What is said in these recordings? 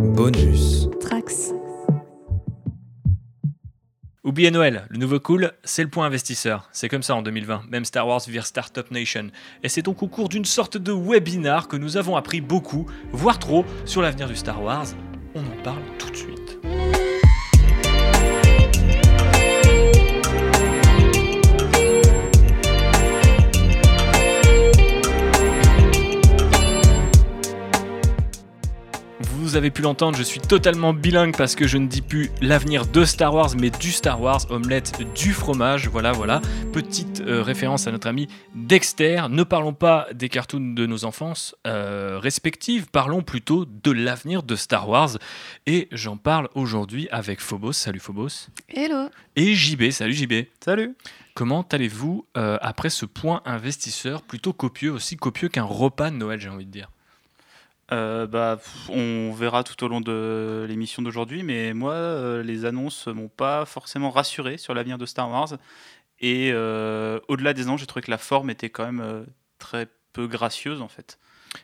Bonus. Trax. Oubliez Noël, le nouveau cool, c'est le point investisseur. C'est comme ça en 2020, même Star Wars vire Startup Nation. Et c'est donc au cours d'une sorte de webinar que nous avons appris beaucoup, voire trop, sur l'avenir du Star Wars. On en parle Vous avez pu l'entendre, je suis totalement bilingue parce que je ne dis plus l'avenir de Star Wars, mais du Star Wars, omelette du fromage. Voilà, voilà. Petite euh, référence à notre ami Dexter. Ne parlons pas des cartoons de nos enfances euh, respectives, parlons plutôt de l'avenir de Star Wars. Et j'en parle aujourd'hui avec Phobos. Salut Phobos. Hello. Et JB. Salut JB. Salut Comment allez-vous euh, après ce point investisseur plutôt copieux, aussi copieux qu'un repas de Noël, j'ai envie de dire? Euh, bah, on verra tout au long de l'émission d'aujourd'hui, mais moi, euh, les annonces m'ont pas forcément rassuré sur l'avenir de Star Wars. Et euh, au-delà des annonces, j'ai trouvé que la forme était quand même très peu gracieuse en fait.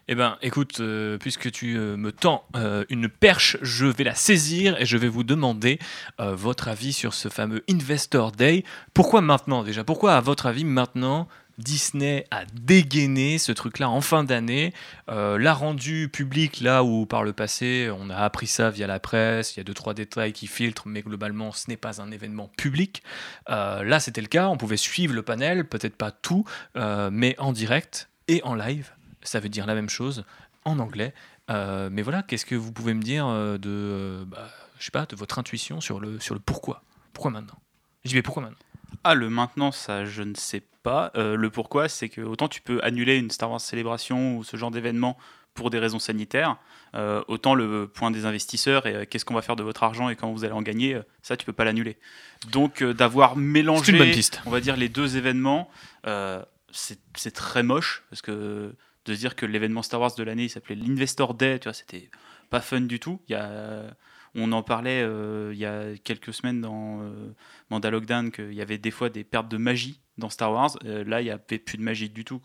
Eh ben, écoute, puisque tu me tends une perche, je vais la saisir et je vais vous demander votre avis sur ce fameux Investor Day. Pourquoi maintenant déjà? Pourquoi, à votre avis, maintenant Disney a dégainé ce truc-là en fin d'année, euh, l'a rendu public là où par le passé on a appris ça via la presse, il y a deux trois détails qui filtrent, mais globalement ce n'est pas un événement public. Euh, là c'était le cas, on pouvait suivre le panel, peut-être pas tout, euh, mais en direct et en live. Ça veut dire la même chose en anglais. Mais voilà, qu'est-ce que vous pouvez me dire de, bah, je sais pas, de votre intuition sur le, sur le pourquoi? Pourquoi maintenant? Je dis mais pourquoi maintenant? Ah, le maintenant, ça, je ne sais pas. Euh, le pourquoi, c'est que autant tu peux annuler une Star Wars célébration ou ce genre d'événement pour des raisons sanitaires, euh, autant le point des investisseurs et euh, qu'est-ce qu'on va faire de votre argent et quand vous allez en gagner, ça, tu peux pas l'annuler. Donc, d'avoir mélangé, C'est une bonne piste. on va dire, les deux événements, c'est c'est très moche parce que de se dire que l'événement Star Wars de l'année, il s'appelait l'Investor Day, tu vois, c'était pas fun du tout. Il y a, on en parlait euh, il y a quelques semaines dans euh, qu'il y avait des fois des pertes de magie dans Star Wars. Euh, là, il n'y avait plus de magie du tout.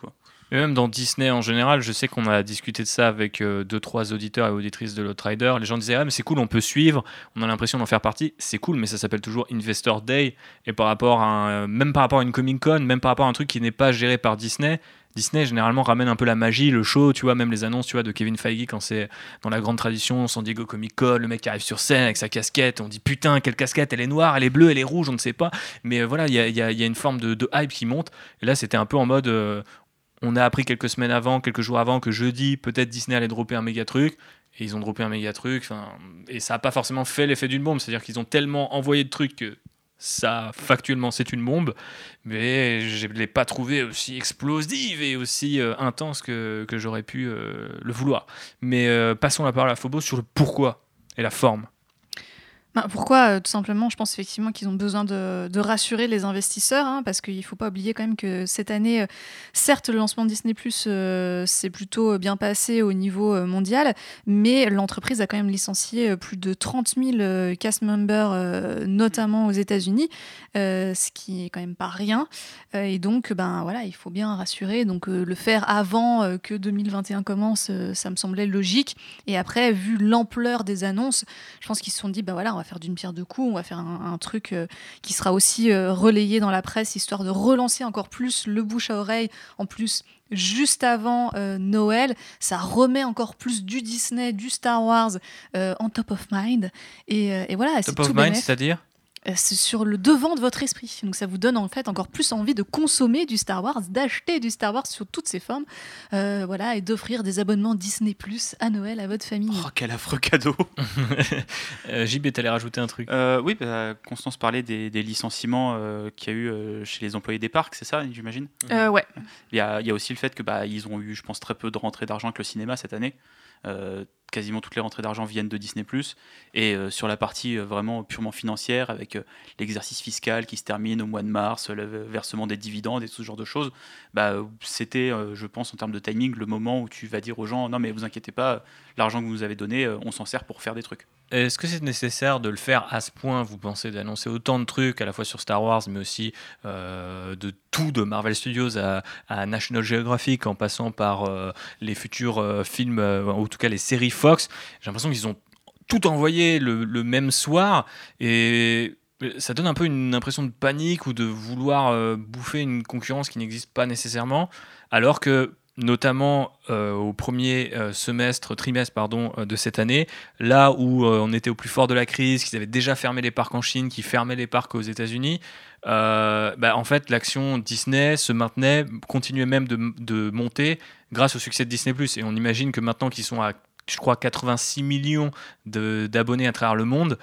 Et même dans Disney en général, je sais qu'on a discuté de ça avec euh, deux, trois auditeurs et auditrices de l'Outrider. Les gens disaient Ah, mais c'est cool, on peut suivre, on a l'impression d'en faire partie. C'est cool, mais ça s'appelle toujours Investor Day. Et par rapport à un- même par rapport à une Comic Con, même par rapport à un truc qui n'est pas géré par Disney, Disney généralement ramène un peu la magie, le show, tu vois, même les annonces tu vois, de Kevin Feige quand c'est dans la grande tradition San Diego Comic Con, le mec qui arrive sur scène avec sa casquette, on dit putain, quelle casquette, elle est noire, elle est bleue, elle est rouge, on ne sait pas. Mais euh, voilà, il y a, une forme de, hype qui monte. Et là, c'était un peu en mode. euh, on a appris quelques semaines avant, quelques jours avant, que jeudi, peut-être Disney allait dropper un méga truc. Et ils ont droppé un méga truc. Et ça n'a pas forcément fait l'effet d'une bombe. C'est-à-dire qu'ils ont tellement envoyé de trucs que ça, factuellement, c'est une bombe. Mais je ne l'ai pas trouvé aussi explosive et aussi euh, intense que, j'aurais pu euh, le vouloir. Mais euh, passons la parole à Phobos sur le pourquoi et la forme. Bah, pourquoi euh, Tout simplement, je pense effectivement qu'ils ont besoin de, rassurer les investisseurs, hein, parce qu'il ne faut pas oublier quand même que cette année, euh, certes, le lancement de Disney Plus euh, s'est plutôt bien passé au niveau mondial, mais l'entreprise a quand même licencié plus de 30 000 euh, cast members, notamment aux États-Unis, ce qui est quand même pas rien. Et donc, ben voilà, il faut bien rassurer. Donc, le faire avant que 2021 commence, ça me semblait logique. Et après, vu l'ampleur des annonces, je pense qu'ils se sont dit, bah voilà, on va faire d'une pierre deux coups, on va faire un, un truc euh, qui sera aussi euh, relayé dans la presse, histoire de relancer encore plus le bouche à oreille. En plus, juste avant euh, Noël, ça remet encore plus du Disney, du Star Wars en top of mind. Et, et voilà, c'est Top of tout mind, c'est-à-dire? c'est sur le devant de votre esprit. Donc ça vous donne en fait encore plus envie de consommer du Star Wars, d'acheter du Star Wars sur toutes ses formes, euh, voilà, et d'offrir des abonnements Disney Plus à Noël à votre famille. Oh, quel affreux cadeau euh, JB, t'allais rajouter un truc Euh, Oui, bah, Constance parlait des, des licenciements euh, qu'il y a eu euh, chez les employés des parcs, c'est ça, j'imagine? Euh, ouais. Il y, a, il y a aussi le fait que bah, ils ont eu, je pense, très peu de rentrées d'argent avec le cinéma cette année. Quasiment toutes les rentrées d'argent viennent de Disney+. Et euh, sur la partie euh, vraiment purement financière, avec euh, l'exercice fiscal qui se termine au mois de mars, le versement des dividendes et tout ce genre de choses, bah, c'était, je pense, en termes de timing, le moment où tu vas dire aux gens, non mais vous inquiétez pas, l'argent que vous nous avez donné, on s'en sert pour faire des trucs. Est-ce que c'est nécessaire de le faire à ce point, vous pensez, d'annoncer autant de trucs, à la fois sur Star Wars, mais aussi de tout, de Marvel Studios à, à National Geographic, en passant par les futurs films, ou en tout cas les séries Fox J'ai l'impression qu'ils ont tout envoyer le, même soir et ça donne un peu une impression de panique ou de vouloir euh, bouffer une concurrence qui n'existe pas nécessairement, alors que notamment euh, au premier euh, semestre, trimestre pardon, de cette année, là où on était au plus fort de la crise, qu'ils avaient déjà fermé les parcs en Chine, qu'ils fermaient les parcs aux États-Unis, bah, en fait l'action Disney se maintenait, continuait même de, de, monter grâce au succès de Disney +. Et on imagine que maintenant qu'ils sont à, je crois, 86 millions d'abonnés à travers le monde,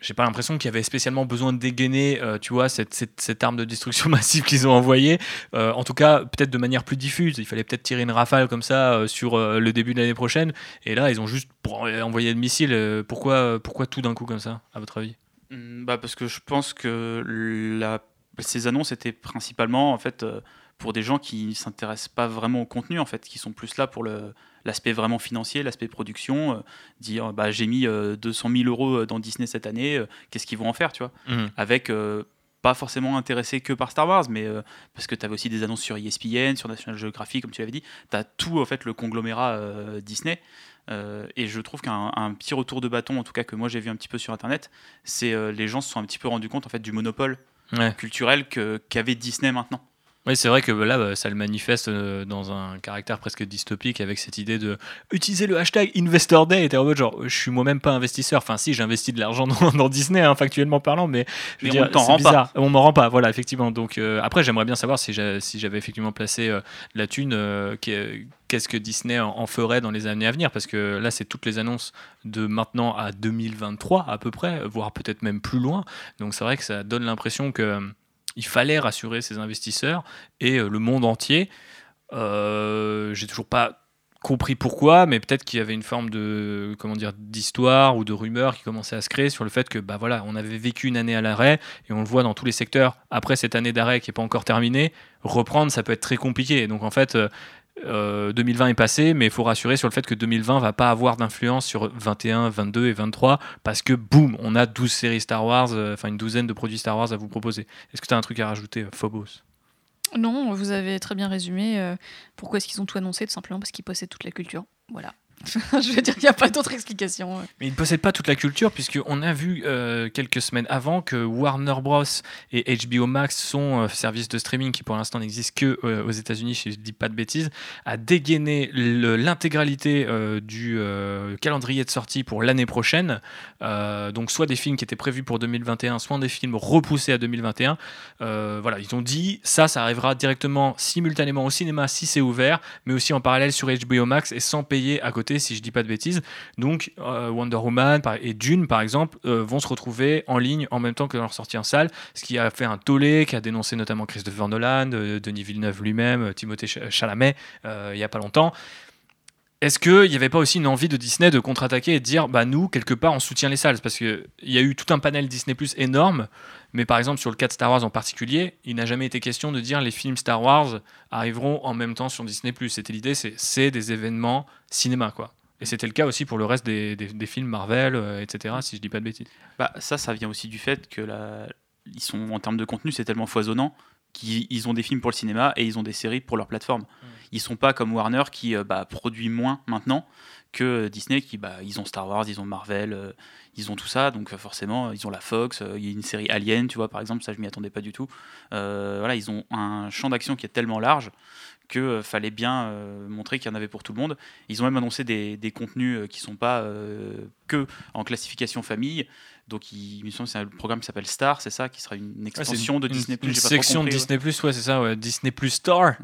j'ai pas l'impression qu'il y avait spécialement besoin de dégainer, euh, tu vois, cette, cette, arme de destruction massive qu'ils ont envoyée. Euh, en tout cas, peut-être de manière plus diffuse. Il fallait peut-être tirer une rafale comme ça euh, sur le début de l'année prochaine. Et là, ils ont juste envoyé le missile. pourquoi, pourquoi tout d'un coup comme ça, à votre avis? Mmh, bah Parce que je pense que ces annonces étaient principalement, en fait, pour des gens qui ne s'intéressent pas vraiment au contenu, en fait, qui sont plus là pour le l'aspect vraiment financier, l'aspect production, euh, dire bah, j'ai mis 200 euh, 000 euros euh, dans Disney cette année, qu'est-ce qu'ils vont en faire, tu vois mhm. Avec pas forcément intéressé que par Star Wars, mais parce que tu avais aussi des annonces sur ESPN, sur National Geographic, comme tu l'avais dit. Tu as tout, en fait, le conglomérat Disney. et je trouve qu'un petit retour de bâton, en tout cas que moi j'ai vu un petit peu sur Internet, c'est les gens se sont un petit peu rendus compte en fait du monopole culturel qu'avait Disney maintenant. Oui, c'est vrai que là, bah, ça le manifeste euh, dans un caractère presque dystopique avec cette idée de utiliser le hashtag Investor Day. Et en mode genre, je suis moi-même pas investisseur. Enfin, si, j'investis de l'argent dans, Disney, hein, factuellement parlant, mais, je on t'en rend pas. On m'en rend pas, voilà, effectivement. Donc euh, après, j'aimerais bien savoir si j'avais effectivement placé euh, la thune, qu'est-ce que Disney en, ferait dans les années à venir? Parce que là, c'est toutes les annonces de maintenant à 2023 à peu près, voire peut-être même plus loin. Donc c'est vrai que ça donne l'impression que il fallait rassurer ses investisseurs et euh, le monde entier. Euh, J'ai toujours pas compris pourquoi, mais peut-être qu'il y avait une forme de comment dire d'histoire ou de rumeur qui commençait à se créer sur le fait que bah voilà, on avait vécu une année à l'arrêt et on le voit dans tous les secteurs. Après cette année d'arrêt qui est pas encore terminée, reprendre ça peut être très compliqué. Donc en fait, euh, 2020 euh, est passé, mais il faut rassurer sur le fait que 2020 va pas avoir d'influence sur 21, 22 et 23 parce que boum, on a 12 séries Star Wars, euh, enfin une douzaine de produits Star Wars à vous proposer. Est-ce que tu as un truc à rajouter, euh, Phobos? Non, vous avez très bien résumé. pourquoi est-ce qu'ils ont tout annoncé? Tout simplement parce qu'ils possèdent toute la culture. Voilà. je veux dire qu'il n'y a pas d'autre explication. Mais ils ne possèdent pas toute la culture, puisqu'on a vu euh, quelques semaines avant que Warner Bros. et HBO Max, sont euh, services de streaming qui pour l'instant n'existent que euh, aux États-Unis, si je ne dis pas de bêtises, a dégainé l'intégralité du calendrier de sortie pour l'année prochaine. donc, soit des films qui étaient prévus pour 2021, soit des films repoussés à 2021. voilà, ils ont dit ça, ça arrivera directement simultanément au cinéma si c'est ouvert, mais aussi en parallèle sur HBO Max et sans payer à côté si je dis pas de bêtises. Donc euh, Wonder Woman et Dune, par exemple, euh, vont se retrouver en ligne en même temps que leur sortie en salle, ce qui a fait un tollé, qui a dénoncé notamment Christopher Nolan, euh, Denis Villeneuve lui-même, Timothée Chalamet, il y a pas longtemps. Est-ce qu'il n'y avait pas aussi une envie de Disney de contre-attaquer et de dire, bah nous, quelque part, on soutient les salles? Parce qu'il y a eu tout un panel Disney Plus énorme, mais par exemple, sur le cas de Star Wars en particulier, il n'a jamais été question de dire les films Star Wars arriveront en même temps sur Disney Plus. C'était l'idée, c'est des événements cinéma, quoi. Et c'était le cas aussi pour le reste des, des, films Marvel, euh, etc., si je dis pas de bêtises. Bah, ça, ça vient aussi du fait que la... ils sont, en termes de contenu, c'est tellement foisonnant qu'ils ont des films pour le cinéma et ils ont des séries pour leur plateforme. Mmh. Ils sont pas comme Warner qui euh, bah, produit moins maintenant que euh, Disney qui bah, ils ont Star Wars, ils ont Marvel, euh, ils ont tout ça, donc forcément ils ont la Fox, il y a une série Alien, tu vois par exemple, ça je m'y attendais pas du tout. voilà, ils ont un champ d'action qui est tellement large que fallait bien montrer qu'il y en avait pour tout le monde. Ils ont même annoncé des, des contenus qui sont pas que en classification famille. Donc, il, me semble c'est un programme qui s'appelle Star, c'est ça, qui sera une extension de Disney+. Une, section de Disney+, ouais, c'est ça, ouais. Disney+, Star.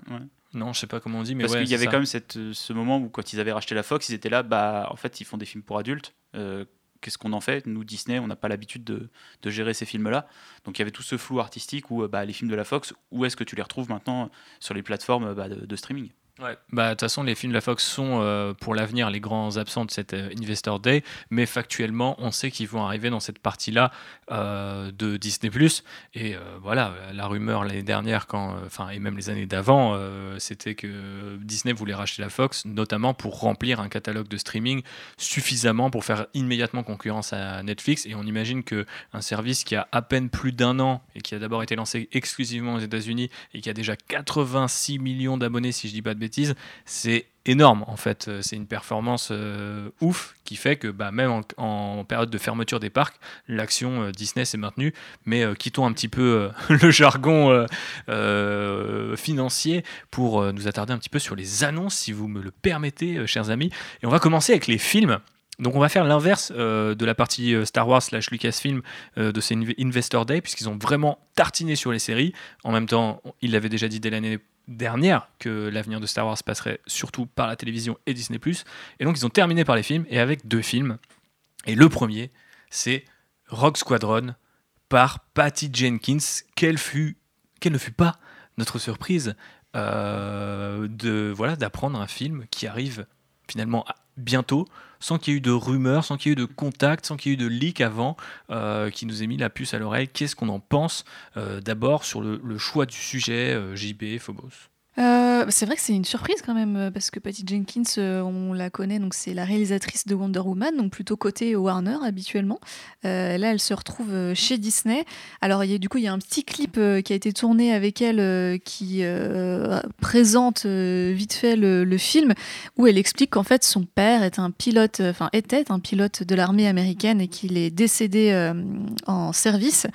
Non, je sais pas comment on dit, mais parce qu'il y avait quand même cette, euh, ce moment où quand ils avaient racheté la Fox, ils étaient là, bah en fait ils font des films pour adultes. Euh, qu'est-ce qu'on en fait? Nous Disney, on n'a pas l'habitude de, de, gérer ces films-là. Donc il y avait tout ce flou artistique où euh, bah, les films de la Fox, où est-ce que tu les retrouves maintenant sur les plateformes bah, de, streaming? Bah, de toute façon, les films de la Fox sont euh, pour l'avenir les grands absents de cette euh, Investor Day, mais factuellement, on sait qu'ils vont arriver dans cette partie-là euh, de Disney+. Et voilà, la rumeur l'année dernière, quand, enfin, et même les années d'avant, c'était que Disney voulait racheter la Fox, notamment pour remplir un catalogue de streaming suffisamment pour faire immédiatement concurrence à Netflix. Et on imagine que un service qui a à peine plus d'un an et qui a d'abord été lancé exclusivement aux États-Unis et qui a déjà 86 millions d'abonnés, si je dis pas de bêtises, c'est énorme en fait. Euh, c'est une performance euh, ouf qui fait que bah, même en, période de fermeture des parcs, l'action euh, Disney s'est maintenue. Mais quittons un petit peu le jargon financier pour nous attarder un petit peu sur les annonces, si vous me le permettez, chers amis. Et on va commencer avec les films. Donc on va faire l'inverse de la partie Star Wars slash Lucasfilm de ces Investor Day, puisqu'ils ont vraiment tartiné sur les séries. En même temps, ils l'avaient déjà dit dès l'année dernière que l'avenir de Star Wars passerait surtout par la télévision et Disney ⁇ Et donc ils ont terminé par les films et avec deux films. Et le premier, c'est Rock Squadron par Patty Jenkins. Quelle, fut, quelle ne fut pas notre surprise euh, de voilà d'apprendre un film qui arrive finalement bientôt, sans qu'il y ait eu de rumeurs, sans qu'il y ait eu de contacts, sans qu'il y ait eu de leaks avant, euh, qui nous ait mis la puce à l'oreille. Qu'est-ce qu'on en pense euh, d'abord sur le, le, choix du sujet, euh, JB, Phobos? Euh, c'est vrai que c'est une surprise quand même, euh, parce que Patty Jenkins, euh, on la connaît, donc c'est la réalisatrice de Wonder Woman, donc plutôt côté Warner habituellement. là, elle se retrouve chez Disney. Alors, du coup, il y a un petit clip qui a été tourné avec elle qui présente vite fait le, film, où elle explique qu'en fait, son père est un pilote, enfin était un pilote de l'armée américaine et qu'il est décédé en service,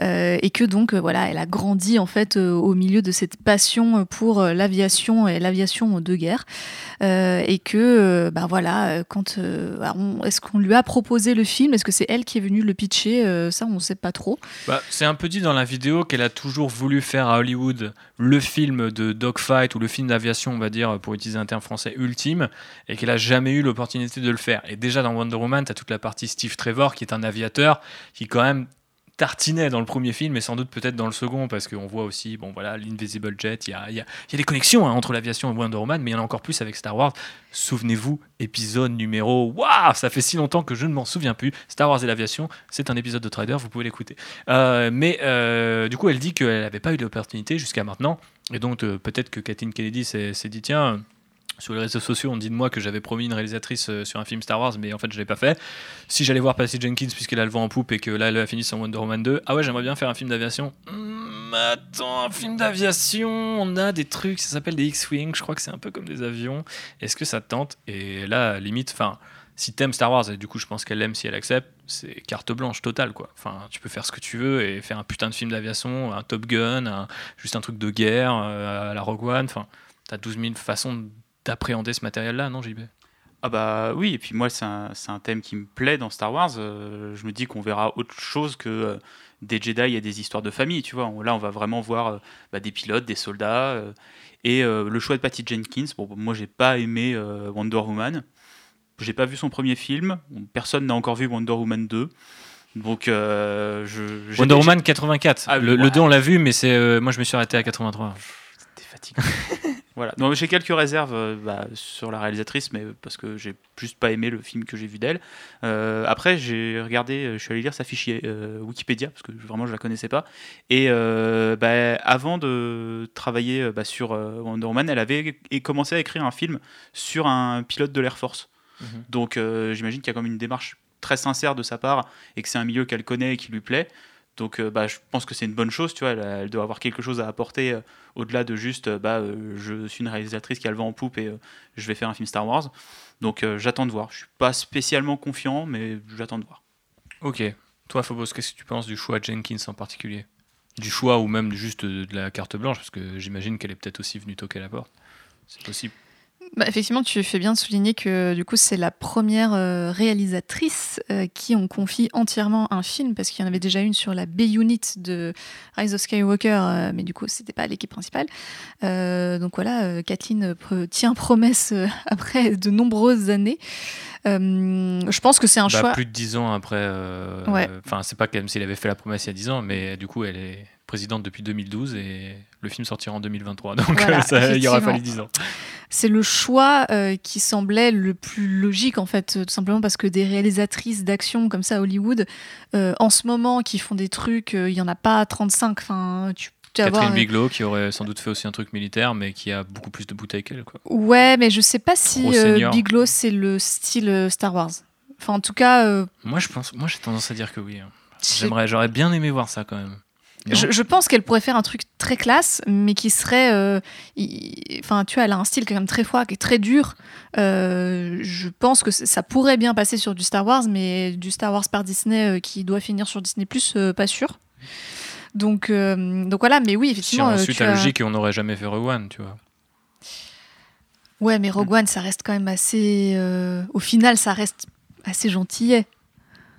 et que donc, voilà, elle a grandi en fait au milieu de cette passion pour l'aviation et l'aviation de guerre. Euh, et que, ben voilà, quand bah, est-ce qu'on lui a proposé le film? Est-ce que c'est elle qui est venue le pitcher? Ça, on ne sait pas trop. Bah, c'est un peu dit dans la vidéo qu'elle a toujours voulu faire à Hollywood le film de dogfight ou le film d'aviation, on va dire, pour utiliser un terme français ultime, et qu'elle a jamais eu l'opportunité de le faire. Et déjà dans Wonder Woman, tu as toute la partie Steve Trevor qui est un aviateur qui quand même tartinait dans le premier film et sans doute peut-être dans le second parce qu'on voit aussi bon voilà l'Invisible Jet il y a, y, a, y a, des connexions hein, entre l'aviation et Wonder Woman mais il y en a encore plus avec Star Wars. Souvenez-vous épisode numéro waouh ça fait si longtemps que je ne m'en souviens plus. Star Wars et l'aviation c'est un épisode de Trader vous pouvez l'écouter. Euh, mais euh, du coup elle dit qu'elle n'avait pas eu d'opportunité jusqu'à maintenant et donc euh, peut-être que Kathleen Kennedy s'est dit tiens sur les réseaux sociaux, on dit de moi que j'avais promis une réalisatrice euh, sur un film Star Wars, mais en fait, je l'ai pas fait. Si j'allais voir Patty Jenkins, puisqu'elle a le vent en poupe et que là, elle a fini son Wonder Woman 2, ah ouais, j'aimerais bien faire un film d'aviation. Hmm, attends, un film d'aviation, on a des trucs, ça s'appelle des X-Wing, je crois que c'est un peu comme des avions. Est-ce que ça te tente? Et là, limite, enfin, si t'aimes Star Wars, et du coup, je pense qu'elle l'aime si elle accepte, c'est carte blanche totale, quoi. Enfin, tu peux faire ce que tu veux et faire un putain de film d'aviation, un Top Gun, juste un truc de guerre euh, à la Rogue One, enfin, t'as 12 000 façons d'appréhender ce matériel-là, non, JB ah bah oui, et puis moi c'est un, un, thème qui me plaît dans Star Wars. Euh, je me dis qu'on verra autre chose que euh, des Jedi et des histoires de famille, tu vois. Là on va vraiment voir euh, bah, des pilotes, des soldats. et le choix de Patty Jenkins, bon, moi j'ai pas aimé Wonder Woman. J'ai pas vu son premier film, personne n'a encore vu Wonder Woman 2. Donc, je, Wonder Woman 84. Ah le, 2 on l'a vu, mais c'est moi je me suis arrêté à 83. T'es fatigué. Voilà. j'ai quelques réserves euh, bah, sur la réalisatrice, mais parce que j'ai juste pas aimé le film que j'ai vu d'elle. Euh, après, j'ai regardé, euh, je suis allé lire sa fiche Wikipédia parce que vraiment je la connaissais pas. Et bah, avant de travailler bah, sur Wonder Woman, elle avait commencé à écrire un film sur un pilote de l'Air Force. Mhm. Donc, j'imagine qu'il y a comme une démarche très sincère de sa part et que c'est un milieu qu'elle connaît et qui lui plaît. Donc euh, bah, je pense que c'est une bonne chose, tu vois, elle, doit avoir quelque chose à apporter euh, au-delà de juste euh, bah, je suis une réalisatrice qui a le vent en poupe et je vais faire un film Star Wars. Donc j'attends de voir. Je suis pas spécialement confiant, mais j'attends de voir. Ok. Toi, Phobos, qu'est-ce que tu penses du choix de Jenkins en particulier? Du choix ou même juste de, la carte blanche Parce que j'imagine qu'elle est peut-être aussi venue toquer la porte. C'est possible. Bah, effectivement, tu fais bien de souligner que du coup, c'est la première euh, réalisatrice euh, qui on confie entièrement un film, parce qu'il y en avait déjà une sur la B-Unit de Rise of Skywalker, euh, mais du coup, c'était pas l'équipe principale. donc voilà, Kathleen tient promesse après de nombreuses années. je pense que c'est un bah, choix. Plus de dix ans après. Enfin, c'est pas comme s'il avait fait la promesse il y a dix ans, mais du coup, elle est présidente depuis 2012 et le film sortira en 2023. Donc ça, il y aura fallu 10 ans. C'est le choix euh, qui semblait le plus logique en fait, tout simplement parce que des réalisatrices d'action comme ça à Hollywood, euh, en ce moment, qui font des trucs, euh, il n'y en a pas 35. Enfin, tu Catherine Bigelow qui aurait sans doute fait aussi un truc militaire mais qui a beaucoup plus de bouteilles qu'elle quoi. Ouais mais je sais pas si Bigelow c'est le style Star Wars. Enfin en tout cas. Moi je pense, moi j'ai tendance à dire que oui. Hein. J'aimerais, j'aurais bien aimé voir ça quand même. Je, je, pense qu'elle pourrait faire un truc très classe, mais qui serait. euh, Enfin, tu vois, elle a un style quand même très froid, qui est très dur. Euh, je pense que ça pourrait bien passer sur du Star Wars, mais du Star Wars par Disney euh, qui doit finir sur Disney, pas sûr. Donc, donc voilà, mais oui, Si effectivement. on euh, suit la as- logique, on n'aurait jamais fait Rogue One, tu vois. Ouais, mais Rogue One, ça reste quand même assez. Au final, ça reste assez gentillet.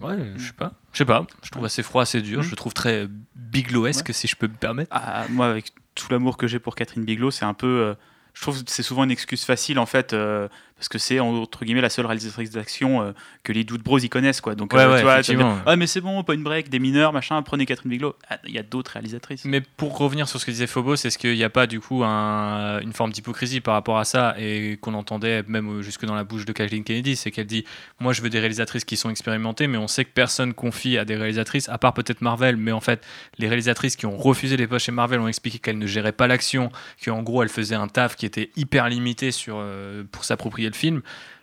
Ouais, je sais pas. Je sais pas. Je trouve assez froid, assez dur. Mhm. Je le trouve très biglowesque, si je peux me permettre. Ah, moi, avec tout l'amour que j'ai pour Catherine Bigelow, c'est un peu. euh, je trouve que c'est souvent une excuse facile, en fait, euh, parce que c'est, entre guillemets, la seule réalisatrice d'action euh, que les Dude Bros y connaissent, quoi. Donc, Ouais, euh, ouais, tu vois, tu vas effectivement. dire, ah, mais c'est bon, Point Break, des mineurs, machin, prenez Catherine Bigelow. Ah, Il y a d'autres réalisatrices. Mais pour revenir sur ce que disait Phobos, est-ce qu'il n'y a pas du coup un- une forme d'hypocrisie par rapport à ça et qu'on entendait même jusque dans la bouche de Kathleen Kennedy C'est qu'elle dit Moi je veux des réalisatrices qui sont expérimentées, mais on sait que personne confie à des réalisatrices, à part peut-être Marvel. Mais en fait, les réalisatrices qui ont refusé les postes chez Marvel ont expliqué qu'elles ne géraient pas l'action, qu'en gros elles faisaient un taf qui était hyper limité sur, euh, pour s'approprier le film.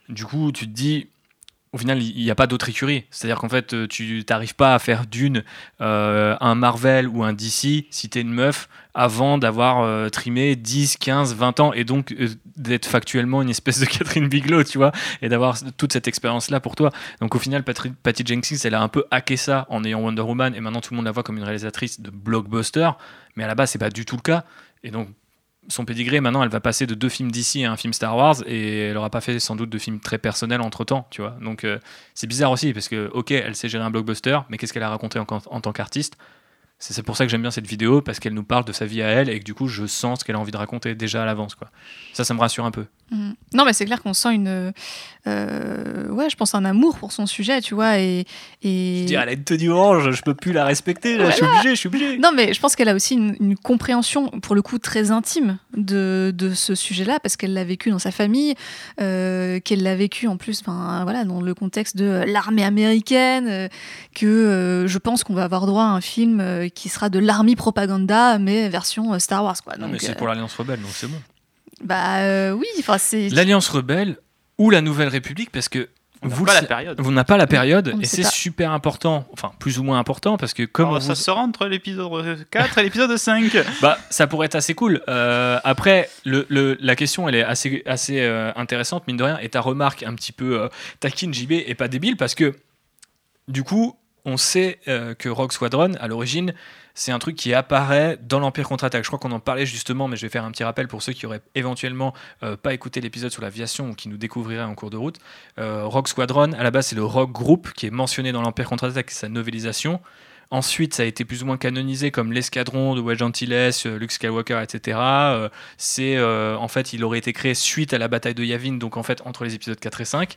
Du coup, tu te dis. Au final, il n'y a pas d'autre écurie. C'est-à-dire qu'en fait, tu n'arrives pas à faire d'une euh, un Marvel ou un DC si t'es une meuf avant d'avoir euh, trimé 10, 15, 20 ans et donc euh, d'être factuellement une espèce de Catherine Bigelow, tu vois, et d'avoir toute cette expérience-là pour toi. Donc au final, Patri- Patty Jenkins, elle a un peu hacké ça en ayant Wonder Woman et maintenant tout le monde la voit comme une réalisatrice de blockbuster, mais à la base, c'est pas du tout le cas. Et donc, son pédigré, maintenant, elle va passer de deux films d'ici à un film Star Wars et elle aura pas fait sans doute de films très personnels entre temps, tu vois. Donc euh, c'est bizarre aussi parce que, ok, elle sait gérer un blockbuster, mais qu'est-ce qu'elle a raconté en, en tant qu'artiste? C'est pour ça que j'aime bien cette vidéo parce qu'elle nous parle de sa vie à elle et que du coup je sens ce qu'elle a envie de raconter déjà à l'avance quoi. Ça ça me rassure un peu. Mhm. Non, mais c'est clair qu'on sent une. euh, ouais, je pense un amour pour son sujet, tu vois. Et, et... Je dis elle a une tenue orange, je peux plus la respecter, là, je suis obligé, je suis obligé. Non, mais je pense qu'elle a aussi une, une compréhension, pour le coup, très intime de, de ce sujet-là, parce qu'elle l'a vécu dans sa famille, euh, qu'elle l'a vécu en plus ben, voilà, dans le contexte de l'armée américaine, euh, que euh, je pense qu'on va avoir droit à un film qui sera de l'armée propaganda, mais version Star Wars. Quoi. Non mais c'est euh, pour l'Alliance Rebelle donc c'est bon. Bah euh, oui, enfin c'est. L'Alliance Rebelle ou la Nouvelle République parce que On vous pas le la période. vous n'avez pas la période On et c'est pas. super important, enfin plus ou moins important parce que comme Alors, ça se rend entre l'épisode 4 et l'épisode 5. Bah, ça pourrait être assez cool. Euh, après, le, le- la question, elle est assez, assez euh, intéressante, mine de rien. Et ta remarque un petit peu euh, taquine, JB, est pas débile parce que, du coup, on sait euh, que Rogue Squadron, à l'origine, c'est un truc qui apparaît dans l'Empire contre-attaque. Je crois qu'on en parlait justement, mais je vais faire un petit rappel pour ceux qui auraient éventuellement euh, pas écouté l'épisode sur l'aviation ou qui nous découvriraient en cours de route. Euh, Rogue Squadron, à la base, c'est le Rogue Group qui est mentionné dans l'Empire contre-attaque, sa novélisation. Ensuite, ça a été plus ou moins canonisé comme l'escadron de Wedge Antilles, Luke Skywalker, etc. C'est en fait, il aurait été créé suite à la bataille de Yavin, donc en fait entre les épisodes 4 et 5.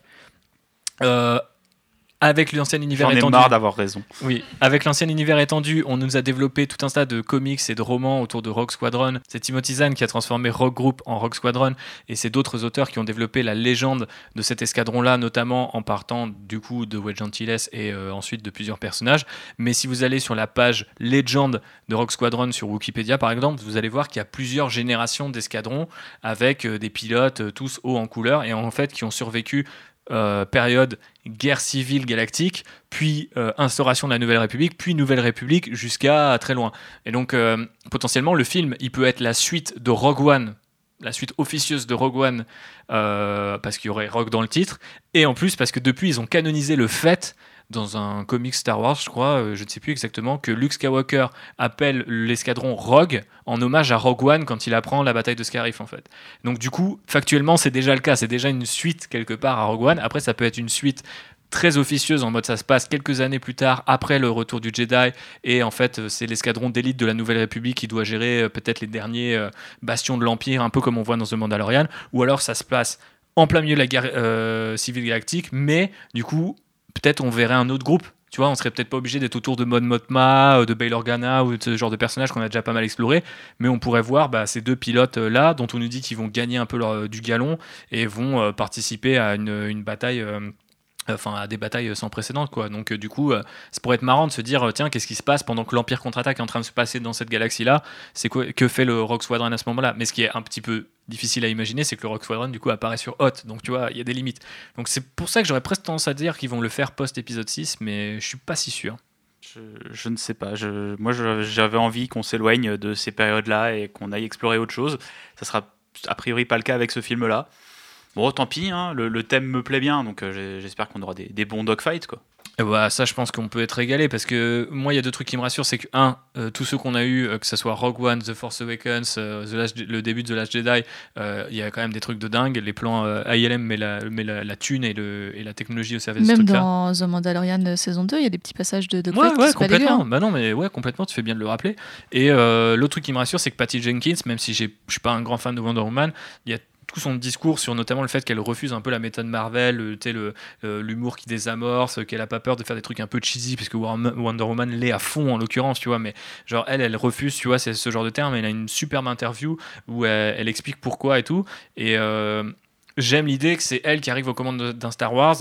Avec l'ancien univers J'en ai étendu. marre d'avoir raison. Oui, avec l'ancien univers étendu, on nous a développé tout un tas de comics et de romans autour de Rogue Squadron. C'est Timothy Zahn qui a transformé Rogue Group en Rogue Squadron, et c'est d'autres auteurs qui ont développé la légende de cet escadron-là, notamment en partant du coup de Wedge Antilles et euh, ensuite de plusieurs personnages. Mais si vous allez sur la page légende de Rogue Squadron sur Wikipédia, par exemple, vous allez voir qu'il y a plusieurs générations d'escadrons avec euh, des pilotes euh, tous hauts en couleur et en fait qui ont survécu euh, période guerre civile galactique, puis euh, instauration de la Nouvelle République, puis Nouvelle République jusqu'à très loin. Et donc euh, potentiellement le film, il peut être la suite de Rogue One, la suite officieuse de Rogue One, euh, parce qu'il y aurait Rogue dans le titre, et en plus parce que depuis ils ont canonisé le fait dans un comic Star Wars, je crois, euh, je ne sais plus exactement, que Luke Skywalker appelle l'escadron Rogue en hommage à Rogue One quand il apprend la bataille de Scarif en fait. Donc du coup, factuellement, c'est déjà le cas, c'est déjà une suite quelque part à Rogue One. Après, ça peut être une suite très officieuse en mode ça se passe quelques années plus tard après le retour du Jedi et en fait euh, c'est l'escadron d'élite de la Nouvelle République qui doit gérer euh, peut-être les derniers bastions de l'Empire un peu comme on voit dans The Mandalorian ou alors ça se passe en plein milieu de la guerre civile galactique mais du coup peut-être on verrait un autre groupe tu vois, on serait peut-être pas obligé d'être autour de Mon Mothma, euh, de Bail Organa ou de ce genre de personnages qu'on a déjà pas mal exploré, mais on pourrait voir bah, ces deux pilotes euh, là, dont on nous dit qu'ils vont gagner un peu euh, du galon et vont participer à une bataille. Enfin, à des batailles sans précédent, quoi. Donc, euh, du coup, euh, ça pourrait être marrant de se dire, euh, tiens, qu'est-ce qui se passe pendant que l'Empire contre-attaque est en train de se passer dans cette galaxie-là? C'est quoi Que fait le Rogue Squadron à ce moment-là? Mais ce qui est un petit peu difficile à imaginer, c'est que le Rogue Squadron, du coup, apparaît sur Hot. Donc, tu vois, il y a des limites. Donc, c'est pour ça que j'aurais presque tendance à dire qu'ils vont le faire post-épisode 6, mais je suis pas si sûr. je, ne sais pas. Moi, j'avais envie qu'on s'éloigne de ces périodes-là et qu'on aille explorer autre chose. Ça sera a priori pas le cas avec ce film-là. Bon, tant pis, hein, le, thème me plaît bien, donc euh, j'espère qu'on aura des, des bons dogfights. Quoi. Bah, ça, je pense qu'on peut être régalé parce que moi, il y a deux trucs qui me rassurent. C'est que, un, euh, tous ceux qu'on a eu, euh, que ce soit Rogue One, The Force Awakens, le début de The Last Jedi, il y a quand même des trucs de dingue. Les plans ILM met la, met la, thune et, le, et la technologie au service Même de dans The Mandalorian saison 2, il y a des petits passages de, de ouais, ouais, complètement. Bah non, mais ouais, complètement, tu fais bien de le rappeler. Et l'autre truc qui me rassure, c'est que Patty Jenkins, même si je suis pas un grand fan de Wonder Woman, il y a son discours sur notamment le fait qu'elle refuse un peu la méthode Marvel, l'humour qui désamorce, qu'elle a pas peur de faire des trucs un peu cheesy, puisque Wonder Woman l'est à fond en l'occurrence, tu vois, mais genre elle, elle refuse, tu vois, c'est ce genre de terme. Elle a une superbe interview où elle, explique pourquoi et tout. Et euh, j'aime l'idée que c'est elle qui arrive aux commandes d'un Star Wars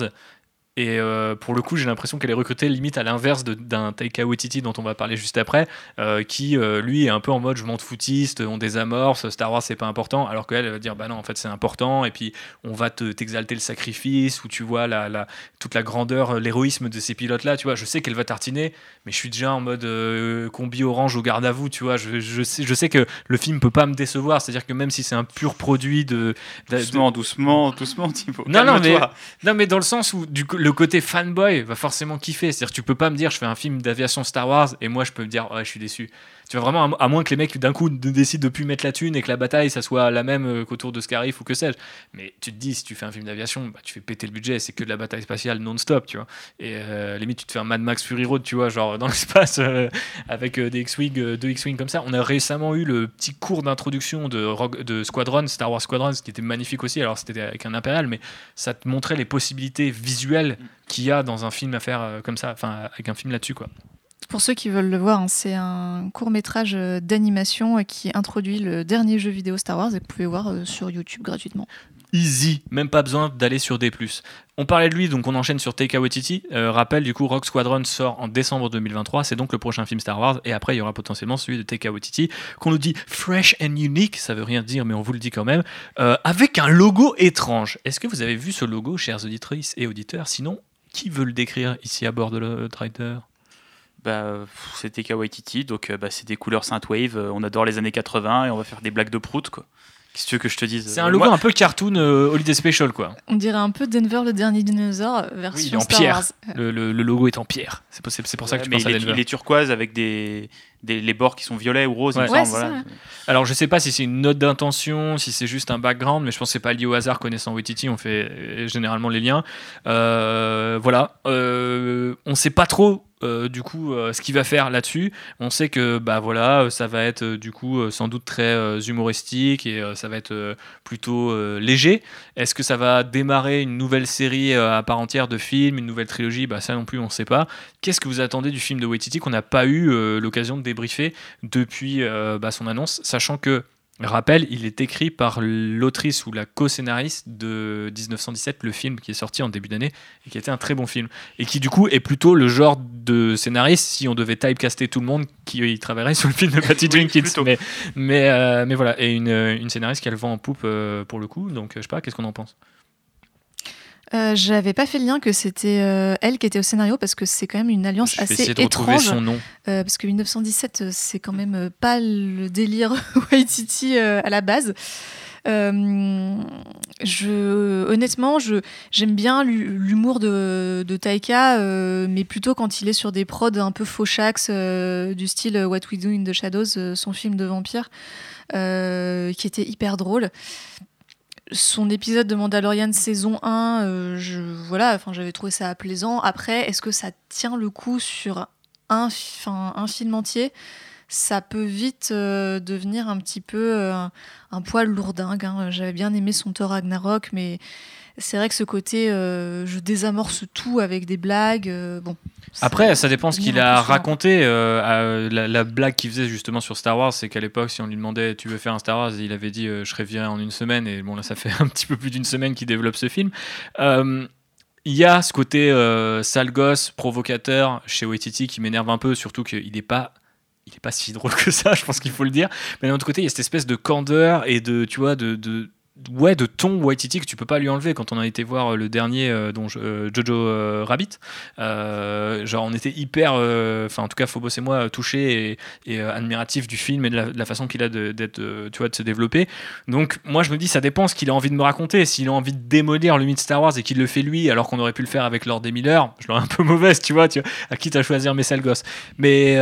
et euh, pour le coup, j'ai l'impression qu'elle est recrutée limite à l'inverse d'un Taika Waititi dont on va parler juste après, euh, qui euh, lui est un peu en mode je m'en foutiste, on désamorce, Star Wars c'est pas important, alors qu'elle va dire bah non en fait c'est important, et puis on va t'exalter le sacrifice, où tu vois la, la toute la grandeur, l'héroïsme de ces pilotes là, tu vois, je sais qu'elle va tartiner, mais je suis déjà en mode combi orange au garde à vous, tu vois, je, je, sais, je sais que le film peut pas me décevoir, c'est-à-dire que même si c'est un pur produit de, doucement, doucement, doucement, Thibaut. Non, non mais, non mais dans le sens où du coup le côté fanboy va forcément kiffer. C'est-à-dire tu peux pas me dire je fais un film d'aviation Star Wars et moi je peux me dire ouais je suis déçu. Tu vois vraiment à, moins que les mecs d'un coup décident de plus mettre la thune et que la bataille ça soit la même euh, qu'autour de Scarif ou que sais-je. Mais tu te dis si tu fais un film d'aviation, bah, tu fais péter le budget, c'est que de la bataille spatiale non-stop, tu vois. Et euh, limite tu te fais un Mad Max Fury Road, tu vois, genre dans l'espace euh, avec des X-wing, deux X-wing comme ça. On a récemment eu le petit cours d'introduction de, de Squadron, Star Wars Squadron, ce qui était magnifique aussi. Alors c'était avec un impérial, mais ça te montrait les possibilités visuelles qu'il y a dans un film à faire comme ça, enfin avec un film là-dessus quoi. Pour ceux qui veulent le voir, hein, c'est un court métrage euh, d'animation euh, qui introduit le dernier jeu vidéo Star Wars et vous pouvez voir euh, sur YouTube gratuitement. Easy, même pas besoin d'aller sur D+. On parlait de lui, donc on enchaîne sur Taika Waititi. rappel, du coup, Rock Squadron sort en décembre 2023, c'est donc le prochain film Star Wars, et après il y aura potentiellement celui de Taika Waititi, qu'on nous dit fresh and unique, ça veut rien dire, mais on vous le dit quand même, avec un logo étrange. Est-ce que vous avez vu ce logo, chers auditrices et auditeurs? Sinon, qui veut le décrire ici à bord de le bah, c'était Kawaii donc euh, bah, c'est des couleurs synthwave. Euh, on adore les années 80 et on va faire des blagues de prout, quoi. Qu'est-ce que tu veux que je te dise? C'est un logo un peu cartoon euh, Holiday Special, quoi. On dirait un peu Denver le dernier dinosaure version oui, en pierre. Le, logo est en pierre. C'est pour, pour ça que tu penses à Denver. Il est turquoise avec des, des, les bords qui sont violets ou roses. Alors je sais pas si c'est une note d'intention, si c'est juste un background, mais je pense que c'est pas lié au hasard. Connaissant Waititi, on fait généralement les liens. voilà. on sait pas trop euh, du coup euh, ce qu'il va faire là-dessus. On sait que bah voilà, ça va être euh, du coup sans doute très humoristique et ça va être plutôt léger. Est-ce que ça va démarrer une nouvelle série à part entière de films, une nouvelle trilogie? Bah ça non plus on ne sait pas. Qu'est-ce que vous attendez du film de Waititi qu'on n'a pas eu l'occasion de débriefer depuis bah, son annonce, sachant que Rappel, il est écrit par l'autrice ou la co-scénariste de 1917, le film qui est sorti en début d'année et qui était un très bon film. Et qui, du coup, est plutôt le genre de scénariste, si on devait typecaster tout le monde, qui travaillerait sur le film de Patty Jenkins. mais, mais, euh, mais, voilà, et une, une, scénariste qui a le vent en poupe euh, pour le coup. Donc, je sais pas, qu'est-ce qu'on en pense? Euh, J'avais pas fait le lien que c'était euh, elle qui était au scénario parce que c'est quand même une alliance assez étrange. Son nom. Euh, parce que 1917, euh, c'est quand même pas le délire Waititi à la base. je, honnêtement, je, j'aime bien l'humour de, de Taika, mais plutôt quand il est sur des prods un peu fauchax du style What We Do in the Shadows, son film de vampire, qui était hyper drôle son épisode de Mandalorian saison 1, euh, je, voilà, enfin, j'avais trouvé ça plaisant. Après, est-ce que ça tient le coup sur un, un film entier? Ça peut vite euh, devenir un petit peu euh, un poil lourdingue. Hein. J'avais bien aimé son Thor Ragnarok, mais c'est vrai que ce côté je désamorce tout avec des blagues, bon, après, ça dépend ce qu'il a raconté. Euh, la, blague qu'il faisait justement sur Star Wars, c'est qu'à l'époque, si on lui demandait Tu veux faire un Star Wars il avait dit euh, Je reviens en une semaine. Et bon, là, ça fait un petit peu plus d'une semaine qu'il développe ce film. Euh, il y a ce côté sale gosse, provocateur chez Waititi qui m'énerve un peu, surtout qu'il n'est pas il est pas si drôle que ça, je pense qu'il faut le dire. Mais d'un autre côté, il y a cette espèce de candeur et de, tu vois, de, ouais, de ton Waititi que tu peux pas lui enlever. Quand on a été voir euh, le dernier euh, dont euh, Jojo Rabbit, genre on était hyper, enfin en tout cas Phobos et moi touchés et, et admiratifs du film et de la, façon qu'il a d'être, tu vois, de se développer. Donc moi je me dis ça dépend ce qu'il a envie de me raconter. S'il a envie de démolir le mythe Star Wars et qu'il le fait lui, alors qu'on aurait pu le faire avec Lord des Miller, je l'aurais un peu mauvaise, tu vois, tu à qui t'as choisir mes sales gosses. Mais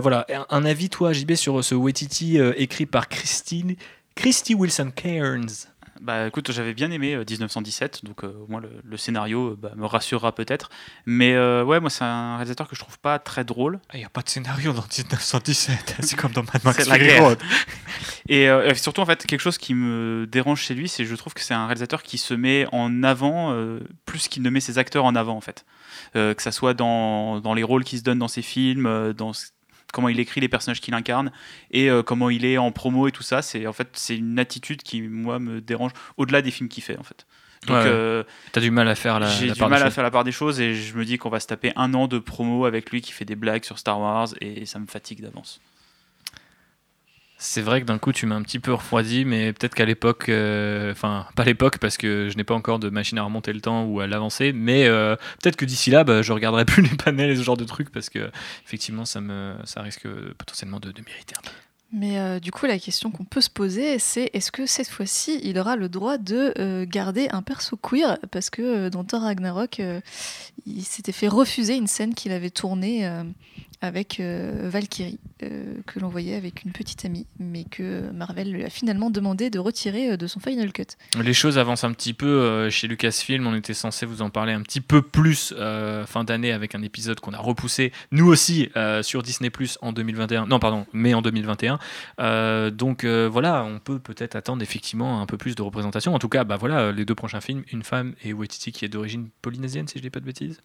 voilà, un, avis toi JB sur ce Waititi écrit par Christine Christy Wilson Cairns. Bah écoute, j'avais bien aimé 1917, euh, donc euh, au moins le, scénario euh, bah, me rassurera peut-être. Mais ouais, moi c'est un réalisateur que je trouve pas très drôle. Il ah, n'y a pas de scénario dans 1917, c'est comme dans Mad Max la guerre. Et surtout en fait, quelque chose qui me dérange chez lui, c'est je trouve que c'est un réalisateur qui se met en avant plus qu'il ne met ses acteurs en avant en fait. que ça soit dans, dans, les rôles qu'il se donne dans ses films, dans comment il écrit les personnages qu'il incarne et euh, comment il est en promo et tout ça. C'est en fait c'est une attitude qui moi me dérange au-delà des films qu'il fait en fait. Donc, euh, t'as du mal à faire la, j'ai du mal à faire la part des choses et je me dis qu'on va se taper un an de promo avec lui qui fait des blagues sur Star Wars et ça me fatigue d'avance. C'est vrai que d'un coup tu m'as un petit peu refroidi, mais peut-être qu'à l'époque, euh, enfin pas l'époque parce que je n'ai pas encore de machine à remonter le temps ou à l'avancer, mais euh, peut-être que d'ici là, bah, je regarderai plus les panels et ce genre de trucs parce que effectivement ça me, ça risque potentiellement de, mériter un peu. Mais euh, du coup, la question qu'on peut se poser, c'est est-ce que cette fois-ci, il aura le droit de garder un perso queer? Parce que dans Thor Ragnarok, il s'était fait refuser une scène qu'il avait tournée avec euh, Valkyrie, euh, que l'on voyait avec une petite amie, mais que Marvel lui a finalement demandé de retirer euh, de son Final Cut. Les choses avancent un petit peu chez Lucasfilm, on était censé vous en parler un petit peu plus fin d'année avec un épisode qu'on a repoussé, nous aussi, sur Disney en 2021, non pardon, mais en 2021. donc voilà, on peut peut-être attendre effectivement un peu plus de représentation. En tout cas, bah voilà, les deux prochains films, Une femme et Waititi qui est d'origine polynésienne, si je dis pas de bêtises.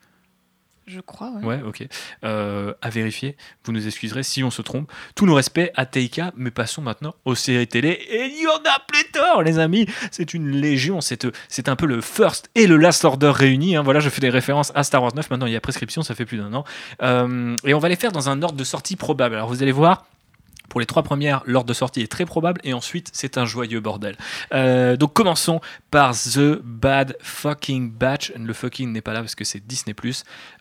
Je crois, ouais. Ouais, ok. Euh, à vérifier, vous nous excuserez si on se trompe. Tous nos respects à Teika, mais passons maintenant aux séries télé. Et il y en a pléthore, les amis C'est une légion, c'est un peu le First et le Last Order réunis. Hein. Voilà, je fais des références à Star Wars 9, maintenant il y a prescription, ça fait plus d'un an. Euh, et on va les faire dans un ordre de sortie probable. Alors vous allez voir, pour les trois premières, l'ordre de sortie est très probable et ensuite c'est un joyeux bordel. Euh, donc commençons par The Bad Fucking Batch. Le fucking n'est pas là parce que c'est Disney+.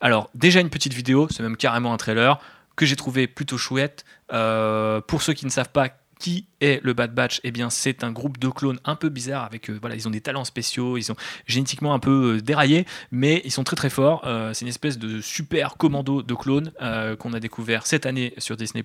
Alors déjà une petite vidéo, c'est même carrément un trailer que j'ai trouvé plutôt chouette. Euh, pour ceux qui ne savent pas qui est le Bad Batch Eh bien, c'est un groupe de clones un peu bizarre avec euh, voilà, ils ont des talents spéciaux, ils sont génétiquement un peu euh, déraillés, mais ils sont très très forts. Euh, c'est une espèce de super commando de clones qu'on a découvert cette année sur Disney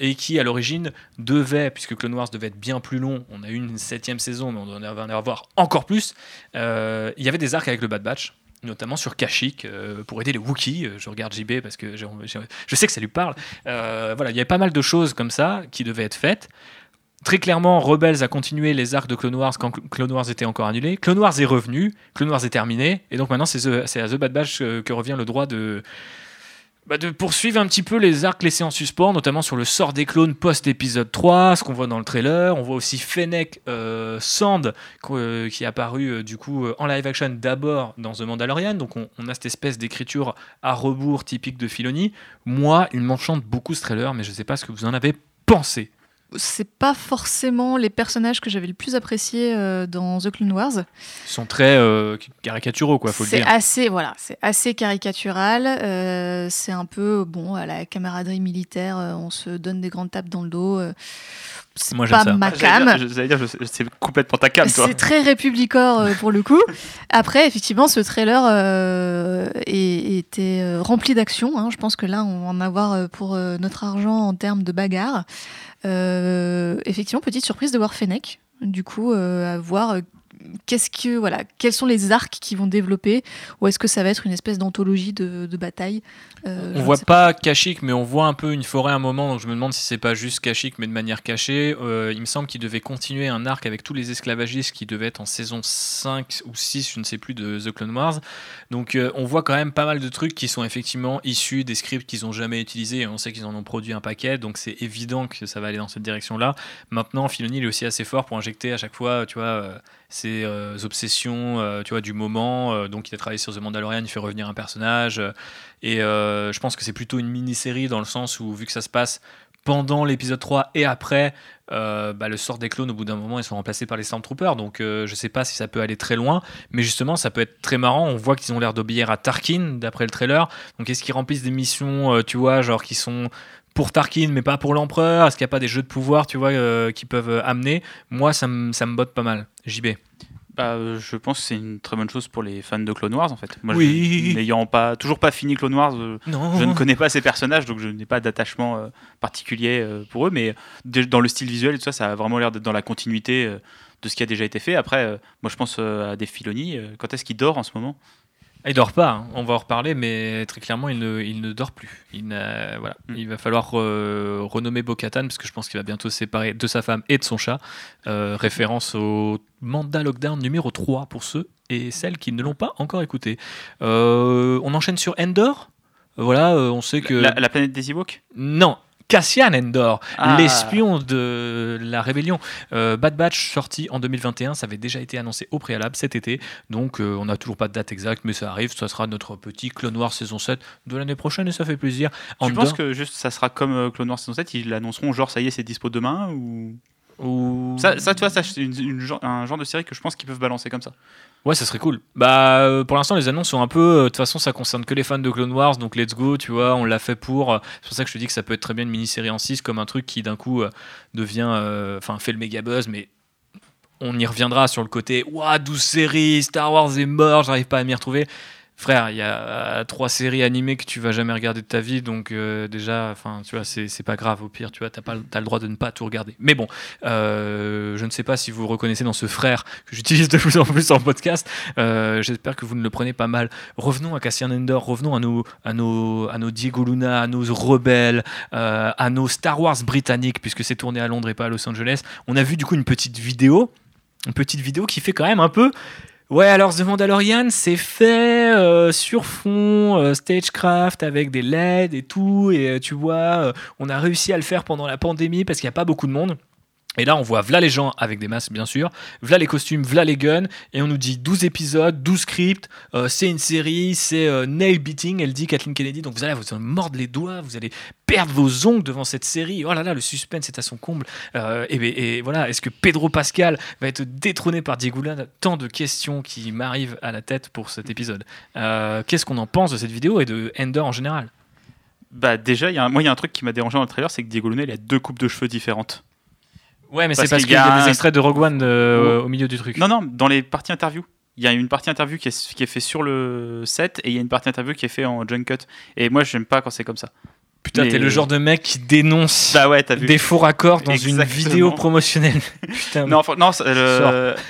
et qui à l'origine devait, puisque Clone Wars devait être bien plus long, on a eu une septième saison, mais on en avoir encore plus. il y avait des arcs avec le Bad Batch notamment sur Kashyyyk euh, pour aider les Wookiees. Euh, je regarde JB parce que je sais que ça lui parle. Euh, voilà, il y avait pas mal de choses comme ça qui devaient être faites. Très clairement, Rebels a continué les arcs de Clone Wars quand Clone Wars était encore annulé. Clone Wars est revenu, Clone Wars est terminé, et donc maintenant c'est à The Bad Batch que revient le droit de, bah, de poursuivre un petit peu les arcs laissés en suspens, notamment sur le sort des clones post-épisode 3, ce qu'on voit dans le trailer. On voit aussi Fennec euh, Sand euh, qui est apparu euh, du coup en live action d'abord dans The Mandalorian. Donc on, a cette espèce d'écriture à rebours typique de Filoni. Moi, il m'enchante beaucoup ce trailer, mais je ne sais pas ce que vous en avez pensé c'est pas forcément les personnages que j'avais le plus appréciés euh, dans The Clone Wars. Ils sont très euh, caricaturaux, quoi, faut le dire. C'est assez, voilà, c'est assez caricatural. Euh, c'est un peu, bon, à la camaraderie militaire, on se donne des grandes tapes dans le dos. c'est Moi, pas ma cam. dire, c'est complètement ta cam, C'est très républicor pour le coup. Après, effectivement, ce trailer était rempli d'action. Hein. Je pense que là, on va en avoir pour notre argent en termes de bagarre. Euh, effectivement, petite surprise de voir Fennec. Du coup, euh, à voir euh, qu'est-ce que voilà, quels sont les arcs qui vont développer ou est-ce que ça va être une espèce d'anthologie de, bataille euh, On voit pas, Kashyyyk, mais on voit un peu une forêt à un moment, donc je me demande si c'est pas juste Kashyyyk, mais de manière cachée. Euh, il me semble qu'il devait continuer un arc avec tous les esclavagistes qui devaient être en saison 5 ou 6, je ne sais plus, de The Clone Wars. Donc euh, on voit quand même pas mal de trucs qui sont effectivement issus des scripts qu'ils ont jamais utilisés, et on sait qu'ils en ont produit un paquet, donc c'est évident que ça va aller dans cette direction-là. Maintenant, Filoni est aussi assez fort pour injecter à chaque fois, tu vois ses euh, obsessions euh, tu vois, du moment. Euh, donc, il a travaillé sur The Mandalorian, il fait revenir un personnage. et je pense que c'est plutôt une mini-série dans le sens où, vu que ça se passe pendant l'épisode 3 et après, bah, le sort des clones, au bout d'un moment, ils sont remplacés par les Stormtroopers. Donc, euh, je sais pas si ça peut aller très loin. Mais justement, ça peut être très marrant. On voit qu'ils ont l'air d'obéir à Tarkin, d'après le trailer. Donc, est-ce qu'ils remplissent des missions, tu vois, genre qui sont pour Tarkin, mais pas pour l'Empereur Est-ce qu'il n'y a pas des jeux de pouvoir, tu vois, euh, qui peuvent euh, amener? Moi, ça me ça botte pas mal. JB. Bah, euh, je pense que c'est une très bonne chose pour les fans de Clone Wars en fait. Moi, Oui. n'ayant pas toujours pas fini Clone Wars, euh, je ne connais pas ces personnages, donc je n'ai pas d'attachement euh, particulier euh, pour eux. Mais dans le style visuel et tout ça, ça a vraiment l'air d'être dans la continuité de ce qui a déjà été fait. Après, moi, je pense à des Filoni. euh, quand est-ce qu'il dort en ce moment? Il dort pas, hein. on va en reparler, mais très clairement, il ne, il ne dort plus. Il, n'a- voilà. Mm. il va falloir euh, renommer Bo-Katan, parce que je pense qu'il va bientôt se séparer de sa femme et de son chat. Euh, référence au Manda Lockdown numéro 3 pour ceux et celles qui ne l'ont pas encore écouté. Euh, on enchaîne sur Endor. Voilà, on sait que. la, la planète des Ewoks? Non, Cassian Endor, Ah. l'espion de la rébellion. Euh, Bad Batch sorti en 2021, ça avait déjà été annoncé au préalable cet été, donc euh, on n'a toujours pas de date exacte, mais ça arrive, ça sera notre petit Clone Wars saison 7 de l'année prochaine et ça fait plaisir. Tu Andor, penses que juste ça sera comme euh, Clone Wars saison 7 Ils l'annonceront genre ça y est, c'est dispo demain ou... ou- ça, ça, tu vois, ça, c'est une- un genre de série que je pense qu'ils peuvent balancer comme ça. Ouais, ça serait cool. Bah, euh, pour l'instant, les annonces sont un peu. euh, De toute façon, ça concerne que les fans de Clone Wars, donc let's go, tu vois, on l'a fait pour. euh, C'est pour ça que je te dis que ça peut être très bien une mini-série en 6 comme un truc qui d'un coup devient. Enfin, fait le méga buzz, mais on y reviendra sur le côté. Ouah, 12 séries, Star Wars est mort, j'arrive pas à m'y retrouver. Frère, il y a euh, trois séries animées que tu vas jamais regarder de ta vie, donc euh, déjà, enfin, tu vois, c'est pas grave. Au pire, tu vois, t'as pas, t'as le droit de ne pas tout regarder. Mais bon, euh, je ne sais pas si vous reconnaissez dans ce frère que j'utilise de plus en plus en podcast. J'espère que vous ne le prenez pas mal. Revenons à Cassian Endor, revenons à nos, à nos, à nos Diego Luna, à nos rebelles, à nos Star Wars britanniques, puisque c'est tourné à Londres et pas à Los Angeles. On a vu du coup une petite vidéo, une petite vidéo qui fait quand même un peu. Ouais, alors The Mandalorian, c'est fait euh, sur fond euh, stagecraft avec des LED et tout, et euh, tu vois, on a réussi à le faire pendant la pandémie parce qu'il n'y a pas beaucoup de monde. Et là, on voit v'là les gens avec des masques, bien sûr, v'là les costumes, v'là les guns, et on nous dit 12 épisodes, 12 scripts, euh, c'est une série, c'est euh, nail beating, elle dit Kathleen Kennedy, donc vous allez vous allez mordre les doigts, vous allez perdre vos ongles devant cette série. Oh là là, le suspense est à son comble. Euh, et, voilà, est-ce que Pedro Pascal va être détrôné par Diego Luna? Tant de questions qui m'arrivent à la tête pour cet épisode. Qu'est-ce qu'on en pense de cette vidéo et de Ender en général? Bah déjà, y a un- moi il y a un truc qui m'a dérangé dans le trailer, c'est que Diego Luna il a deux coupes de cheveux différentes. Ouais, mais c'est parce qu'il y a des extraits de Rogue One euh, au milieu du truc. Non, non, dans les parties interview. Il y a une partie interview qui est, qui est fait sur le set et il y a une partie interview qui est fait en junket. Et moi, j'aime pas quand c'est comme ça. Putain, mais- t'es le genre de mec qui dénonce Bah ouais, vu. des faux raccords dans une vidéo promotionnelle. Putain, Non, enfin, non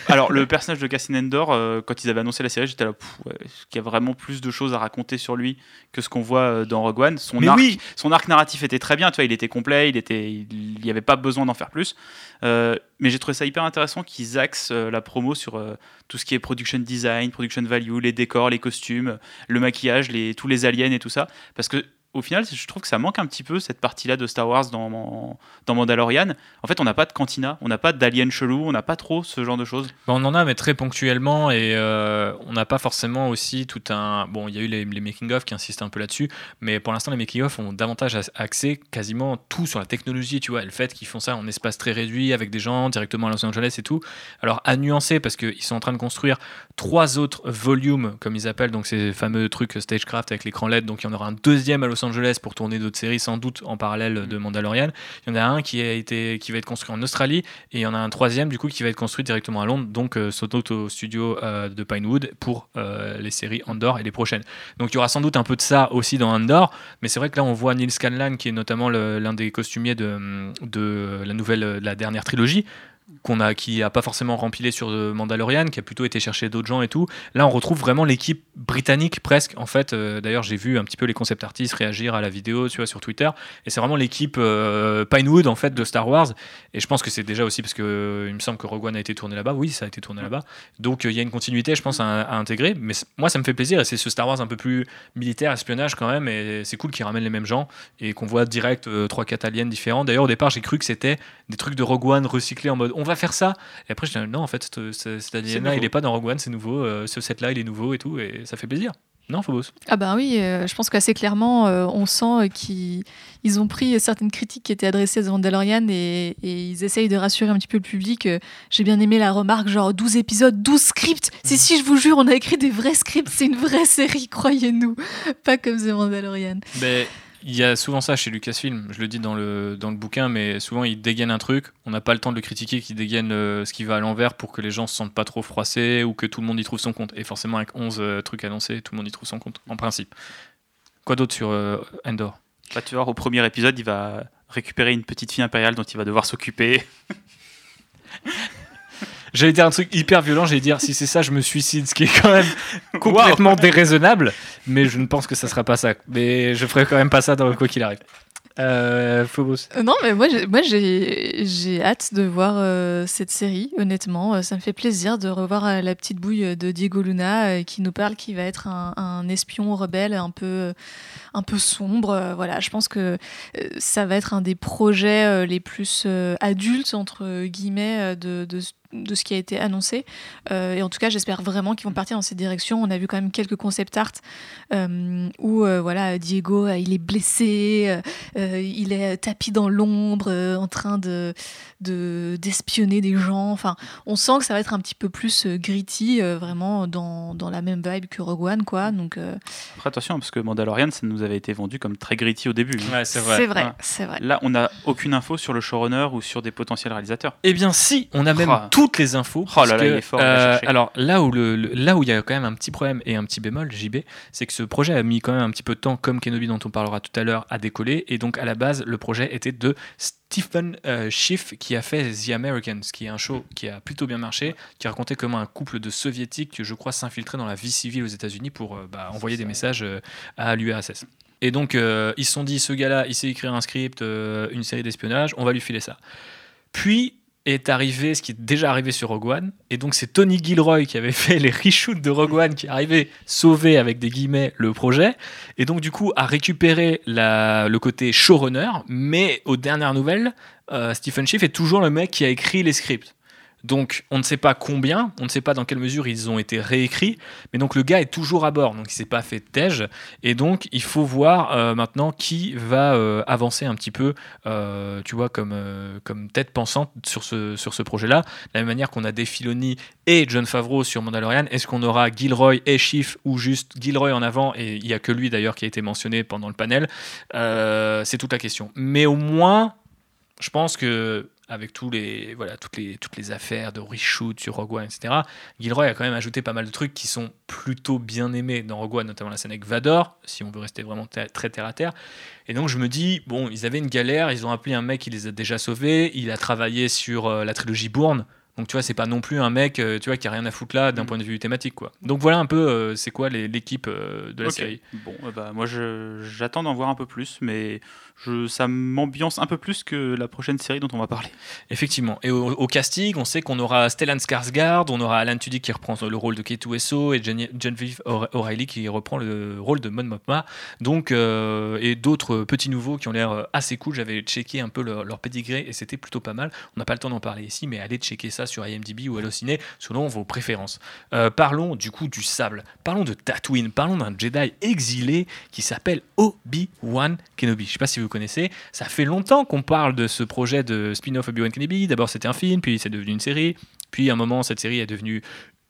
alors le personnage de Cassian Endor, euh, quand ils avaient annoncé la série, j'étais là, ouais, est-ce qu'il y a vraiment plus de choses à raconter sur lui que ce qu'on voit euh, dans Rogue One? Son Mais arc, oui. son arc narratif était très bien, tu vois, il était complet, il était, il n'y avait pas besoin d'en faire plus. Euh, mais j'ai trouvé ça hyper intéressant qu'ils axent la promo sur tout ce qui est production design, production value, les décors, les costumes, le maquillage, les, tous les aliens et tout ça, parce que au final, je trouve que ça manque un petit peu cette partie-là de Star Wars dans, dans Mandalorian. En fait, on n'a pas de cantina, on n'a pas d'aliens chelou, on n'a pas trop ce genre de choses. On en a, mais très ponctuellement, et euh, on n'a pas forcément aussi tout un. Bon, il y a eu les, making-of qui insistent un peu là-dessus, mais pour l'instant, les making-of ont davantage axé quasiment tout sur la technologie, tu vois, et le fait qu'ils font ça en espace très réduit, avec des gens directement à Los Angeles et tout. Alors, à nuancer, parce qu'ils sont en train de construire trois autres volumes, comme ils appellent, donc ces fameux trucs Stagecraft avec l'écran LED, donc il y en aura un deuxième à Los Angeles pour tourner d'autres séries, sans doute en parallèle de Mandalorian. Il y en a un qui, a été, qui va être construit en Australie, et il y en a un troisième du coup qui va être construit directement à Londres, donc euh, au studio euh, de Pinewood pour euh, les séries Andor et les prochaines. Donc il y aura sans doute un peu de ça aussi dans Andor, mais c'est vrai que là on voit Neil Scanlan qui est notamment l'un des costumiers de, de la nouvelle, de la dernière trilogie qu'on a, qui a pas forcément rempilé sur euh, Mandalorian, qui a plutôt été chercher d'autres gens et tout. Là, on retrouve vraiment l'équipe britannique presque. En fait, euh, d'ailleurs, j'ai vu un petit peu les concept artistes réagir à la vidéo, tu vois, sur Twitter. Et c'est vraiment l'équipe euh, Pinewood en fait de Star Wars. Et je pense que c'est déjà aussi parce que il me semble que Rogue One a été tourné là-bas. Oui, ça a été tourné là-bas. Donc il y a une continuité, je pense, à, intégrer. Mais moi, ça me fait plaisir. Et c'est ce Star Wars un peu plus militaire, espionnage quand même. Et c'est cool qu'ils ramènent les mêmes gens et qu'on voit direct trois 4 aliens différents. D'ailleurs, au départ, j'ai cru que c'était des trucs de Rogue One recyclés en mode on va faire ça. Et après, je dis non, en fait, ce- ce- cet nouveau. il est pas dans Rogue One, c'est nouveau. euh, ce set-là, il est nouveau et tout. Et ça fait plaisir. Non, Phobos Ah bah oui, euh, je pense qu'assez clairement, euh, on sent qu'ils ils ont pris certaines critiques qui étaient adressées à The Mandalorian et, et ils essayent de rassurer un petit peu le public. Euh, J'ai bien aimé la remarque, genre 12 épisodes, 12 scripts. Si, si, je vous jure, on a écrit des vrais scripts, c'est une vraie série, croyez-nous. Pas comme The Mandalorian. Mais il y a souvent ça chez Lucasfilm, je le dis dans le, dans le bouquin, mais souvent il dégaine un truc, on n'a pas le temps de le critiquer, qu'il dégaine euh, ce qui va à l'envers pour que les gens se sentent pas trop froissés ou que tout le monde y trouve son compte. Et forcément, avec 11 euh, trucs annoncés, tout le monde y trouve son compte, en principe. Quoi d'autre sur euh, Endor? Là, tu vois, au premier épisode, il va récupérer une petite fille impériale dont il va devoir s'occuper. J'allais dire un truc hyper violent, j'allais dire si c'est ça, je me suicide, ce qui est quand même complètement déraisonnable, mais je ne pense que ça sera pas ça. Mais je ferai quand même pas ça dans quoi qu'il arrive. Euh, Phobos. Euh, Non, mais moi, j'ai- moi j'ai j'ai hâte de voir euh, cette série, honnêtement. Euh, Ça me fait plaisir de revoir euh, la petite bouille de Diego Luna euh, qui nous parle qui va être un, un espion rebelle un peu, un peu sombre. Euh, Voilà, je pense que euh, ça va être un des projets euh, les plus euh, adultes, entre guillemets, de, de, de ce qui a été annoncé. Euh, et en tout cas, j'espère vraiment qu'ils vont partir dans cette direction. On a vu quand même quelques concept art euh, où euh, voilà, Diego, euh, il est blessé. il est tapis dans l'ombre, euh, en train de de- d'espionner des gens. Enfin, on sent que ça va être un petit peu plus euh, gritty, euh, vraiment dans, dans la même vibe que Rogue One, quoi. Donc euh, Après, attention, parce que Mandalorian, ça nous avait été vendu comme très gritty au début. Ouais, c'est vrai, Ouais. c'est vrai. Là, on n'a aucune info sur le showrunner ou sur des potentiels réalisateurs. Eh bien, si, on a même Ah. Toutes les infos. Oh là là, que, il est fort, euh, alors là où le, le- là où il y a quand même un petit problème et un petit bémol, JB, c'est que ce projet a mis quand même un petit peu de temps, comme Kenobi dont on parlera tout à l'heure, à décoller. Et donc à la base, le projet était de Stephen euh, Schiff qui a fait The Americans, qui est un show qui a plutôt bien marché, qui racontait comment un couple de soviétiques, je crois, s'infiltrait dans la vie civile aux États-Unis pour euh, bah, envoyer des messages euh, à l'URSS. Et donc euh, ils se sont dit, ce gars-là, il sait écrire un script, euh, une série d'espionnage, on va lui filer ça. Puis est arrivé ce qui est déjà arrivé sur Rogue One, et donc c'est Tony Gilroy qui avait fait les reshoots de Rogue One qui est arrivé sauver avec des guillemets le projet, et donc du coup a récupéré le côté showrunner, mais aux dernières nouvelles, euh, Stephen Schiff est toujours le mec qui a écrit les scripts. Donc on ne sait pas combien, on ne sait pas dans quelle mesure ils ont été réécrits, mais donc le gars est toujours à bord, donc il s'est pas fait de tège, et donc il faut voir euh, maintenant qui va euh, avancer un petit peu, euh, tu vois, comme, comme tête pensante sur ce, sur ce projet-là, de la même manière qu'on a des et John Favreau sur Mandalorian, est-ce qu'on aura Gilroy et Schiff ou juste Gilroy en avant, et il n'y a que lui d'ailleurs qui a été mentionné pendant le panel, c'est toute la question. Mais au moins, je pense que avec tous les, voilà, toutes, les, toutes les affaires de reshoot sur Rogue One, etc., Gilroy a quand même ajouté pas mal de trucs qui sont plutôt bien aimés dans Rogue One, notamment la scène avec Vador, si on veut rester vraiment très terre à terre. Et donc je me dis, bon, ils avaient une galère, ils ont appelé un mec qui les a déjà sauvés, il a travaillé sur euh, la trilogie Bourne. Donc tu vois, c'est pas non plus un mec, euh, tu vois, qui a rien à foutre là d'un Mm. point de vue thématique, quoi. Donc voilà un peu, euh, c'est quoi l'équipe euh, de la série. Bon, bah, moi j'attends d'en voir un peu plus, mais je, ça m'ambiance un peu plus que la prochaine série dont on va parler. Effectivement. Et au, casting, on sait qu'on aura Stellan Skarsgård, on aura Alan Tudyk qui reprend le rôle de K2SO et Gen- Genevieve O'Re- O'Reilly qui reprend le rôle de Mon Mothma. Donc, euh, et d'autres petits nouveaux qui ont l'air assez cool. J'avais checké un peu leur, leur et c'était plutôt pas mal. On n'a pas le temps d'en parler ici, mais allez checker ça sur IMDb ou Allociné selon vos préférences. Euh, parlons du coup du sable. Parlons de Tatooine. Parlons d'un Jedi exilé qui s'appelle Obi-Wan Kenobi. Je sais pas si vous connaissez. Ça fait longtemps qu'on parle de ce projet de spin-off Obi-Wan Kenobi. D'abord, c'était un film, puis c'est devenu une série. Puis, à un moment, cette série est devenue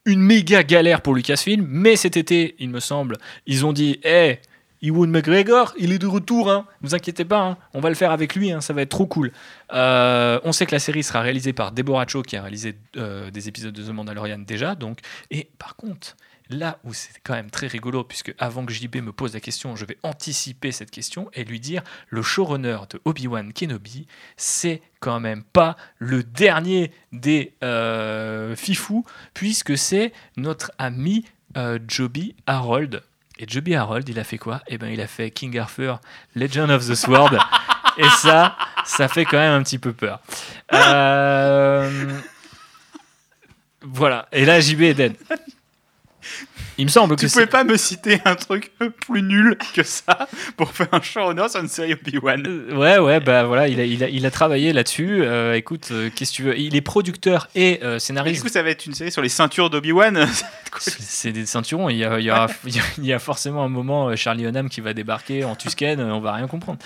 une méga galère pour Lucasfilm. Mais cet été, il me semble, ils ont dit Hé, Ewan McGregor, il est de retour, hein. Ne vous inquiétez pas, hein. on va le faire avec lui, hein. ça va être trop cool. Euh, on sait que la série sera réalisée par Deborah Cho, qui a réalisé euh, des épisodes de The Mandalorian déjà. Donc. Et par contre, là où c'est quand même très rigolo, puisque avant que JB me pose la question, je vais anticiper cette question et lui dire le showrunner de Obi-Wan Kenobi, c'est quand même pas le dernier des euh, fifous, puisque c'est notre ami euh, Joby Harold. Et Joby Harold, il a fait quoi? Eh ben, il a fait King Arthur, Legend of the Sword. et ça, ça fait quand même un petit peu peur. Euh, Voilà. Et là, JB est dead. Il me semble que Tu c'est- pouvais pas me citer un truc plus nul que ça pour faire un showrunner sur une série Obi-Wan. Euh, Ouais, ouais, bah voilà, il a, il a, il a travaillé là-dessus. Euh, écoute, euh, qu'est-ce que tu veux? Il est producteur et euh, Et scénariste. du coup, ça va être une série sur les ceintures d'Obi-Wan. C'est des ceinturons. Il y, a, il, y aura- il y a- il y a forcément un moment, Charlie Hunnam qui va débarquer en Tusken, on va rien comprendre.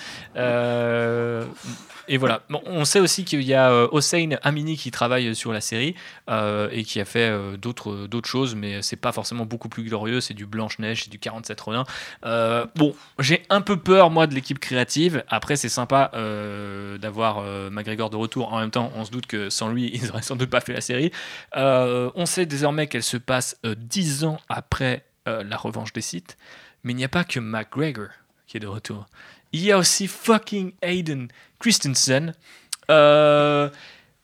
Et voilà. On sait aussi qu'il y a euh, Hossein Amini qui travaille sur la série euh, et qui a fait euh, d'autres choses, mais c'est pas forcément beaucoup plus glorieux. C'est du Blanche-Neige, c'est du 47 Ronin. Bon, j'ai un peu peur, moi, de l'équipe créative. Après, c'est sympa d'avoir McGregor de retour. En même temps, on se doute que sans lui, ils auraient sans doute pas fait la série. On sait désormais qu'elle se passe 10 ans après la revanche des Sith, mais il n'y a pas que McGregor qui est de retour. Il y a aussi fucking Hayden Christensen. Euh,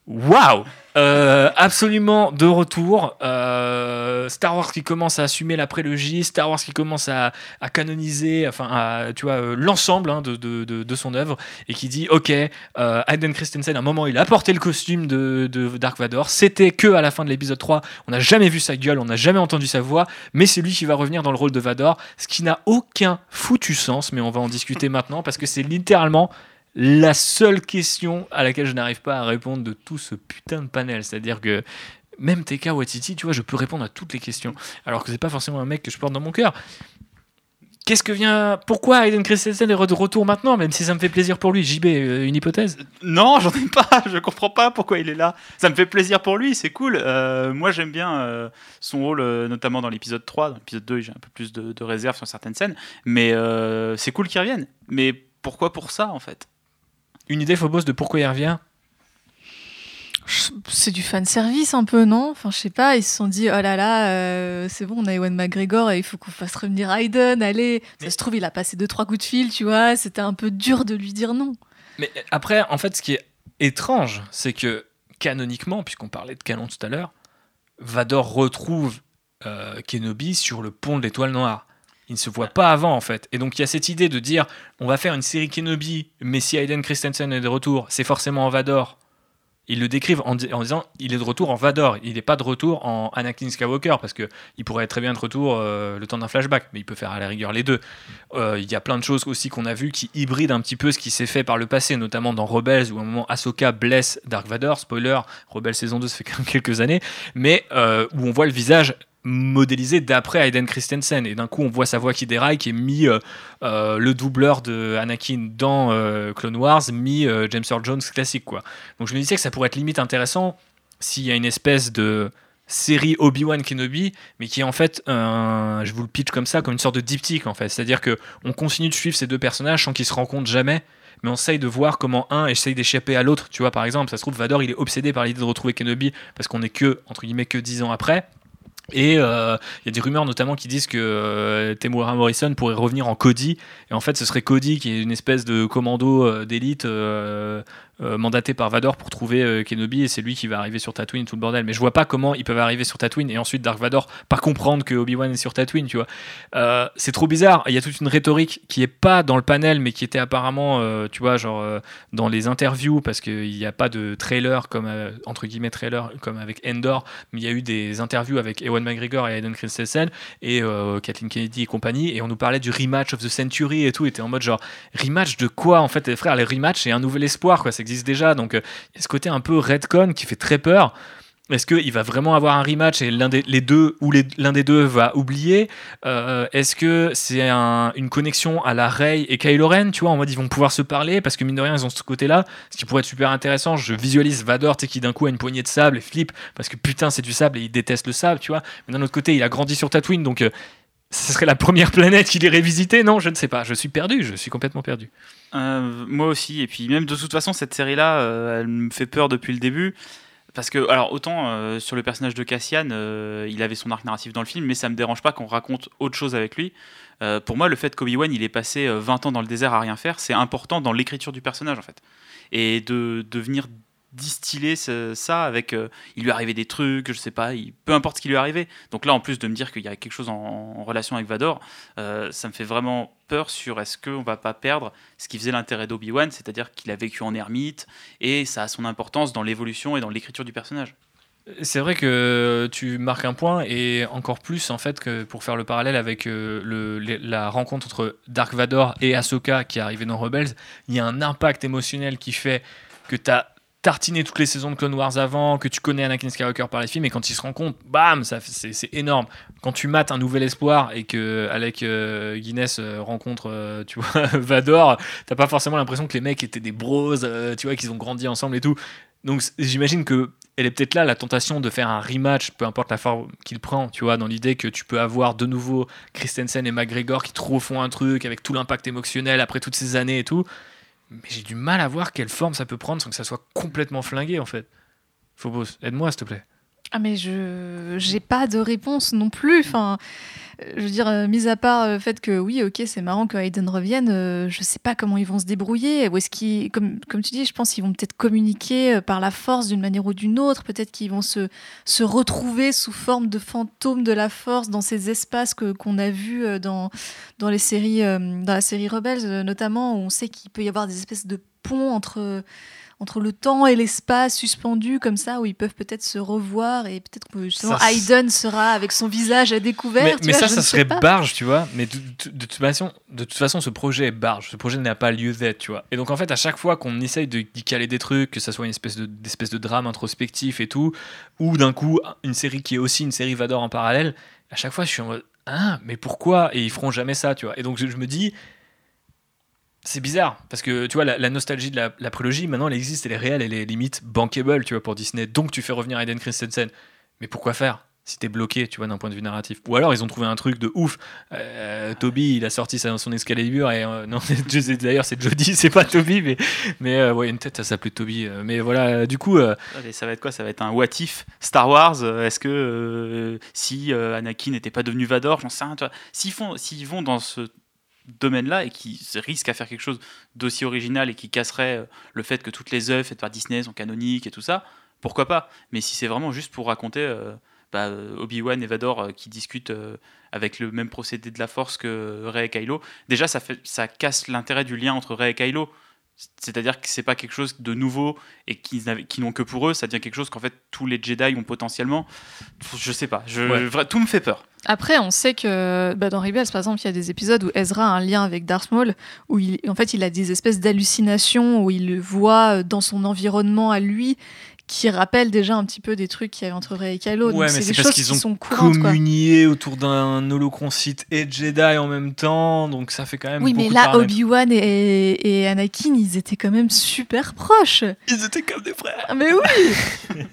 Waouh Euh, Absolument de retour. Euh, Star Wars qui commence à assumer la prélogie, Star Wars qui commence à, canoniser, enfin, tu vois, euh, l'ensemble hein, de, son œuvre et qui dit Ok, euh, Christensen, à un moment, il a porté le costume de, de Dark Vador. C'était que à la fin de l'épisode 3. On n'a jamais vu sa gueule, on n'a jamais entendu sa voix, mais c'est lui qui va revenir dans le rôle de Vador, ce qui n'a aucun foutu sens, mais on va en discuter maintenant parce que c'est littéralement la seule question à laquelle je n'arrive pas à répondre de tout ce putain de panel. C'est-à-dire que même TK Watiti, tu vois, je peux répondre à toutes les questions, alors que c'est pas forcément un mec que je porte dans mon cœur. Qu'est-ce que vient. Pourquoi Hayden Christensen est de retour maintenant, même si ça me fait plaisir pour lui? JB, euh, une hypothèse Non, j'en ai pas. Je comprends pas pourquoi il est là. Ça me fait plaisir pour lui, c'est cool. Euh, moi, j'aime bien euh, son rôle, notamment dans l'épisode 3. Dans l'épisode 2, j'ai un peu plus de, de réserve sur certaines scènes. Mais c'est cool qu'il revienne. Mais pourquoi pour ça, en fait? Une idée, Phobos, de pourquoi il revient? C'est du fan service un peu, non? Enfin, je sais pas, ils se sont dit, oh là là, euh, c'est bon, on a Ewan McGregor et il faut qu'on fasse revenir Hayden, allez. Mais- Ça se trouve, il a passé deux, trois coups de fil, tu vois, c'était un peu dur de lui dire non. Mais euh, après, en fait, ce qui est étrange, c'est que canoniquement, puisqu'on parlait de canon tout à l'heure, Vador retrouve euh, Kenobi sur le pont de l'étoile noire. Il ne se voit pas avant, en fait. Et donc, il y a cette idée de dire on va faire une série Kenobi, mais si Hayden Christensen est de retour, c'est forcément en Vador. Ils le décrivent en, di- en disant il est de retour en Vador, il n'est pas de retour en Anakin Skywalker, parce que il pourrait être très bien de retour euh, le temps d'un flashback, mais il peut faire à la rigueur les deux. Euh, Il y a plein de choses aussi qu'on a vues qui hybrident un petit peu ce qui s'est fait par le passé, notamment dans Rebels, où à un moment Ahsoka blesse Dark Vador, spoiler, Rebels saison 2, ça fait quand même quelques années, mais euh, où on voit le visage modélisé d'après Hayden Christensen. Et d'un coup on voit sa voix qui déraille qui est mis euh, euh, le doubleur de Anakin dans euh, Clone Wars mis James Earl Jones classique quoi. Donc je me disais que ça pourrait être limite intéressant s'il y a une espèce de série Obi-Wan Kenobi mais qui est en fait un- je vous le pitch comme ça comme une sorte de diptyque en fait. C'est à dire que on continue de suivre ces deux personnages sans qu'ils se rencontrent jamais mais on essaye de voir comment un essaye d'échapper à l'autre. Tu vois par exemple ça se trouve Vador il est obsédé par l'idée de retrouver Kenobi parce qu'on est que entre guillemets que 10 ans après et euh, il y a des rumeurs notamment qui disent que euh, Temuera Morrison pourrait revenir en Cody. Et en fait, ce serait Cody qui est une espèce de commando euh, d'élite euh, mandaté par Vador pour trouver euh, Kenobi. Et c'est lui qui va arriver sur Tatooine, tout le bordel. Mais je vois pas comment ils peuvent arriver sur Tatooine et ensuite Dark Vador pas comprendre que Obi-Wan est sur Tatooine, tu vois. Euh, c'est trop bizarre. Il y a toute une rhétorique qui est pas dans le panel, mais qui était apparemment, tu vois, genre dans les interviews, parce qu'il n'y a pas de trailer comme, entre guillemets, trailer comme avec Endor, mais il y a eu des interviews avec Ewan McGregor et Hayden Christensen et Kathleen Kennedy et compagnie, et on nous parlait du rematch of the century et tout, et était en mode genre, rematch de quoi en fait, frère, les rematchs c'est un nouvel espoir, quoi, ça existe déjà, donc euh, il y a ce côté un peu redcon qui fait très peur. Est-ce qu'il va vraiment avoir un rematch et l'un des les deux ou l'un des deux va oublier? Euh, Est-ce que c'est un- une connexion à la Rey et Kylo Ren, tu vois, en mode ils vont pouvoir se parler parce que mine de rien ils ont ce côté-là, ce qui pourrait être super intéressant. Je visualise Vador, sais, qui d'un coup a une poignée de sable et flippe parce que putain c'est du sable et il déteste le sable, tu vois. Mais d'un autre côté il a grandi sur Tatooine donc euh, ce serait la première planète qu'il irait visiter Non, je ne sais pas. Je suis perdu, je suis complètement perdu. Euh, moi aussi, et puis même de toute façon, cette série-là, euh, elle me fait peur depuis le début. Parce que, alors, autant euh, sur le personnage de Cassian, il avait son arc narratif dans le film, mais ça me dérange pas qu'on raconte autre chose avec lui. Pour moi, le fait qu'Obi-Wan il ait passé euh, 20 ans dans le désert à rien faire, c'est important dans l'écriture du personnage en fait. Et de, de venir distiller ça avec. euh, il lui arrivé des trucs, je sais pas, il- peu importe ce qui lui arrivé. Donc là, en plus de me dire qu'il y a quelque chose en, en relation avec Vador, euh, ça me fait vraiment peur sur est-ce qu'on va pas perdre ce qui faisait l'intérêt d'Obi-Wan, c'est-à-dire qu'il a vécu en ermite et ça a son importance dans l'évolution et dans l'écriture du personnage. C'est vrai que tu marques un point et encore plus en fait que pour faire le parallèle avec euh, le, la rencontre entre Dark Vador et Ahsoka qui est arrivée dans Rebels, il y a un impact émotionnel qui fait que tu as tartiné toutes les saisons de Clone Wars avant, que tu connais Anakin Skywalker par les films et quand il se rend compte, bam, ça c'est énorme. Quand tu mates un nouvel espoir et que Alec euh, Guinness euh, rencontre tu vois Vador, t'as pas forcément l'impression que les mecs étaient des bros, tu vois qu'ils ont grandi ensemble et tout. Donc j'imagine que elle est peut-être là la tentation de faire un rematch, peu importe la forme qu'il prend, tu vois, dans l'idée que tu peux avoir de nouveau Christensen et McGregor qui trop font un truc avec tout l'impact émotionnel après toutes ces années et tout. Mais j'ai du mal à voir quelle forme ça peut prendre sans que ça soit complètement flingué en fait. Phobos, aide-moi s'il te plaît. Ah mais je j'ai pas de réponse non plus. Enfin, je veux dire, euh, mis à part le fait que oui, ok, c'est marrant que Hayden revienne, euh, je sais pas comment ils vont se débrouiller. Ou est-ce qu'ils, comme, comme tu dis, je pense qu'ils vont peut-être communiquer euh, par la force d'une manière ou d'une autre. Peut-être qu'ils vont se, se retrouver sous forme de fantômes de la force dans ces espaces que, qu'on a vus dans, dans, les séries, dans la série Rebels, notamment, où on sait qu'il peut y avoir des espèces de ponts entre entre le temps et l'espace suspendu comme ça où ils peuvent peut-être se revoir et peut-être que justement Hayden sera avec son visage à découvert. Mais, ça, ça serait barge, tu vois. Mais de, toute façon, de toute façon, ce projet est barge. Ce projet n'a pas lieu d'être, tu vois. Et donc en fait, à chaque fois qu'on essaye de caler des trucs, que ça soit une espèce de, de drame introspectif et tout, ou d'un coup une série qui est aussi une série Vador en parallèle, à chaque fois je suis en mode ah mais pourquoi? Et ils feront jamais ça, tu vois. Et donc je me dis c'est bizarre parce que tu vois la, nostalgie de la, prélogie maintenant elle existe elle est réelle elle est limite bankable tu vois pour Disney. Donc tu fais revenir Aiden Christensen. Mais pourquoi faire si t'es bloqué tu vois d'un point de vue narratif? Ou alors ils ont trouvé un truc de ouf. Euh, Toby il a sorti son Excalibur et euh, non d'ailleurs c'est Jody c'est pas Toby mais mais euh, ouais une tête ça s'appelait Toby mais voilà du coup ça va être quoi? Ça va être un what if Star Wars est-ce que si Anakin n'était pas devenu Vador? J'en sais rien s'ils font s'ils vont dans ce domaine-là et qui risque à faire quelque chose d'aussi original et qui casserait euh, le fait que toutes les œuvres faites par Disney sont canoniques et tout ça, pourquoi pas? Mais si c'est vraiment juste pour raconter euh, bah, Obi-Wan et Vador euh, qui discutent avec le même procédé de la force que Rey et Kylo, déjà ça, fait, ça casse l'intérêt du lien entre Rey et Kylo. C'est-à-dire que c'est pas quelque chose de nouveau et qui, qui n'ont que pour eux, ça devient quelque chose qu'en fait tous les Jedi ont potentiellement. Je sais pas, je, tout me fait peur. Après, on sait que bah, dans Rebels, par exemple, il y a des épisodes où Ezra a un lien avec Darth Maul, où il, en fait il a des espèces d'hallucinations, où il le voit dans son environnement à lui, qui rappellent déjà un petit peu des trucs qu'il y avait entre Rey et Kylo. Ouais, mais c'est parce qu'ils ont communié autour d'un holoconcite et Jedi en même temps, donc ça fait quand même. Oui, mais là, Obi-Wan et, et, Anakin, ils étaient quand même super proches. Ils étaient comme des frères. Ah, mais oui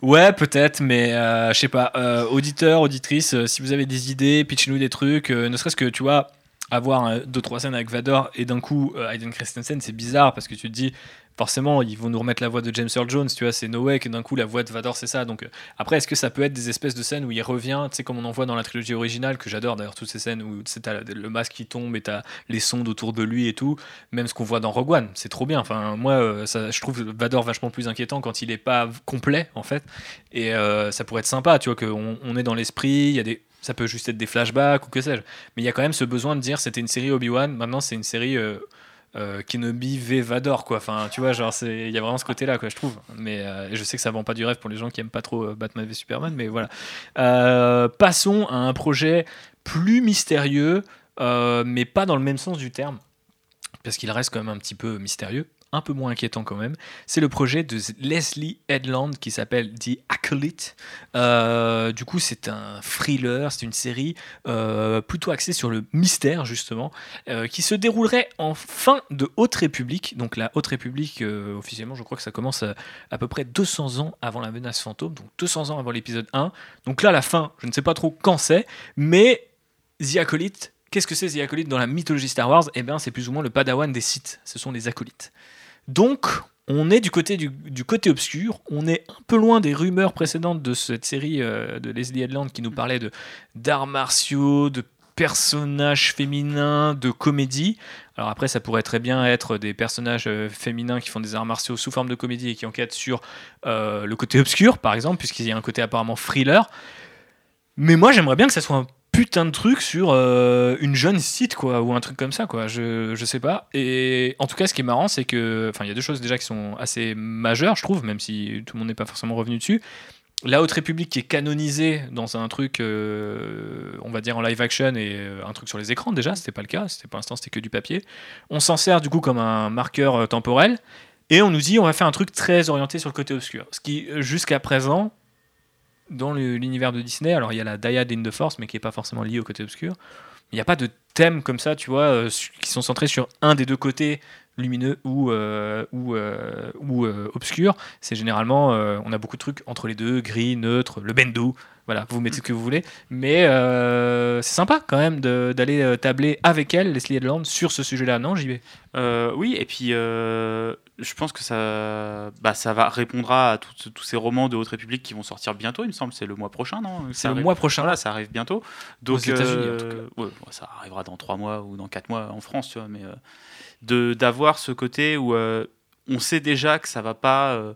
Ouais, peut-être, mais euh, je sais pas. Euh, auditeur, auditrice, euh, si vous avez des idées, pitchez-nous des trucs. ne serait-ce que, tu vois, avoir deux, trois scènes avec Vador et d'un coup, Aiden Christensen, c'est bizarre parce que tu te dis, forcément, ils vont nous remettre la voix de James Earl Jones, tu vois, c'est No Way que d'un coup, la voix de Vador, c'est ça. Donc, euh, après, est-ce que ça peut être des espèces de scènes où il revient, tu sais, comme on en voit dans la trilogie originale, que j'adore d'ailleurs, toutes ces scènes où tu as le masque qui tombe et t'as les sondes autour de lui et tout, même ce qu'on voit dans Rogue One, c'est trop bien. Enfin, moi, euh, ça, je trouve Vador vachement plus inquiétant quand il est pas complet, en fait. Et euh, ça pourrait être sympa, tu vois, qu'on on est dans l'esprit, il y a des ça peut juste être des flashbacks ou que sais-je. Mais il y a quand même ce besoin de dire c'était une série Obi-Wan, maintenant c'est une série euh, Kenobi v Vador quoi. Enfin tu vois il y a vraiment ce côté là quoi je trouve. Mais euh, je sais que ça vend pas du rêve pour les gens qui aiment pas trop euh, Batman v Superman mais voilà. Passons à un projet plus mystérieux mais pas dans le même sens du terme parce qu'il reste quand même un petit peu mystérieux un peu moins inquiétant quand même, c'est le projet de Leslie Headland qui s'appelle The Acolyte. Euh, du coup, c'est un thriller, c'est une série euh, plutôt axée sur le mystère justement, euh, qui se déroulerait en fin de Haute République. Donc la Haute République, officiellement, je crois que ça commence à, à, peu près 200 ans avant la menace fantôme, donc 200 ans avant l'épisode 1. Donc là, la fin, je ne sais pas trop quand c'est, mais The Acolyte Qu'est-ce que c'est The Acolyte dans la mythologie Star Wars? Eh bien, c'est plus ou moins le padawan des Sith. Ce sont les acolytes. Donc, on est du côté, du, côté obscur, on est un peu loin des rumeurs précédentes de cette série euh, de Leslie Headland qui nous parlait d'arts martiaux, de personnages féminins, de comédie. Alors après, ça pourrait très bien être des personnages euh, féminins qui font des arts martiaux sous forme de comédie et qui enquêtent sur euh, le côté obscur, par exemple, puisqu'il y a un côté apparemment thriller. Mais moi, j'aimerais bien que ça soit un putain de truc sur euh, une jeune site quoi ou un truc comme ça quoi. Je, je sais pas. Et en tout cas ce qui est marrant c'est que enfin il y a deux choses déjà qui sont assez majeures je trouve même si tout le monde n'est pas forcément revenu dessus. La Haute République qui est canonisée dans un truc, euh, on va dire en live action et euh, un truc sur les écrans déjà, c'était pas le cas, c'était pour l'instant c'était que du papier. On s'en sert du coup comme un marqueur temporel. Et on nous dit on va faire un truc très orienté sur le côté obscur. Ce qui jusqu'à présent dans l'univers de Disney, alors il y a la Dyad in the Force mais qui est pas forcément liée au côté obscur. Il n'y a pas de thème comme ça, tu vois, euh, qui sont centrés sur un des deux côtés lumineux ou, euh, ou, euh, obscur. C'est généralement, on a beaucoup de trucs entre les deux, gris, neutre, le bendo. Voilà, vous mettez ce que vous voulez. Mais c'est sympa quand même d'aller tabler avec elle, Leslie Headland, sur ce sujet-là, non. Euh, oui, et puis je pense que ça, bah, ça va répondra à tout- tous ces romans de Haute République qui vont sortir bientôt, il me semble. C'est le mois prochain, non? C'est le arrive- mois prochain. Voilà, ça arrive bientôt. Donc, Aux États-Unis, en tout euh, ouais, ouais, ça arrivera dans trois mois ou dans quatre mois en France, tu vois. Mais euh, de d'avoir ce côté où euh, on sait déjà que ça va pas euh,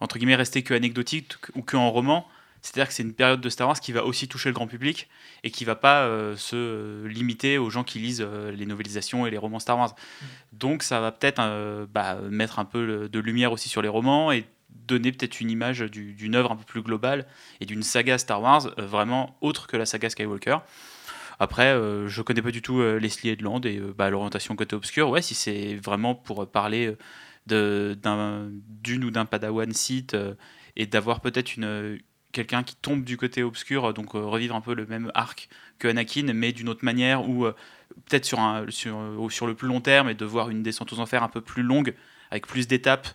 entre guillemets rester que anecdotique ou que en roman. C'est-à-dire que c'est une période de Star Wars qui va aussi toucher le grand public et qui va pas euh, se euh, limiter aux gens qui lisent euh, les novelisations et les romans Star Wars. Donc ça va peut-être euh, bah, mettre un peu le- de lumière aussi sur les romans et donner peut-être une image du- d'une œuvre un peu plus globale et d'une saga Star Wars vraiment autre que la saga Skywalker. Après, euh, je connais pas du tout euh, Leslie Headland et euh, bah, l'orientation côté obscur. Ouais, si c'est vraiment pour parler d'une ou d'un Padawan Sith euh, et d'avoir peut-être une quelqu'un qui tombe du côté obscur, donc euh, revivre un peu le même arc que Anakin, mais d'une autre manière ou euh, peut-être sur, sur, euh, le plus long terme et de voir une descente aux enfers un peu plus longue avec plus d'étapes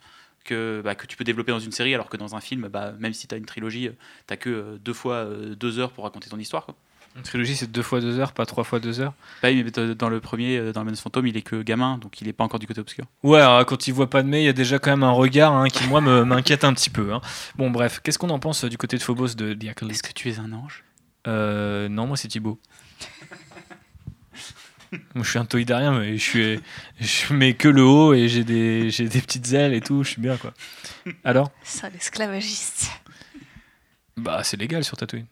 que, bah, que tu peux développer dans une série, alors que dans un film, bah, même si tu as une trilogie, tu que euh, deux fois euh, deux heures pour raconter ton histoire. Une trilogie, c'est deux fois deux heures, pas trois fois deux heures. Bah oui, mais t- dans le premier, euh, dans le Menace Fantôme, il est que gamin, donc il est pas encore du côté obscur. Ouais, alors, quand il voit pas de mais, il y a déjà quand même un regard hein, qui, moi, me- m'inquiète un petit peu. hein. Bon, bref, qu'est-ce qu'on en pense euh, du côté de Phobos de The Acolyte Est-ce que tu es un ange? Euh, non, moi c'est Thibaut. moi je suis un toïdarien, mais je suis, je mets que le haut et j'ai des, j'ai des petites ailes et tout, je suis bien quoi. Alors? Ça, l'esclavagiste. Bah c'est légal sur Tatooine.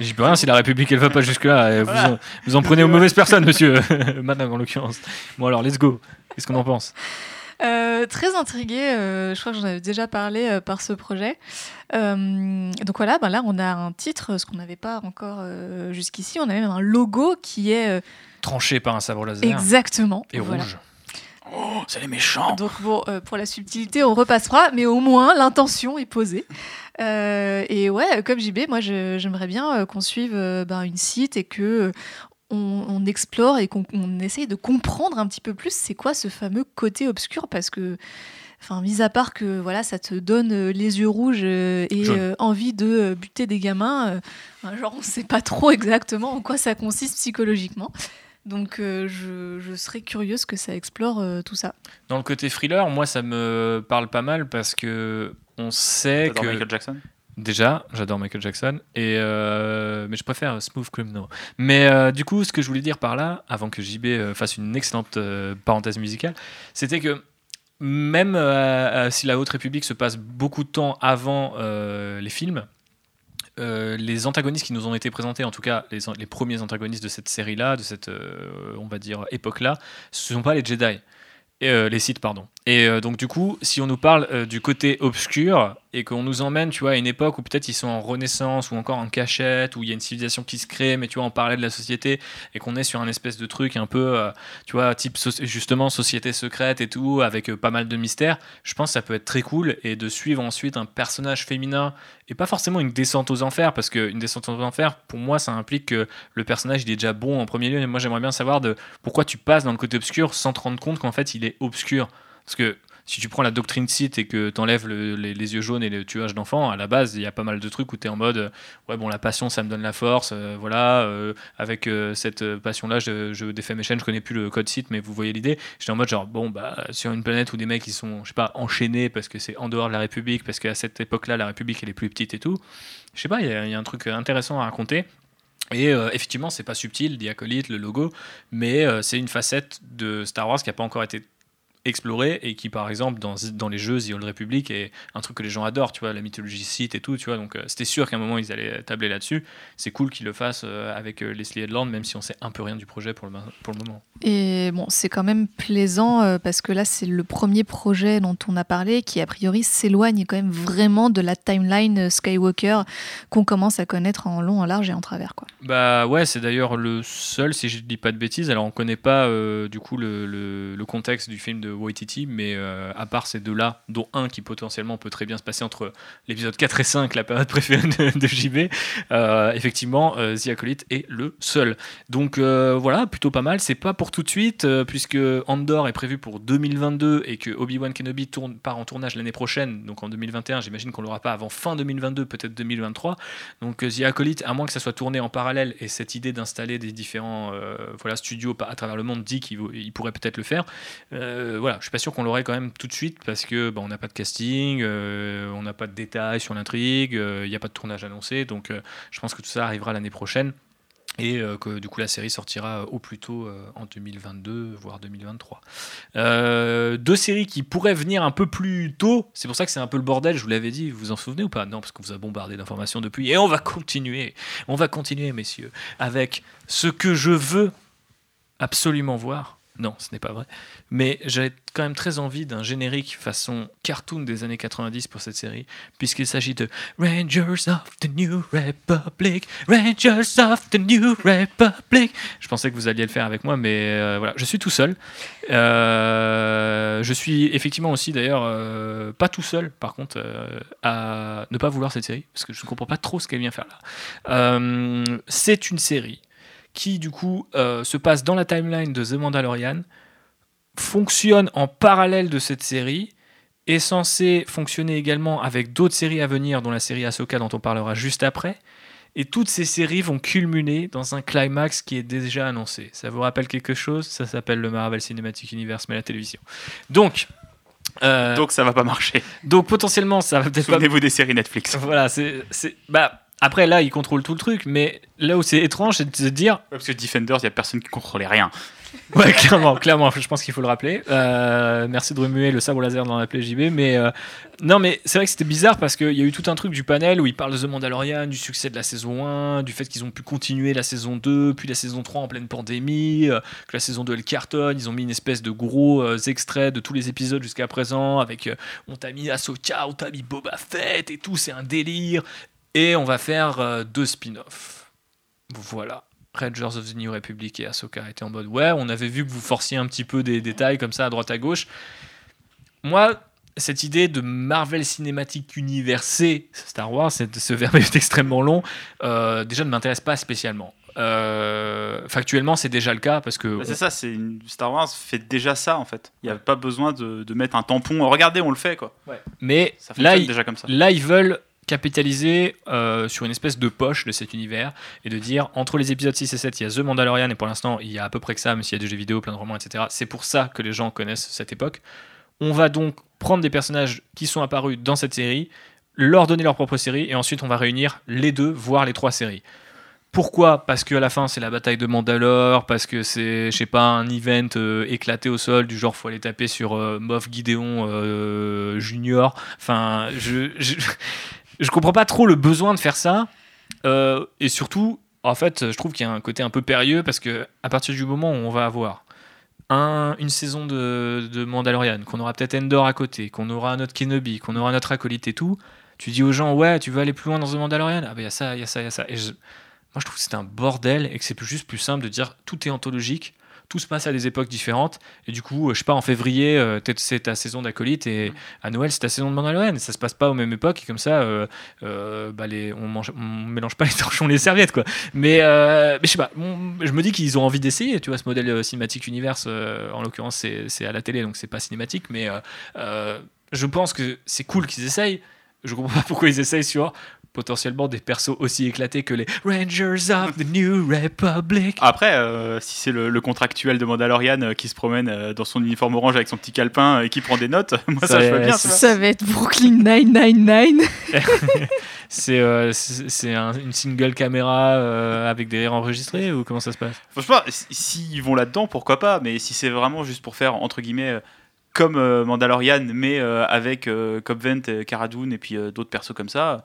J'y peux rien si la République elle va pas jusque là. Vous, Voilà. en, vous en prenez aux mauvaises personnes, monsieur. Madame en l'occurrence. Bon alors, let's go. Qu'est-ce qu'on en pense? Euh, très intriguée, euh, je crois que j'en avais déjà parlé euh, par ce projet. Euh, donc voilà, ben là on a un titre, ce qu'on n'avait pas encore euh, jusqu'ici, on a même un logo qui est euh, Tranché par un sabre laser exactement. et voilà. rouge. Oh, c'est les méchants Donc bon, euh, pour la subtilité, on repassera, mais au moins l'intention est posée. Euh, et ouais, comme JB, moi j'aimerais bien euh, qu'on suive euh, ben, une site et que on, on explore et qu'on on essaye de comprendre un petit peu plus c'est quoi ce fameux côté obscur parce que. Enfin, mis à part que voilà, ça te donne les yeux rouges euh, et euh, envie de buter des gamins, euh, ben, genre on sait pas trop exactement en quoi ça consiste psychologiquement. Donc je, je serais curieuse que ça explore tout ça. Dans le côté thriller, moi ça me parle pas mal parce que on sait que Michael Jackson? Déjà, j'adore Michael Jackson, et euh, mais je préfère Smooth Criminal. Mais euh, du coup, ce que je voulais dire par là, avant que JB euh, fasse une excellente euh, parenthèse musicale, c'était que même si la Haute République se passe beaucoup de temps avant les films, les antagonistes qui nous ont été présentés, en tout cas les, les premiers antagonistes de cette série-là, de cette, on va dire, époque-là, ce ne sont pas les Jedi. Et, les Sith, pardon. Et euh, donc, du coup, si on nous parle euh, du côté obscur et qu'on nous emmène, tu vois, à une époque où peut-être ils sont en renaissance ou encore en cachette, où il y a une civilisation qui se crée, mais tu vois, on parlait de la société et qu'on est sur un espèce de truc un peu, euh, tu vois, type justement société secrète et tout, avec pas mal de mystères, je pense que ça peut être très cool et de suivre ensuite un personnage féminin et pas forcément une descente aux enfers, parce qu'une descente aux enfers, pour moi, ça implique que le personnage il est déjà bon en premier lieu. Et moi, j'aimerais bien savoir de pourquoi tu passes dans le côté obscur sans te rendre compte qu'en fait il est obscur. Parce que si tu prends la doctrine Sith et que tu enlèves les, yeux jaunes et le tuage d'enfants, à la base, il y a pas mal de trucs où tu es en mode euh, ouais, bon, la passion, ça me donne la force. euh, voilà, euh, avec cette passion-là, je, je défais mes chaînes. Je connais plus le code Sith, mais vous voyez l'idée. J'étais en mode genre, bon, bah, sur une planète où des mecs ils sont, je sais pas, enchaînés parce que c'est en dehors de la République, parce qu'à cette époque-là, la République elle est plus petite et tout. Je sais pas, il y, a- un truc intéressant à raconter. Et euh, effectivement, c'est pas subtil, Diacolite, le logo, mais c'est une facette de Star Wars qui n'a pas encore été explorer et qui par exemple dans, dans les jeux The Old Republic est un truc que les gens adorent tu vois la mythologie Sith et tout tu vois. Donc euh, c'était sûr qu'à un moment ils allaient tabler là-dessus. C'est cool qu'ils le fassent euh, avec euh, Leslie Headland même si on sait un peu rien du projet pour le, pour le moment. Et bon c'est quand même plaisant parce que là c'est le premier projet dont on a parlé qui a priori s'éloigne quand même vraiment de la timeline Skywalker qu'on commence à connaître en long en large et en travers quoi. Bah ouais c'est d'ailleurs le seul si je dis pas de bêtises. Alors on connaît pas du coup le, le, le contexte du film de Waititi, mais euh, à part ces deux-là, dont un qui potentiellement peut très bien se passer entre l'épisode 4 et 5, la période préférée de, JB, euh, effectivement, euh, The Acolyte est le seul. Donc voilà, plutôt pas mal. C'est pas pour tout de suite, puisque Andor est prévu pour 2022 et que Obi-Wan Kenobi tourne, part en tournage l'année prochaine, donc en 2021. J'imagine qu'on l'aura pas avant fin 2022, peut-être 2023. Donc The Acolyte, à moins que ça soit tourné en parallèle, et cette idée d'installer des différents voilà, studios à travers le monde dit qu'il pourrait peut-être le faire. Euh, voilà, je suis pas sûr qu'on l'aurait quand même tout de suite parce que bah, on n'a pas de casting, euh, on n'a pas de détails sur l'intrigue, euh, il n'y a pas de tournage annoncé, donc je pense que tout ça arrivera l'année prochaine et que du coup la série sortira au plus tôt en 2022 voire 2023 deux séries qui pourraient venir un peu plus tôt c'est pour ça que c'est un peu le bordel je vous l'avais dit vous vous en souvenez ou pas? Non parce qu'on vous a bombardé d'informations depuis et on va continuer on va continuer messieurs avec ce que je veux absolument voir non, ce n'est pas vrai. Mais j'avais quand même très envie d'un générique façon cartoon des années 90 pour cette série, puisqu'il s'agit de Rangers of the New Republic, Rangers of the New Republic. Je pensais que vous alliez le faire avec moi, mais euh, voilà, je suis tout seul. Euh, je suis effectivement aussi d'ailleurs euh, pas tout seul, par contre, à ne pas vouloir cette série, parce que je ne comprends pas trop ce qu'elle vient faire là. C'est une série qui du coup euh, se passe dans la timeline de The Mandalorian, fonctionne en parallèle de cette série, est censé fonctionner également avec d'autres séries à venir, dont la série Ahsoka dont on parlera juste après. Et toutes ces séries vont culminer dans un climax qui est déjà annoncé. Ça vous rappelle quelque chose? Ça s'appelle le Marvel Cinematic Universe, mais la télévision. Donc, euh, donc ça va pas marcher. Donc potentiellement ça va peut-être pas. Souvenez-vous des séries Netflix. Voilà, c'est, bah après, là, il contrôle tout le truc, mais là où c'est étrange, c'est de se dire. parce que Defenders, il n'y a personne qui contrôlait rien. ouais, clairement, clairement, je pense qu'il faut le rappeler. Euh, merci de remuer le sabre laser dans la JB, mais euh, non, mais c'est vrai que c'était bizarre parce qu'il y a eu tout un truc du panel où ils parlent de The Mandalorian, du succès de la saison 1, du fait qu'ils ont pu continuer la saison 2, puis la saison 3 en pleine pandémie, euh, que la saison 2 elle cartonne, ils ont mis une espèce de gros extraits de tous les épisodes jusqu'à présent avec on t'a mis Ahsoka, on t'a mis Boba Fett et tout, c'est un délire. Et on va faire euh, deux spin-offs. Voilà. Rangers of the New Republic et Ahsoka étaient en mode ouais, on avait vu que vous forciez un petit peu des détails comme ça à droite à gauche. Moi, cette idée de Marvel Cinematic Universe Star Wars, ce verbe est extrêmement long, euh, déjà ne m'intéresse pas spécialement. Euh, factuellement, c'est déjà le cas parce que. Bah, c'est ça, c'est une... Star Wars fait déjà ça en fait. Il n'y a pas besoin de, de, mettre un tampon. Regardez, on le fait quoi. Ouais. Mais là, déjà comme ça. là, ils veulent capitaliser euh, sur une espèce de poche de cet univers et de dire entre les épisodes 6 et 7 il y a The Mandalorian et pour l'instant il y a à peu près que ça même s'il y a des jeux vidéo plein de romans etc c'est pour ça que les gens connaissent cette époque. On va donc prendre des personnages qui sont apparus dans cette série leur donner leur propre série et ensuite on va réunir les deux voire les trois séries. Pourquoi? Parce qu'à la fin c'est la bataille de Mandalore, parce que c'est, je sais pas, un event euh, éclaté au sol, du genre faut aller taper sur euh, Moff Gideon Junior. Enfin, je comprends pas trop le besoin de faire ça. Euh, et surtout, en fait, je trouve qu'il y a un côté un peu périlleux parce que à partir du moment où on va avoir un, une saison de, de Mandalorian, qu'on aura peut-être Endor à côté, qu'on aura notre Kenobi, qu'on aura notre acolyte et tout, tu dis aux gens ouais, tu veux aller plus loin dans The Mandalorian? Ah ben il y a ça, il y a ça, il y a ça. Et moi je trouve que c'est un bordel et que c'est juste plus simple de dire tout est anthologique tout se passe à des époques différentes. Et du coup, je sais pas, en février, euh, c'est ta saison d'acolyte et à Noël, c'est ta saison de Mandalorian. Ça se passe pas aux mêmes époques et comme ça, euh, euh, bah on, mange, mélange pas les torchons les serviettes, quoi. Mais, mais je sais pas, je me dis qu'ils ont envie d'essayer, tu vois, ce modèle cinématique universe. en l'occurrence, c'est à la télé, donc c'est pas cinématique, mais je pense que c'est cool qu'ils essayent. Je comprends pas pourquoi ils essayent sur potentiellement des persos aussi éclatés que les Rangers of the New Republic. Après, euh, si c'est le, contractuel de Mandalorian euh, qui se promène euh, dans son uniforme orange avec son petit calepin et qui prend des notes, moi ça, je veux bien. Ça, va être Brooklyn 999. c'est c'est une single caméra avec des rires enregistrés ou comment ça se passe? Franchement, s'ils vont là-dedans, pourquoi pas, mais si c'est vraiment juste pour faire, entre guillemets, comme Mandalorian, mais avec Cobb Cara Dune et puis d'autres persos comme ça,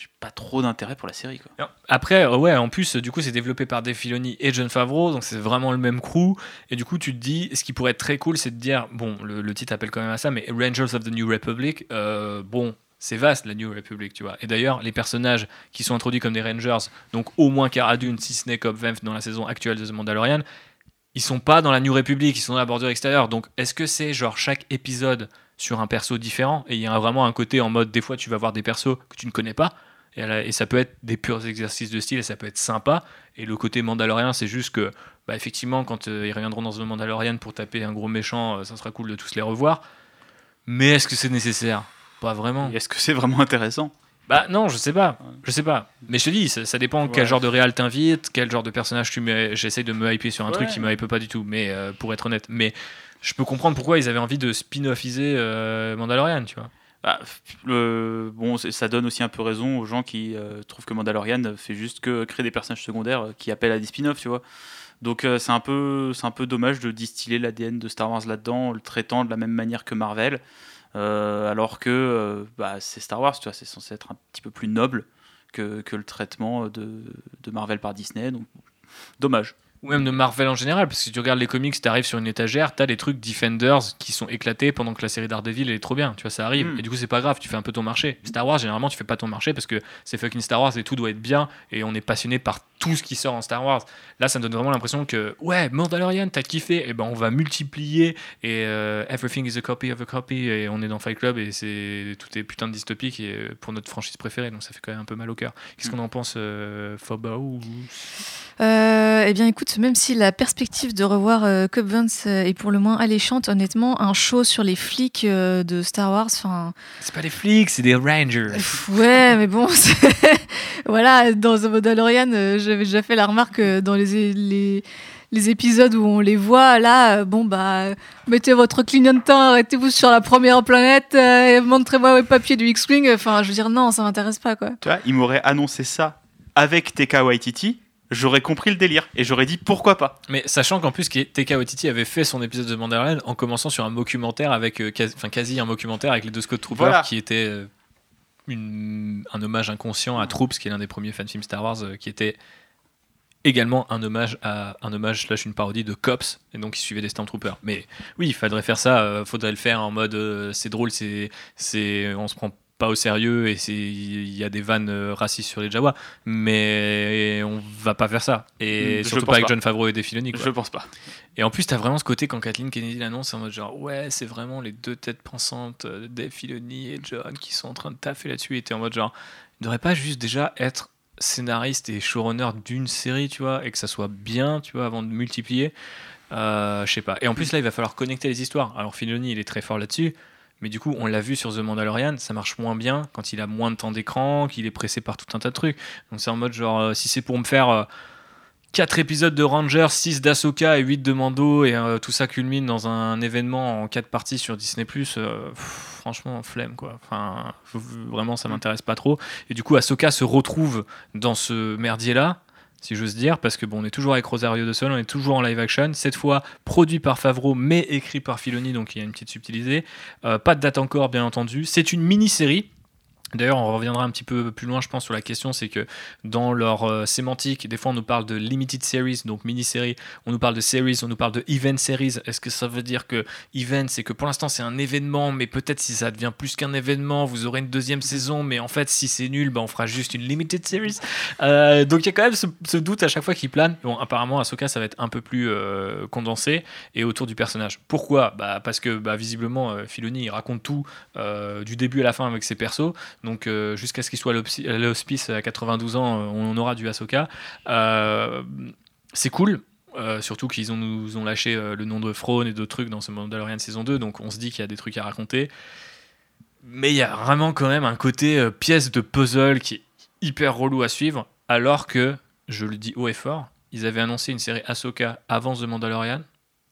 j'ai pas trop d'intérêt pour la série. Quoi. Après, euh, ouais, en plus, du coup, c'est développé par Dave Filoni et John Favreau, donc c'est vraiment le même crew. Et du coup, tu te dis, ce qui pourrait être très cool, c'est de dire, bon, le, le titre appelle quand même à ça, mais Rangers of the New Republic, euh, bon, c'est vaste la New Republic, tu vois. Et d'ailleurs, les personnages qui sont introduits comme des Rangers, donc au moins Cara Dune, si ce n'est Cobb Vanth dans la saison actuelle de The Mandalorian, ils sont pas dans la New Republic, ils sont dans la bordure extérieure. Donc, est-ce que c'est genre chaque épisode sur un perso différent? Et il y a vraiment un côté en mode des fois tu vas voir des persos que tu ne connais pas et, à la- et ça peut être des purs exercices de style et ça peut être sympa et le côté Mandalorian c'est juste que bah, effectivement quand euh, ils reviendront dans The Mandalorian pour taper un gros méchant euh, ça sera cool de tous les revoir mais est-ce que c'est nécessaire? Pas vraiment Et Est-ce que c'est vraiment intéressant? Bah non, je sais pas, je sais pas. Mais je te dis, ça, ça dépend quel genre de réal t'invites, quel genre de personnage tu mets. J'essaye de me hyper sur un truc qui me hype pas du tout, mais euh, pour être honnête. Mais je peux comprendre pourquoi ils avaient envie de spin-offiser Mandalorian, tu vois. Bah, bon, ça donne aussi un peu raison aux gens qui euh, trouvent que Mandalorian fait juste que créer des personnages secondaires euh, qui appellent à des spin-offs, tu vois. Donc euh, c'est un peu, c'est un peu dommage de distiller l'ADN de Star Wars là-dedans, le traitant de la même manière que Marvel, alors que bah, c'est Star Wars, tu vois, c'est censé être un petit peu plus noble que, que le traitement de, de Marvel par Disney. Donc dommage. Ou même de Marvel en général, parce que si tu regardes les comics, t'arrives sur une étagère, t'as des trucs Defenders qui sont éclatés pendant que la série Daredevil elle est trop bien, tu vois, ça arrive. Mm. Et du coup, c'est pas grave, tu fais un peu ton marché. Star Wars, généralement, tu fais pas ton marché parce que c'est fucking Star Wars et tout doit être bien et on est passionné par tout ce qui sort en Star Wars. Là, ça me donne vraiment l'impression que, ouais, Mandalorian, t'as kiffé, et ben on va multiplier et euh, everything is a copy of a copy et on est dans Fight Club et c'est tout est putain de dystopique et euh, pour notre franchise préférée, donc ça fait quand même un peu mal au cœur. Qu'est-ce Mm. qu'on en pense, euh, Foba ou Euh, eh bien, écoute, même si la perspective de revoir euh, Cobb Vanth euh, est pour le moins alléchante, honnêtement, un show sur les flics euh, de Star Wars, enfin, C'est pas des flics, c'est des Rangers. ouais, mais bon, voilà, dans The Mandalorian, euh, j'avais déjà fait la remarque euh, dans les, les, les épisodes où on les voit, là, euh, bon, bah, mettez votre clignotant, arrêtez-vous sur la première planète, euh, et montrez-moi les papiers du X-Wing, enfin, je veux dire, non, ça m'intéresse pas, quoi. Tu vois, il m'aurait annoncé ça avec TK Waititi, j'aurais compris le délire et j'aurais dit pourquoi pas. Mais sachant qu'en plus, Taika Waititi avait fait son épisode de Mandalorian en commençant sur un documentaire avec, euh, quasi, enfin quasi un documentaire avec les deux Scott Troopers Voilà. qui était euh, une- un hommage inconscient à Troops, qui est l'un des premiers fan films Star Wars, euh, qui était également un hommage à un hommage slash une parodie de Cops et donc il suivait des Stormtroopers mais oui il faudrait faire ça euh, faudrait le faire en mode euh, c'est drôle c'est c'est on se prend pas au sérieux et c'est il y a des vannes euh, racistes sur les Jawa mais on va pas faire ça et Je surtout pas avec pas. John Favreau et des Filoni. Je pense pas. Et en plus, t'as vraiment ce côté quand Kathleen Kennedy l'annonce en mode genre ouais, c'est vraiment les deux têtes pensantes, euh, Dave Filoni et John, qui sont en train de taffer là-dessus. Et t'es en mode genre, il devrait pas juste déjà être scénariste et showrunner d'une série, tu vois, et que ça soit bien, tu vois, avant de multiplier. Euh, je sais pas. Et en plus, là, il va falloir connecter les histoires. Alors, Filoni, il est très fort là-dessus. Mais du coup, on l'a vu sur The Mandalorian, ça marche moins bien quand il a moins de temps d'écran, qu'il est pressé par tout un tas de trucs. Donc c'est en mode genre, euh, si c'est pour me faire euh, 4 épisodes de Rangers, 6 d'Asoka et 8 de Mando, et euh, tout ça culmine dans un événement en 4 parties sur Disney, euh, franchement, flemme quoi. Enfin, vraiment, ça m'intéresse pas trop. Et du coup, Ahsoka se retrouve dans ce merdier-là, si j'ose dire, parce que bon, on est toujours avec Rosario de Sol, on est toujours en live action, cette fois produit par Favreau, mais écrit par Filoni, donc il y a une petite subtilité. Euh, pas de date encore, bien entendu. C'est une mini-série. D'ailleurs, on reviendra un petit peu plus loin, je pense, sur la question, c'est que dans leur euh, sémantique, des fois on nous parle de limited series, donc mini-série, on nous parle de series, on nous parle de event series. Est-ce que ça veut dire que event, c'est que pour l'instant c'est un événement, mais peut-être si ça devient plus qu'un événement, vous aurez une deuxième saison, mais en fait si c'est nul, bah, on fera juste une limited series. Euh, donc il y a quand même ce, doute à chaque fois qui plane. Bon, apparemment, Ahsoka, ça va être un peu plus euh, condensé et autour du personnage. Pourquoi? Bah, Parce que bah, visiblement, Filoni, il raconte tout du début à la fin avec ses persos. Donc euh, jusqu'à ce qu'il soit à l'hospi- à l'hospice à 92 ans, euh, on aura du Ahsoka. Euh, c'est cool. surtout qu'ils ont, nous ont lâché le nom de Throne et d'autres trucs dans ce Mandalorian saison 2, donc on se dit qu'il y a des trucs à raconter. Mais il y a vraiment quand même un côté pièce de puzzle qui est hyper relou à suivre, alors que, je le dis haut et fort, ils avaient annoncé une série Ahsoka avant The Mandalorian.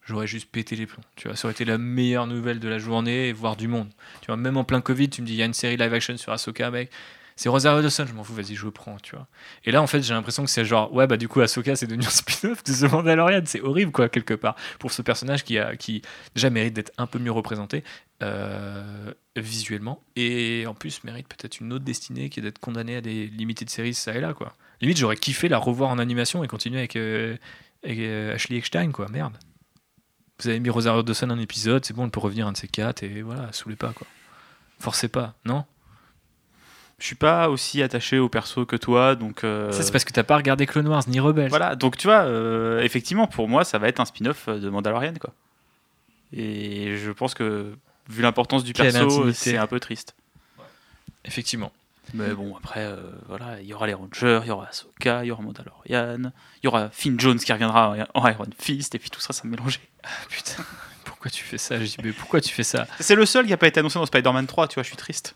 J'aurais juste pété les plombs. Tu vois, ça aurait été la meilleure nouvelle de la journée, voire du monde. Tu vois, même en plein Covid, tu me dis, il y a une série live action sur Ahsoka, mec. c'est Rosario Dawson, je m'en fous, vas-y, je le prends, tu vois. Et là, en fait, j'ai l'impression que c'est genre, ouais, bah du coup, Ahsoka, c'est devenu un spin-off de The Mandalorian. C'est horrible, quoi, quelque part, pour ce personnage qui, a, qui déjà mérite d'être un peu mieux représenté euh, visuellement, et en plus mérite peut-être une autre destinée qui est d'être condamné à des limités de séries, ça et là, quoi. Limite, j'aurais kiffé la revoir en animation et continuer avec, euh, euh, Ashley Eckstein, quoi, merde. Vous avez mis Rosario Dawson un épisode, c'est bon, on peut revenir un de ces quatre, et voilà, saoulez pas, quoi. Forcez pas, non? Je suis pas aussi attaché au perso que toi, donc. euh, Ça, c'est parce que t'as pas regardé Clone Wars ni Rebels. Voilà, donc tu vois, euh, effectivement, pour moi, ça va être un spin-off de Mandalorian, quoi. Et je pense que, vu l'importance du Quelle perso, c'est un peu triste. Effectivement. Mais bon, après, euh, voilà, il y aura les Rangers, il y aura Ahsoka, il y aura Mandalorian, il y aura Finn Jones qui reviendra en Iron Fist, et puis tout ça, ça me mélanger. Ah, putain, pourquoi tu fais ça, JB Pourquoi tu fais ça? C'est le seul qui n'a pas été annoncé dans Spider-Man 3, tu vois, je suis triste.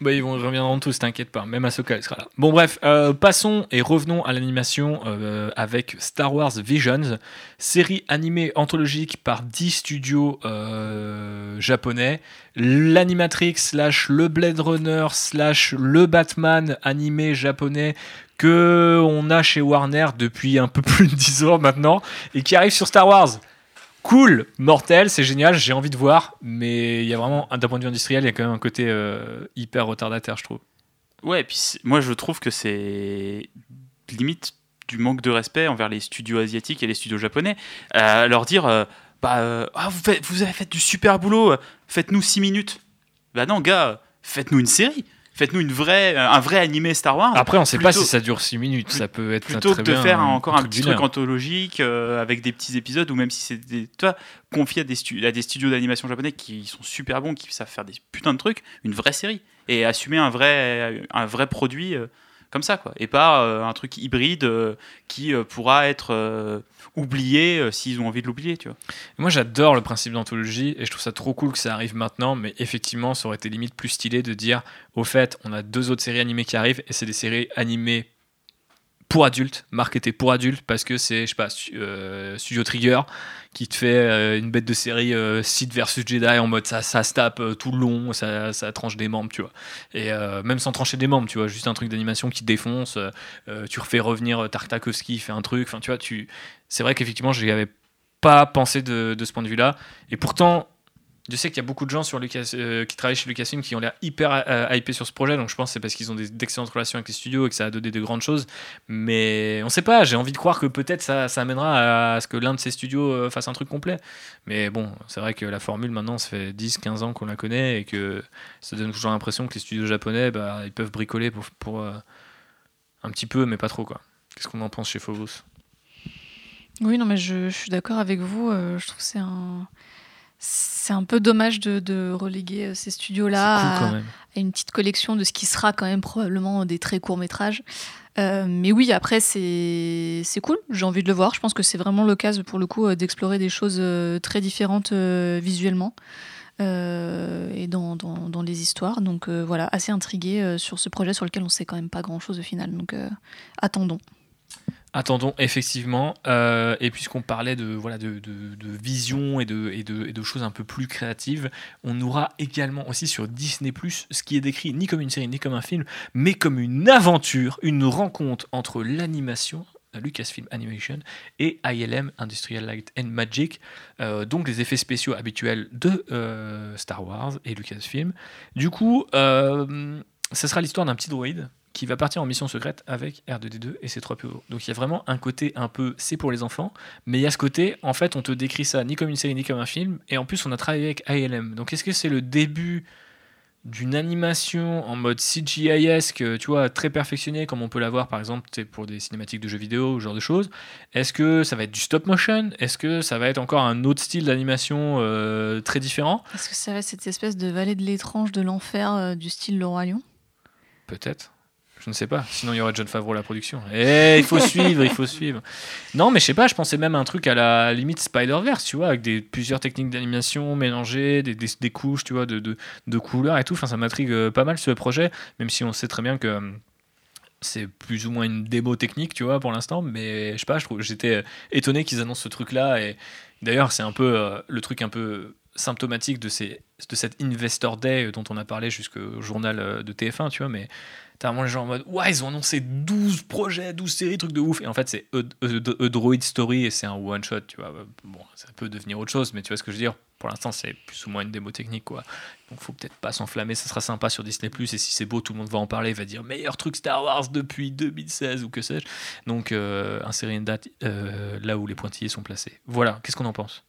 Bah, ils vont ils reviendront tous, t'inquiète pas. Même Ahsoka, elle sera là. Bon, bref, euh, passons et revenons à l'animation euh, avec Star Wars Visions, série animée anthologique par 10 studios euh, japonais. L'animatrix slash le Blade Runner slash le Batman animé japonais que on a chez Warner depuis un peu plus de 10 ans maintenant et qui arrive sur Star Wars. Cool, mortel, c'est génial, j'ai envie de voir, mais il y a vraiment, d'un point de vue industriel, il y a quand même un côté euh, hyper retardataire, je trouve. Ouais, et puis moi, je trouve que c'est limite du manque de respect envers les studios asiatiques et les studios japonais. Euh, leur dire, euh, bah, euh, ah, vous, vous avez fait du super boulot, faites-nous 6 minutes. Bah non, gars, faites-nous une série. Faites-nous une vraie, euh, un vrai animé Star Wars. Après, on sait pas si ça dure 6 minutes, ça peut être plutôt très que de bien faire encore un petit truc anthologique euh, avec des petits épisodes ou même si c'est des tu vois, confié à des, stu- à des studios d'animation japonais qui sont super bons qui savent faire des putains de trucs une vraie série et assumer un vrai un vrai produit euh, comme ça quoi. Et pas euh, un truc hybride euh, qui euh, pourra être oublié s'ils ont envie de l'oublier tu vois. Moi, j'adore le principe d'anthologie et je trouve ça trop cool que ça arrive maintenant, mais effectivement, ça aurait été limite plus stylé de dire au fait, on a deux autres séries animées qui arrivent et c'est des séries animées pour adultes, marketées pour adultes, parce que c'est, je sais pas, euh, Studio Trigger qui te fait euh, une bête de série euh, Sith versus Jedi en mode ça, ça se tape tout le long, ça, ça tranche des membres, tu vois. Et même sans trancher des membres, tu vois, juste un truc d'animation qui défonce, tu refais revenir Tartakovsky, fait un truc, enfin, tu vois, tu... c'est vrai qu'effectivement, j'y avais pas pensé de, de ce point de vue-là. Et pourtant, je sais qu'il y a beaucoup de gens euh, qui travaillent chez Lucasfilm qui ont l'air hyper euh, hypés sur ce projet, donc je pense que c'est parce qu'ils ont d'excellentes relations avec les studios et que ça a donné de grandes choses. Mais on sait pas, j'ai envie de croire que peut-être ça, amènera à ce que l'un de ces studios euh, fasse un truc complet. Mais bon, c'est vrai que la formule maintenant, ça fait 10-15 ans qu'on la connaît et que ça donne toujours l'impression que les studios japonais, bah, ils peuvent bricoler pour, euh, un petit peu, mais pas trop quoi. Qu'est-ce qu'on en pense chez Phobos? Oui, non, mais je, je suis d'accord avec vous. je trouve que c'est un. C'est un peu dommage de, de reléguer euh, ces studios-là cool à, une petite collection de ce qui sera quand même probablement des très courts métrages. Euh, mais oui, après, c'est cool. J'ai envie de le voir. Je pense que c'est vraiment l'occasion, pour le coup, euh, d'explorer des choses très différentes euh, visuellement euh, et dans, dans, dans les histoires. Donc voilà, assez intrigué sur ce projet sur lequel on sait quand même pas grand-chose au final. Donc attendons. Attendons, effectivement. Euh, et puisqu'on parlait de, voilà, vision et de, choses un peu plus créatives, on aura également aussi sur Disney ⁇ ce qui est décrit ni comme une série ni comme un film, mais comme une aventure, une rencontre entre l'animation, euh, Lucasfilm Animation, et ILM, Industrial Light and Magic, euh, donc les effets spéciaux habituels de Star Wars et Lucasfilm. Du coup, ça sera l'histoire d'un petit droïde qui va partir en mission secrète avec R2D2 et ses trois PO. Donc il y a vraiment un côté un peu c'est pour les enfants, mais il y a ce côté, en fait, on te décrit ça ni comme une série ni comme un film, et en plus on a travaillé avec ILM. Donc est-ce que c'est le début d'une animation en mode CGI-esque, tu vois, très perfectionnée, comme on peut l'avoir par exemple pour des cinématiques de jeux vidéo, ce genre de choses? Est-ce que ça va être du stop motion? Est-ce que ça va être encore un autre style d'animation euh, très différent? Est-ce que ça va être cette espèce de vallée de l'étrange de l'enfer euh, du style Le Roi Lion Peut-être. Je ne sais pas. Sinon, il y aurait John Favreau à la production. Eh, il faut suivre, il faut suivre. Non, mais je sais pas, je pensais même à un truc à la limite Spider-Verse, tu vois, avec des, plusieurs techniques d'animation mélangées, des, des, couches, tu vois, de, de, de couleurs et tout. Enfin, ça m'intrigue euh, pas mal ce projet, même si on sait très bien que euh, c'est plus ou moins une démo technique, tu vois, pour l'instant. Mais je sais pas, je j'étais euh, étonné qu'ils annoncent ce truc-là. Et d'ailleurs, c'est un peu le truc un peu symptomatique de, ces, de cet Investor Day dont on a parlé jusqu'au journal de TF1, tu vois, mais t'as vraiment les gens en mode Ouais, ils ont annoncé 12 projets, 12 séries, trucs de ouf. Et en fait, c'est A, A- A Droid Story et c'est un one shot, tu vois. Bon, ça peut devenir autre chose, mais tu vois ce que je veux dire. Pour l'instant, c'est plus ou moins une démo technique, quoi. Donc, faut peut-être pas s'enflammer. Ça sera sympa sur Disney. Et si c'est beau, tout le monde va en parler. va dire meilleur truc Star Wars depuis 2016 ou que sais-je. Donc, euh, insérer une date euh, là où les pointillés sont placés. Voilà. Qu'est-ce qu'on en pense?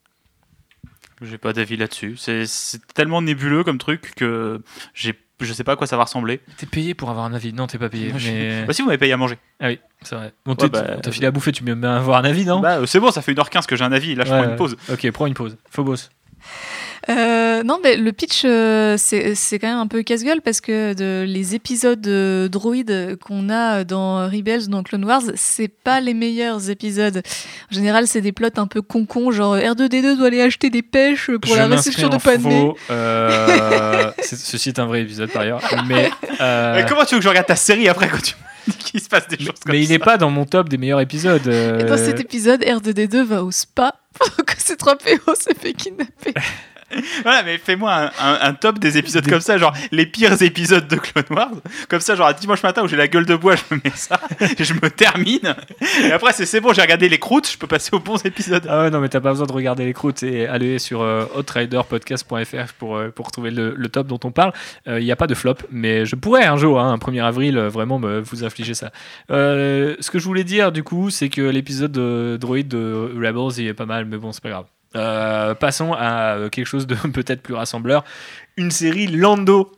J'ai pas d'avis là-dessus. C'est tellement nébuleux comme truc que j'ai je sais pas à quoi ça va ressembler. T'es payé pour avoir un avis Non, t'es pas payé. Moi, mais... Bah si vous m'avez payé à manger. Ah oui, c'est vrai. Bon, Ouais, bah, t'as filé à bouffer, tu peux bien avoir un avis, non? Bah euh, c'est bon, ça fait 1h15 que j'ai un avis, là je Ouais, prends une pause. Ok, prends une pause. Phobos. Euh, non, mais le pitch, euh, c'est quand même un peu casse-gueule parce que de, les épisodes euh, droïdes qu'on a dans Rebels, dans Clone Wars, c'est pas les meilleurs épisodes. En général, c'est des plots un peu con-con, genre R2D2 doit aller acheter des pêches pour Je la réception de Padmé. faux. Euh, c'est- ceci est un vrai épisode par ailleurs. Mais, euh, Mais comment tu veux que je regarde ta série après quand tu me dis qu'il se passe des choses comme mais il n'est pas dans mon top des meilleurs épisodes. Et dans cet épisode, R2D2 va au spa pendant que ses 3 PO se fait kidnapper. Voilà, mais fais-moi un, un- un top des épisodes comme ça, genre les pires épisodes de Clone Wars. Comme ça, genre à dimanche matin où j'ai la gueule de bois, je me mets ça, et je me termine. Et après, c'est bon, j'ai regardé les croûtes, je peux passer aux bons épisodes. Ah ouais, non, mais t'as pas besoin de regarder les croûtes et aller sur euh, outriderpodcast.fr pour, euh, pour trouver le, le top dont on parle. Il n'y a pas de flop, mais je pourrais un jour, hein, un 1er avril, euh, vraiment me, vous infliger ça. Euh, ce que je voulais dire, du coup, c'est que l'épisode de Droid de Rebels, il est pas mal, mais bon, c'est pas grave. Euh, passons à euh, quelque chose de peut-être plus rassembleur. Une série Lando.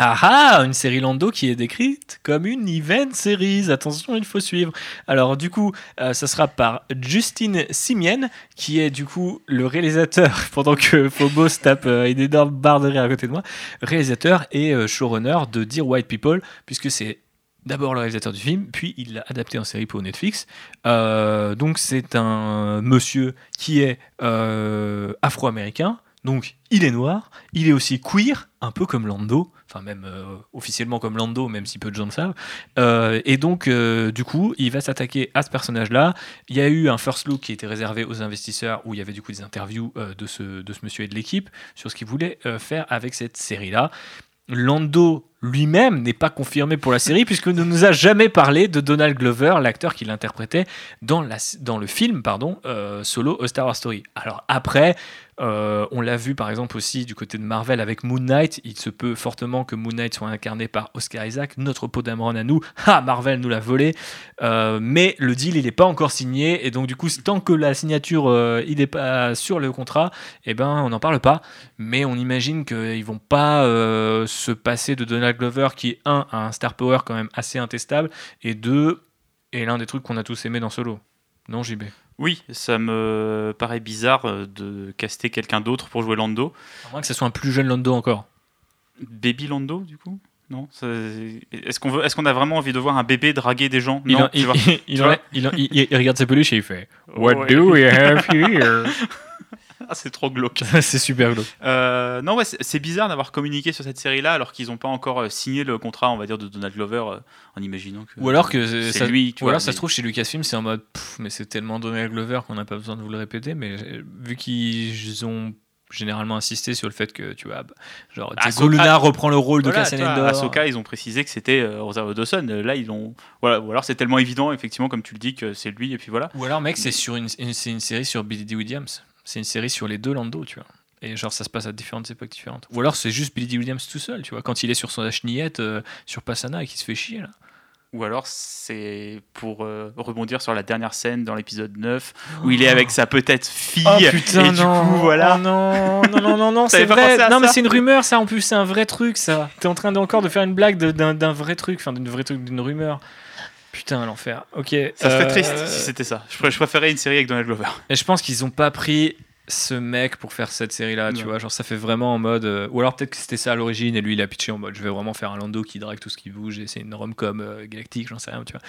Ah ah, une série Lando qui est décrite comme une event series. Attention, il faut suivre. Alors du coup, euh, ça sera par Justine Simienne, qui est du coup le réalisateur, pendant que Phobos tape euh, une énorme barre de rire à côté de moi, réalisateur et showrunner de Dear White People, puisque c'est d'abord le réalisateur du film, puis il l'a adapté en série pour Netflix. Euh, donc c'est un monsieur qui est euh, afro-américain, donc il est noir, il est aussi queer, un peu comme Lando, enfin même euh, officiellement comme Lando, même si peu de gens le savent. Et donc du coup, il va s'attaquer à ce personnage-là. Il y a eu un first look qui était réservé aux investisseurs, où il y avait du coup des interviews de, ce, de ce monsieur et de l'équipe sur ce qu'il voulait faire avec cette série-là. Lando lui-même n'est pas confirmé pour la série puisque ne nous a jamais parlé de Donald Glover, l'acteur qui l'interprétait dans, le film pardon, euh, Solo A Star Wars Story. Alors après, euh, on l'a vu par exemple aussi du côté de Marvel avec Moon Knight. Il se peut fortement que Moon Knight soit incarné par Oscar Isaac, notre pot d'Amron à nous. Ah, Marvel nous l'a volé. Euh, mais le deal, il n'est pas encore signé. Et donc, du coup, tant que la signature, euh, il n'est pas sur le contrat, eh ben, on n'en parle pas. Mais on imagine qu'ils vont pas se passer de Donald Glover, qui, un, a un star power quand même assez intestable, et deux, est l'un des trucs qu'on a tous aimé dans Solo. Non, JB Oui, ça me paraît bizarre euh, de caster quelqu'un d'autre pour jouer Lando. À moins que ce soit un plus jeune Lando encore. Baby Lando, du coup? Non Est-ce qu'on qu'on a vraiment envie de voir un bébé draguer des gens? Il, Non, en- il, regarde ses peluches et il fait What Ouais. do we have here? Ah, c'est trop glauque. C'est super glauque. Euh, non, ouais, c'est bizarre d'avoir communiqué sur cette série-là alors qu'ils n'ont pas encore euh, signé le contrat, on va dire, de Donald Glover euh, en imaginant que. Ou alors que c'est ça, lui, tu ou vois, alors ça se trouve chez Lucasfilm, c'est en mode pff, mais c'est tellement Donald Glover qu'on n'a pas besoin de vous le répéter. Mais vu qu'ils ont généralement insisté sur le fait que tu vois, bah, genre Ah, Diego Luna reprend le rôle de Voilà, Cassian tu vois, Andor. Ahsoka, ils ont précisé que c'était euh, Rosario Dawson. Là, ils ont. Voilà, ou alors c'est tellement évident, effectivement, comme tu le dis, que c'est lui, et puis voilà. Ou alors mec, c'est sur une, une- c'est une série sur Billy D. Williams. C'est une série sur les deux Lando, tu vois. Et genre ça se passe à différentes époques différentes. Ou alors c'est juste Billy D. Williams tout seul, tu vois, quand il est sur son chenillette euh, sur Passana et qu'il se fait chier là. Ou alors c'est pour euh, rebondir sur la dernière scène dans l'épisode 9 où il est avec sa peut-être fille. Oh putain, et du non. coup, voilà. Oh non, non, non, non, non, c'est vrai. Non, mais c'est une rumeur, ça. En plus, c'est un vrai truc, ça. T'es en train de, encore de faire une blague d'un vrai truc, enfin, d'une vraie truc, d'une rumeur. Putain, l'enfer. Ok. Ça serait euh, triste si c'était ça. Je, pr- je préférais une série avec Donald Glover. Et je pense qu'ils ont pas pris ce mec pour faire cette série-là, tu Non. vois. Genre, ça fait vraiment en mode. euh, ou alors peut-être que c'était ça à l'origine et lui, il a pitché en mode je vais vraiment faire un Lando qui drague tout ce qui bouge et c'est une rom-com euh, galactique, j'en sais rien, tu vois.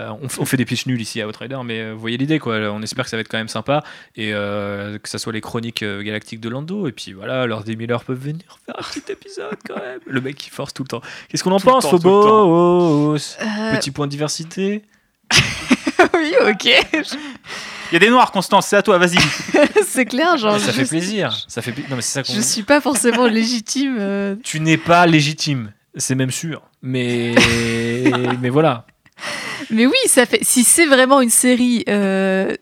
Euh, on, fait des pitchs nuls ici à Outrider, mais euh, vous voyez l'idée, quoi. On espère que ça va être quand même sympa et euh, que ça soit les chroniques euh, galactiques de Lando. Et puis voilà, Lord des Miller peuvent venir faire un petit épisode quand même. Le mec qui force tout le temps. Qu'est-ce qu'on en Tout pense, Phobos Euh, Petit point de diversité. oui, ok. Il y a des noirs, Constance, c'est à toi, vas-y. c'est clair, genre. ça je, fait plaisir. Ça fait Non, mais c'est ça qu'on je suis pas forcément légitime. euh, Tu n'es pas légitime, c'est même sûr. Mais mais voilà. Mais oui, ça fait. Si c'est vraiment une série euh,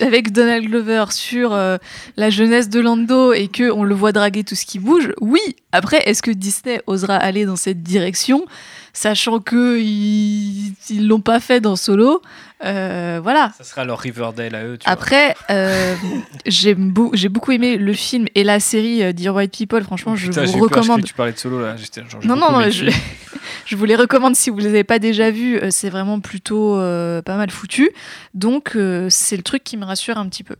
avec Donald Glover sur euh, la jeunesse de Lando et que on le voit draguer tout ce qui bouge, oui. Après, est-ce que Disney osera aller dans cette direction, sachant que ils l'ont pas fait dans Solo Euh, Voilà. Ça sera leur Riverdale à eux. Tu. Après, euh, beau- j'ai beaucoup aimé le film et la série euh, Dear White People. Franchement, je Putain, vous eu peur, je recommande. tu parlais de solo là. Genre, Non, non, non, je, vous les recommande si vous les avez pas déjà vus. C'est vraiment plutôt euh, pas mal foutu. Donc, c'est le truc qui me rassure un petit peu.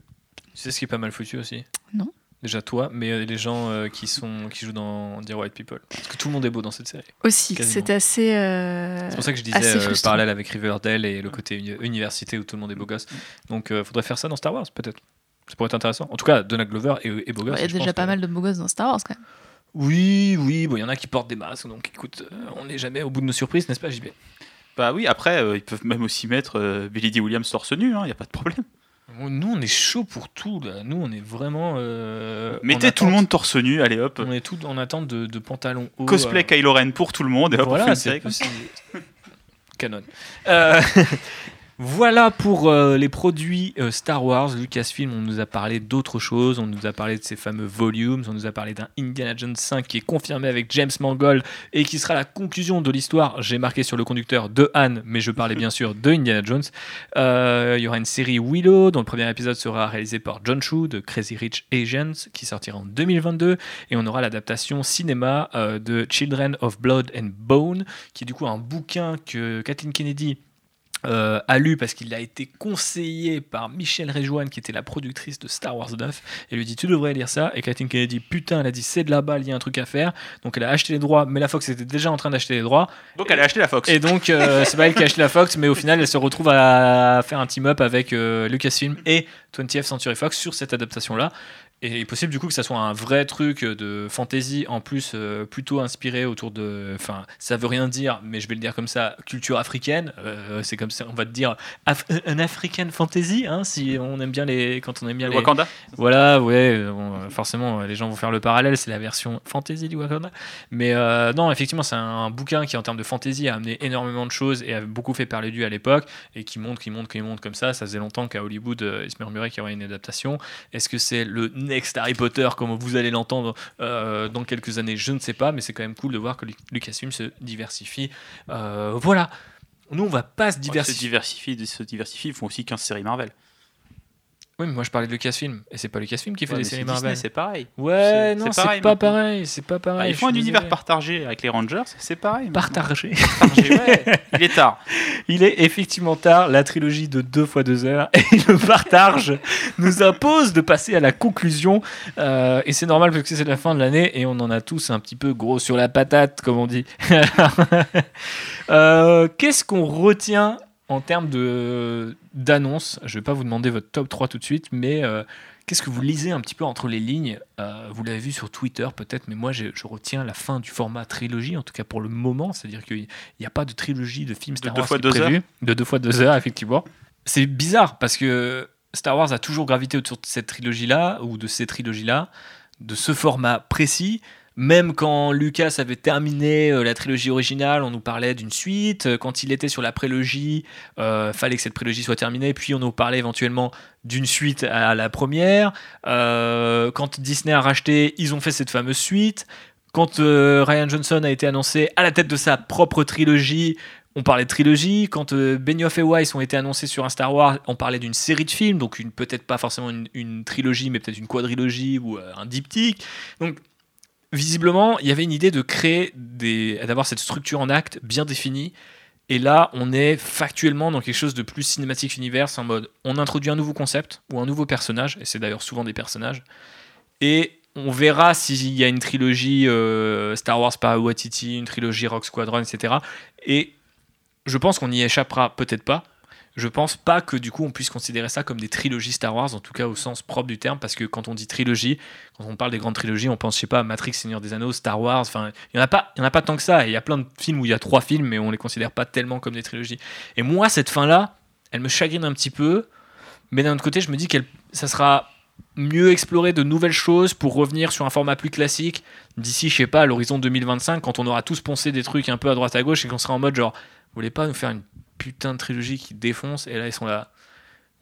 Tu sais ce qui est pas mal foutu aussi? Non. Déjà toi, mais euh, les gens euh, qui sont qui jouent dans Dear White People. Parce que tout le monde est beau dans cette série. Aussi, c'est assez. euh, C'est pour ça que je disais euh, parallèle avec Riverdale et le côté uni- université où tout le monde est beau gosse. Donc euh, faudrait faire ça dans Star Wars peut-être. Ça pourrait être intéressant. En tout cas, Donald Glover est, est beau gosse. Il y a déjà pas que- mal de beaux gosses dans Star Wars quand même. Oui, oui, bon, il y en a qui portent des masques, donc écoute, euh, on n'est jamais au bout de nos surprises, n'est-ce pas, JB Bah oui, après, euh, ils peuvent même aussi mettre euh, Billy D. Williams torse nu, il n'y a pas de problème. Nous, on est chaud pour tout, là. Nous, on est vraiment. euh, Mettez tout le monde torse nu, allez hop. On est tout en attente de, de pantalons hauts. Cosplay euh, Kylo Ren pour tout le monde, et hop, on fait Voilà, une c'est série comme ça. c'est- canon. Euh, voilà pour euh, les produits euh, Star Wars. Lucasfilm, on nous a parlé d'autres choses. On nous a parlé de ces fameux volumes. On nous a parlé d'un Indiana Jones 5 qui est confirmé avec James Mangold et qui sera la conclusion de l'histoire. J'ai marqué sur le conducteur de Han, mais je parlais bien sûr de Indiana Jones. Euh, il y aura une série Willow dont le premier épisode sera réalisé par John Chu de Crazy Rich Asians qui sortira en 2022 et on aura l'adaptation cinéma de Children of Blood and Bone qui est du coup un bouquin que Kathleen Kennedy euh, a lu parce qu'il a été conseillé par Michelle Rejoine qui était la productrice de Star Wars 9 et lui dit tu devrais lire ça et Kathleen Kennedy putain elle a dit c'est de la balle il y a un truc à faire donc elle a acheté les droits mais la Fox était déjà en train d'acheter les droits Donc elle a acheté la Fox. et donc, euh, c'est pas elle qui a acheté la Fox, mais au final, elle se retrouve à faire un team-up avec euh, Lucasfilm et 20th Century Fox sur cette adaptation-là. Et il est possible du coup que ça soit un vrai truc de fantasy en plus euh, plutôt inspiré autour de. Enfin, ça veut rien dire, mais je vais le dire comme ça culture africaine. Euh, c'est comme ça, on va te dire Af- un African fantasy, hein, si on aime bien les. Quand on aime bien Le les. Wakanda Voilà, ouais, bon, forcément, les gens vont faire le parallèle, c'est la version fantasy du Wakanda. Mais euh, non, effectivement, c'est un, bouquin qui, en termes de fantasy, a amené énormément de choses et a beaucoup fait parler lui à l'époque, et qui monte, qui monte, qui monte comme ça. Ça faisait longtemps qu'à Hollywood, il se murmurait qu'il y aurait une adaptation. Est-ce que c'est le next Harry Potter, comme vous allez l'entendre euh, dans quelques années Je ne sais pas, mais c'est quand même cool de voir que Lu- Lucasfilm se diversifie. Euh, voilà. Nous, on va pas se Se diversifier. diversifient, se diversifient, ils font aussi 15 séries Marvel. Oui, mais moi je parlais de Lucasfilm, et c'est pas Lucasfilm qui fait Ouais, des séries Marvel. C'est pareil. Ouais, non, c'est pareil pas pareil, c'est pas pareil. Ah, ils font un univers partagé avec les Rangers, c'est pareil. partagé. Partagé, ouais. Il est tard. Il est effectivement tard, la trilogie de 2 fois 2 heures, et le partage nous impose de passer à la conclusion. euh, et c'est normal parce que c'est la fin de l'année et on en a tous un petit peu gros sur la patate, comme on dit. Euh, Qu'est-ce qu'on retient en termes de- d'annonces Je vais pas vous demander votre top 3 tout de suite, mais euh, qu'est-ce que vous lisez un petit peu entre les lignes? Euh, Vous l'avez vu sur Twitter peut-être, mais moi je, je retiens la fin du format trilogie, en tout cas pour le moment, c'est-à-dire qu'il n'y a pas de trilogie de films Star deux Wars fois qui est deux prévue. De deux fois deux heures, effectivement. C'est bizarre parce que Star Wars a toujours gravité autour de cette trilogie-là, ou de ces trilogies-là, de ce format précis. Même quand Lucas avait terminé euh, la trilogie originale, on nous parlait d'une suite. Euh, Quand il était sur la prélogie, euh, fallait que cette prélogie soit terminée. Puis on nous parlait éventuellement d'une suite à la première. Euh, quand Disney a racheté, ils ont fait cette fameuse suite. Quand Ryan Johnson a été annoncé à la tête de sa propre trilogie, on parlait de trilogie. Quand Benioff et Weiss ont été annoncés sur un Star Wars, on parlait d'une série de films, donc peut-être pas forcément une, une trilogie, mais peut-être une quadrilogie ou un diptyque. Donc visiblement, il y avait une idée de créer des, d'avoir cette structure en acte bien définie. Et là, on est factuellement dans quelque chose de plus cinématique univers, en mode on introduit un nouveau concept ou un nouveau personnage, et c'est d'ailleurs souvent des personnages, et on verra s'il y a une trilogie euh, Star Wars par Watiti, une trilogie Rock Squadron, etc. Et je pense qu'on n'y échappera peut-être pas. Je pense pas que du coup on puisse considérer ça comme des trilogies Star Wars, en tout cas au sens propre du terme, parce que quand on dit trilogie, quand on parle des grandes trilogies, on pense, je sais pas, Matrix, Seigneur des Anneaux, Star Wars, enfin, il y en a pas, y en a pas tant que ça. Il y a plein de films où il y a trois films, mais on les considère pas tellement comme des trilogies. Et moi, cette fin-là, elle me chagrine un petit peu Mais d'un autre côté, je me dis que ça sera mieux explorer de nouvelles choses pour revenir sur un format plus classique d'ici, je sais pas, à l'horizon 2025, quand on aura tous poncé des trucs un peu à droite à gauche et qu'on sera en mode genre, vous voulez pas nous faire une putain de trilogie qui défonce Et là, ils sont là.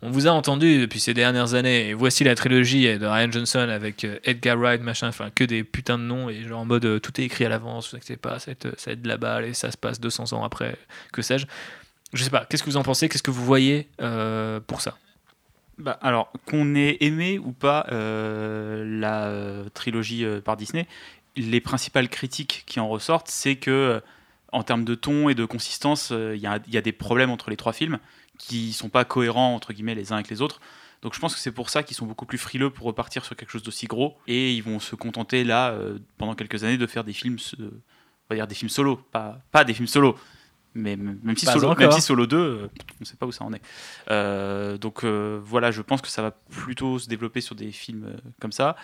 On vous a entendu depuis ces dernières années, et voici la trilogie de Ryan Johnson avec euh, Edgar Wright, machin, enfin que des putains de noms, et genre en mode euh, tout est écrit à l'avance, vous pas, ça va, être, de la balle, et ça se passe 200 ans après, que sais-je. Je sais pas, qu'est-ce que vous en pensez Qu'est-ce que vous voyez euh, pour ça? Bah, alors, qu'on ait aimé ou pas la trilogie par Disney, les principales critiques qui en ressortent, c'est que en termes de ton et de consistance, il y, y, a des problèmes entre les trois films qui sont pas cohérents entre guillemets les uns avec les autres. Donc je pense que c'est pour ça qu'ils sont beaucoup plus frileux pour repartir sur quelque chose d'aussi gros et ils vont se contenter là euh, pendant quelques années de faire des films, on va dire des films solo, pas, pas des films solo, mais même si, solo, même si solo 2, euh, on ne sait pas où ça en est. Euh, donc voilà, je pense que ça va plutôt se développer sur des films comme ça.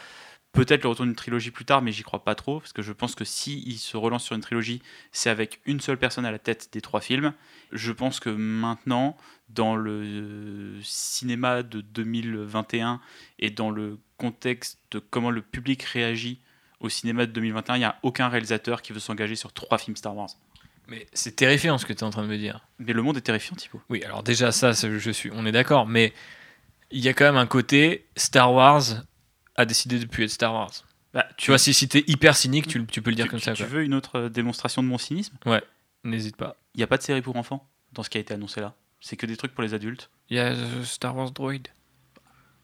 Peut-être le retour d'une trilogie plus tard, mais j'y crois pas trop, parce que je pense que si il se relance sur une trilogie, c'est avec une seule personne à la tête des trois films. Je pense que maintenant, dans le cinéma de 2021 et dans le contexte de comment le public réagit au cinéma de 2021, il n'y a aucun réalisateur qui veut s'engager sur trois films Star Wars. Mais c'est terrifiant ce que tu es en train de me dire. Mais le monde est terrifiant, Thibaut. Oui, alors déjà, ça, je suis, on est d'accord, mais il y a quand même un côté Star Wars a décidé de plus être Star Wars. Bah, tu vois, si, si t'es hyper cynique, tu, tu, peux le dire comme ça. Tu veux une autre démonstration de mon cynisme? Ouais, n'hésite pas. Il n'y a pas de série pour enfants dans ce qui a été annoncé là? C'est que des trucs pour les adultes? Il y a Star Wars Droid.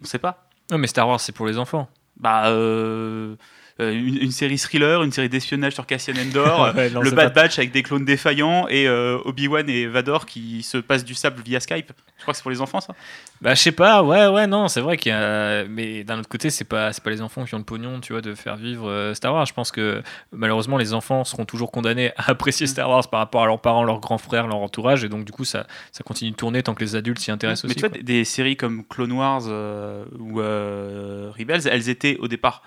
On sait pas. Non, mais Star Wars, c'est pour les enfants. Bah, euh, euh, une, série thriller, une série d'espionnage sur Cassian Endor, le Bad Batch avec des clones défaillants et euh, Obi-Wan et Vador qui se passent du sable via Skype. Je crois que c'est pour les enfants ça. Bah je sais pas, ouais ouais non, c'est vrai qu'il y a mais d'un autre côté, c'est pas c'est pas les enfants qui ont le pognon, tu vois, de faire vivre euh, Star Wars. Je pense que malheureusement les enfants seront toujours condamnés à apprécier mm. Star Wars par rapport à leurs parents, leurs grands frères, leur entourage et donc du coup ça ça continue de tourner tant que les adultes s'y intéressent aussi. Mais tu vois des, séries comme Clone Wars ou Rebels, elles étaient au départ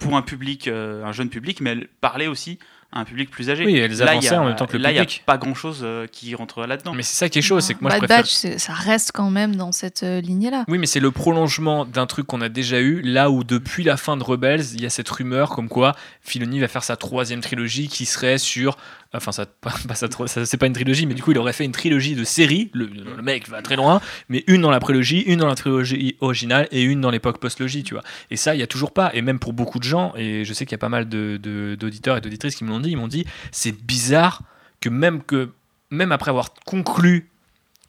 pour un public, euh, un jeune public, mais elle parlait aussi à un public plus âgé. Oui, elles avançaient en même temps que le là, public. il n'y a pas grand-chose euh, qui rentre là-dedans. Mais c'est ça qui est chaud, c'est que moi Bad je préfère... Batch, ça reste quand même dans cette euh, lignée-là. Oui, mais c'est le prolongement d'un truc qu'on a déjà eu, là où depuis la fin de Rebels, il y a cette rumeur comme quoi Filoni va faire sa troisième trilogie qui serait sur Enfin, ça, ça, c'est pas une trilogie, mais du coup, il aurait fait une trilogie de séries. Le, mec va très loin, mais une dans la prélogie, une dans la trilogie originale et une dans l'époque post-logie, tu vois. Et ça, il y a toujours pas. Et même pour beaucoup de gens, et je sais qu'il y a pas mal d'auditeurs et d'auditrices qui me l'ont dit, ils m'ont dit, c'est bizarre que même que même après avoir conclu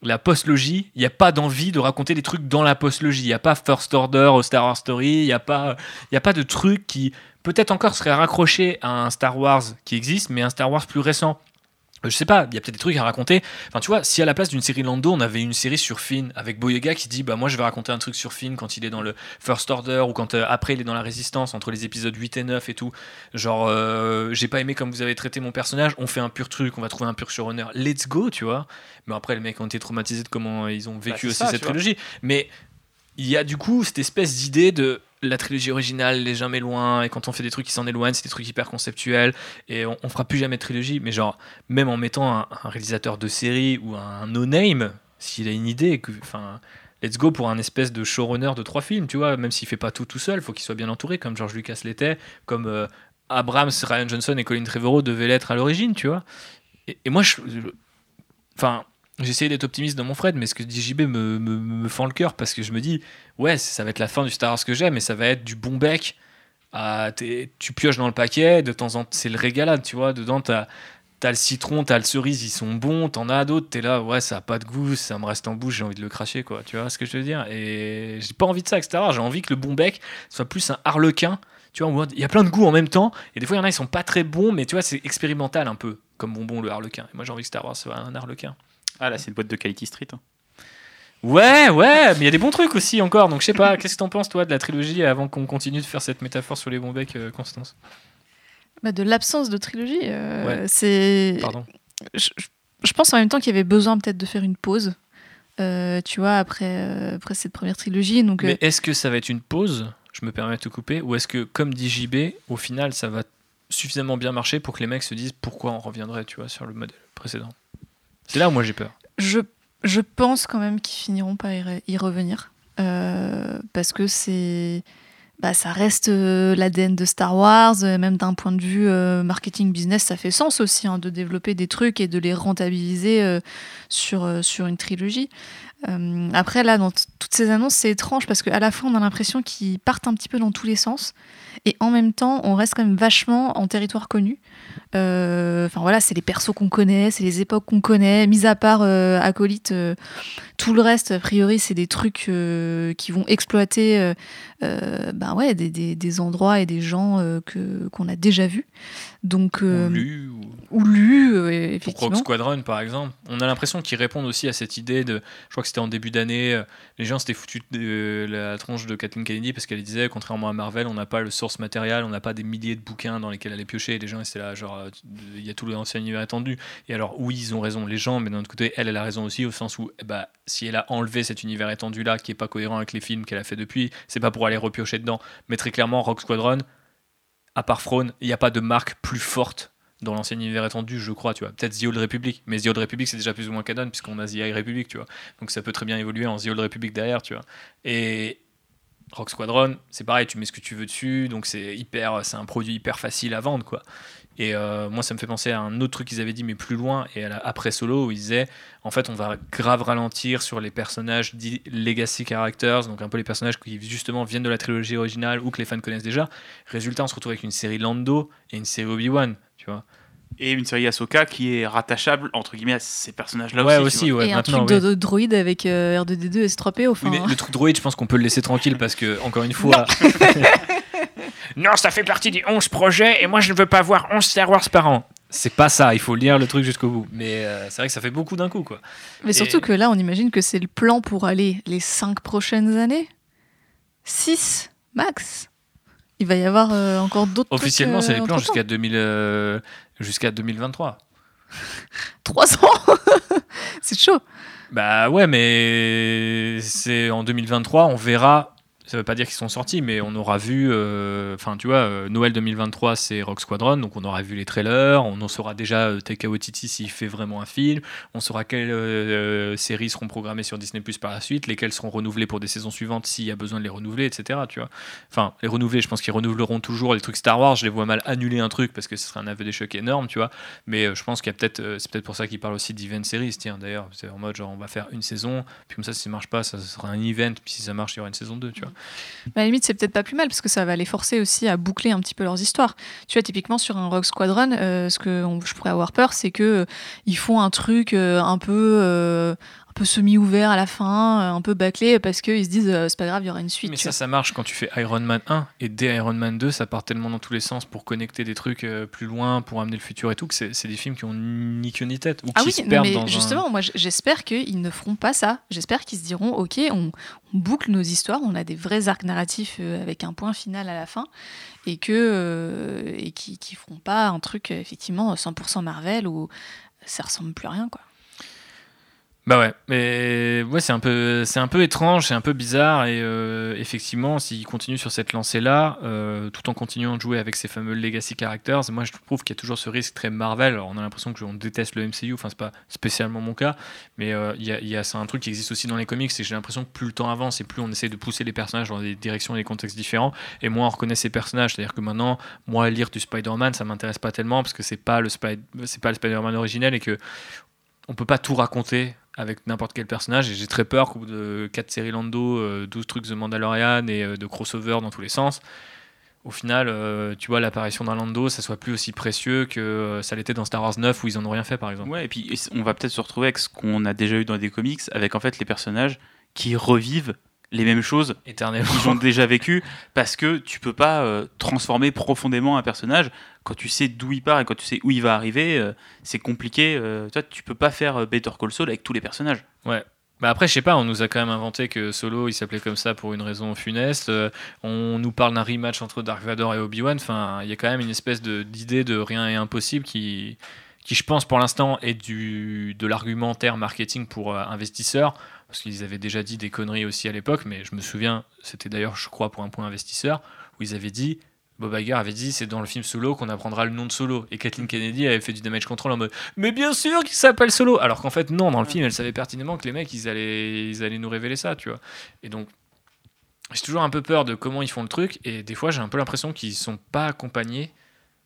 la post-logie, il n'y a pas d'envie de raconter des trucs dans la post-logie. Il n'y a pas First Order au Star Wars Story, il n'y a, y a pas de trucs qui peut-être encore serait raccroché à un Star Wars qui existe, mais un Star Wars plus récent. Euh, je sais pas, il y a peut-être des trucs à raconter. Enfin, tu vois, si à la place d'une série Lando, on avait une série sur Finn avec Boyega qui dit bah moi je vais raconter un truc sur Finn quand il est dans le First Order ou quand euh, après il est dans la Résistance entre les épisodes 8 et 9 et tout. Genre euh, j'ai pas aimé comme vous avez traité mon personnage, on fait un pur truc, on va trouver un pur showrunner. Let's go, tu vois. Mais après les mecs ont été traumatisés de comment ils ont vécu bah, aussi cette trilogie. Mais il y a du coup cette espèce d'idée de la trilogie originale, Les Jamais Loin, et quand on fait des trucs qui s'en éloignent, c'est des trucs hyper conceptuels, et on, fera plus jamais de trilogie, mais genre, même en mettant un, réalisateur de série ou un no-name, s'il a une idée, que, enfin, let's go pour un espèce de showrunner de trois films, tu vois, même s'il fait pas tout tout seul, faut qu'il soit bien entouré, comme George Lucas l'était, comme euh, Abrams, Ryan Johnson et Colin Trevorrow devaient l'être à l'origine, tu vois. Et moi, je, enfin, essayé d'être optimiste dans mon Fred, mais ce que dit JB me, me, me fend le cœur parce que je me dis, ouais, ça va être la fin du Star Wars que j'aime, mais ça va être du bon bec. tu pioches dans le paquet, de temps en temps, c'est le régalade, tu vois. Dedans, t'as as le citron, t'as le cerise, ils sont bons, t'en as d'autres, t'es là, ouais, ça a pas de goût, ça me reste en bouche, j'ai envie de le cracher, quoi. Tu vois ce que je veux dire? Et j'ai pas envie de ça, etc. J'ai envie que le bon bec soit plus un harlequin, tu vois. Il y a plein de goûts en même temps, et des fois, il y en a, ils sont pas très bons, mais tu vois, c'est expérimental un peu, comme bonbon le harlequin. Et moi, j'ai envie que Star Wars soit un harlequin. Ah là, c'est une boîte de Quality Street. Hein. Ouais, ouais, mais il y a des bons trucs aussi encore. Donc je sais pas, qu'est-ce que t'en penses toi de la trilogie avant qu'on continue de faire cette métaphore sur les bons becs, euh, Constance? Bah, De l'absence de trilogie. Euh, c'est. Pardon. Je, pense en même temps qu'il y avait besoin peut-être de faire une pause. Euh, tu vois, après, après cette première trilogie. Donc, mais est-ce que ça va être une pause? Je me permets de te couper. Ou est-ce que, comme dit JB, au final, ça va suffisamment bien marcher pour que les mecs se disent pourquoi on reviendrait, tu vois, sur le modèle précédent? C'est là où moi j'ai peur. Je, je pense quand même qu'ils finiront par y, revenir. parce que c'est bah, ça reste euh, l'ADN de Star Wars, euh, même d'un point de vue euh, marketing business, ça fait sens aussi hein, de développer des trucs et de les rentabiliser sur, sur une trilogie. Après, là, dans toutes ces annonces, c'est étrange parce qu'à la fois, on a l'impression qu'ils partent un petit peu dans tous les sens et en même temps, on reste quand même vachement en territoire connu. Enfin voilà, c'est les persos qu'on connaît, c'est les époques qu'on connaît, mis à part Acolyte, tout le reste, a priori, c'est des trucs qui vont exploiter euh, ben ouais, des, des, des, endroits et des gens euh, que qu'on a déjà vus. Donc, euh, ou lu. Ou, lu, effectivement. Pour Rogue Squadron, par exemple. On a l'impression qu'ils répondent aussi à cette idée de. Je crois que c'était en début d'année, les gens s'étaient foutus de la tronche de Kathleen Kennedy parce qu'elle disait, contrairement à Marvel, on n'a pas le source matériel, on n'a pas des milliers de bouquins dans lesquels aller piocher. Et les gens, c'était là, genre, il y a tout l'ancien univers attendu. Et alors, oui, ils ont raison, les gens, mais d'un autre côté, elle, elle a raison aussi, au sens où, bah, si elle a enlevé cet univers étendu là, qui est pas cohérent avec les films qu'elle a fait depuis, c'est pas pour aller repiocher dedans. Mais très clairement, Rock Squadron, à part Throne, il n'y a pas de marque plus forte dans l'ancien univers étendu, je crois, tu vois. Peut-être The Old Republic, mais The Old Republic, c'est déjà plus ou moins canon, puisqu'on a The High Republic, tu vois. Donc ça peut très bien évoluer en The Old Republic derrière, tu vois. Et Rock Squadron, c'est pareil, tu mets ce que tu veux dessus, donc c'est hyper, c'est un produit hyper facile à vendre, quoi. Et euh, moi, ça me fait penser à un autre truc qu'ils avaient dit, mais plus loin, et après Solo, où ils disaient en fait, on va grave ralentir sur les personnages dits legacy characters, donc un peu les personnages qui justement viennent de la trilogie originale ou que les fans connaissent déjà. Résultat, on se retrouve avec une série Lando et une série Obi-Wan, tu vois. Et une série Ahsoka qui est rattachable entre guillemets à ces personnages-là ouais, aussi. ouais, et un truc de, droïde avec euh, R2D2 et S3PO. Enfin, mais le truc droïde, je pense qu'on peut le laisser tranquille parce que, encore une fois. non, ça fait partie des 11 projets et moi je ne veux pas voir 11 Star Wars par an. C'est pas ça, il faut lire le truc jusqu'au bout. Mais euh, c'est vrai que ça fait beaucoup d'un coup, quoi. Mais surtout que là, on imagine que c'est le plan pour aller les 5 prochaines années 6 max il va y avoir euh, encore d'autres Officiellement, c'est les euh, plans jusqu'à 2000, jusqu'à 2023. 3 ans C'est chaud. Bah ouais, mais c'est en 2023, on verra ça veut pas dire qu'ils sont sortis, mais on aura vu, euh, enfin tu vois, euh, Noël 2023 c'est Rock Squadron, donc on aura vu les trailers, on en saura déjà euh, Taika s'il fait vraiment un film, on saura quelles séries seront programmées sur Disney Plus par la suite, lesquelles seront renouvelées pour des saisons suivantes s'il y a besoin de les renouveler, etc. Tu vois, enfin les renouveler, je pense qu'ils renouveleront toujours les trucs Star Wars. Je les vois mal annuler un truc parce que ce serait un aveu d'échec énorme, tu vois. Mais je pense qu'il y a peut-être, c'est peut-être pour ça qu'ils parlent aussi d'event series, tiens d'ailleurs, c'est en mode genre on va faire une saison, puis comme ça si ça marche pas, ça sera un event, puis si ça marche il y aura une saison 2, tu vois. À la limite, c'est peut-être pas plus mal parce que ça va les forcer aussi à boucler un petit peu leurs histoires. Tu vois, typiquement sur un Rogue Squadron, euh, ce que je pourrais avoir peur, c'est que euh, ils font un truc euh, un peu un peu semi-ouvert à la fin, euh, un peu bâclé, parce qu'ils se disent euh, c'est pas grave, il y aura une suite. Mais ça, ça marche quand tu fais Iron Man 1 et dès Iron Man 2, ça part tellement dans tous les sens pour connecter des trucs euh, plus loin, pour amener le futur et tout, que c'est des films qui ont ni queue ni tête. Ou ah qui oui, se perdent mais justement, moi j'espère qu'ils ne feront pas ça. J'espère qu'ils se diront ok, on, boucle nos histoires, on a des vrais arcs narratifs avec un point final à la fin, et que et qui, qui feront pas un truc effectivement 100% Marvel où ça ressemble plus à rien quoi. Bah ouais, mais ouais, c'est un peu, un peu étrange, c'est un peu bizarre et euh, effectivement, s'il continue sur cette lancée-là, euh, tout en continuant de jouer avec ces fameux legacy characters, moi je trouve qu'il y a toujours ce risque très Marvel. Alors, on a l'impression que on déteste le MCU, enfin c'est pas spécialement mon cas, mais euh, il y a, y a c'est un truc qui existe aussi dans les comics, c'est que j'ai l'impression que plus le temps avance et plus on essaie de pousser les personnages dans des directions et des contextes différents, et moins on reconnaît ces personnages. C'est-à-dire que maintenant, moi lire du Spider-Man, ça m'intéresse pas tellement parce que c'est pas le c'est pas le Spider-Man originel et que on peut pas tout raconter avec n'importe quel personnage et j'ai très peur qu'au bout de 4 séries Lando, 12 euh, trucs The Mandalorian et euh, de crossover dans tous les sens, au final, euh, tu vois, l'apparition d'un Lando, ça soit plus aussi précieux que ça l'était dans Star Wars 9 où ils en ont rien fait par exemple. Ouais, et puis on va peut-être se retrouver avec ce qu'on a déjà eu dans des comics, avec en fait les personnages qui revivent les mêmes choses qu'ils ont déjà vécu parce que tu peux pas euh, transformer profondément un personnage. Quand tu sais d'où il part et quand tu sais où il va arriver euh, c'est compliqué euh, toi tu peux pas faire Better Call Saul avec tous les personnages. Ouais. Bah après, je sais pas, on nous a quand même inventé que Solo, il s'appelait comme ça pour une raison funeste. on nous parle d'un rematch entre Dark Vador et Obi-Wan. Enfin, il y a quand même une espèce d'idée de, rien est impossible qui, qui je pense, pour l'instant, est du, de l'argumentaire marketing pour investisseurs parce qu'ils avaient déjà dit des conneries aussi à l'époque, mais je me souviens, c'était d'ailleurs, je crois, pour un point investisseur, où ils avaient dit, Bob Iger avait dit, c'est dans le film Solo qu'on apprendra le nom de Solo. Et Kathleen Kennedy avait fait du damage control en mode, mais bien sûr qu'il s'appelle Solo Alors qu'en fait, non, dans le film, elle savait pertinemment que les mecs, ils allaient, ils allaient nous révéler ça, tu vois. Et donc, j'ai toujours un peu peur de comment ils font le truc et des fois j'ai un peu l'impression qu'ils sont pas accompagnés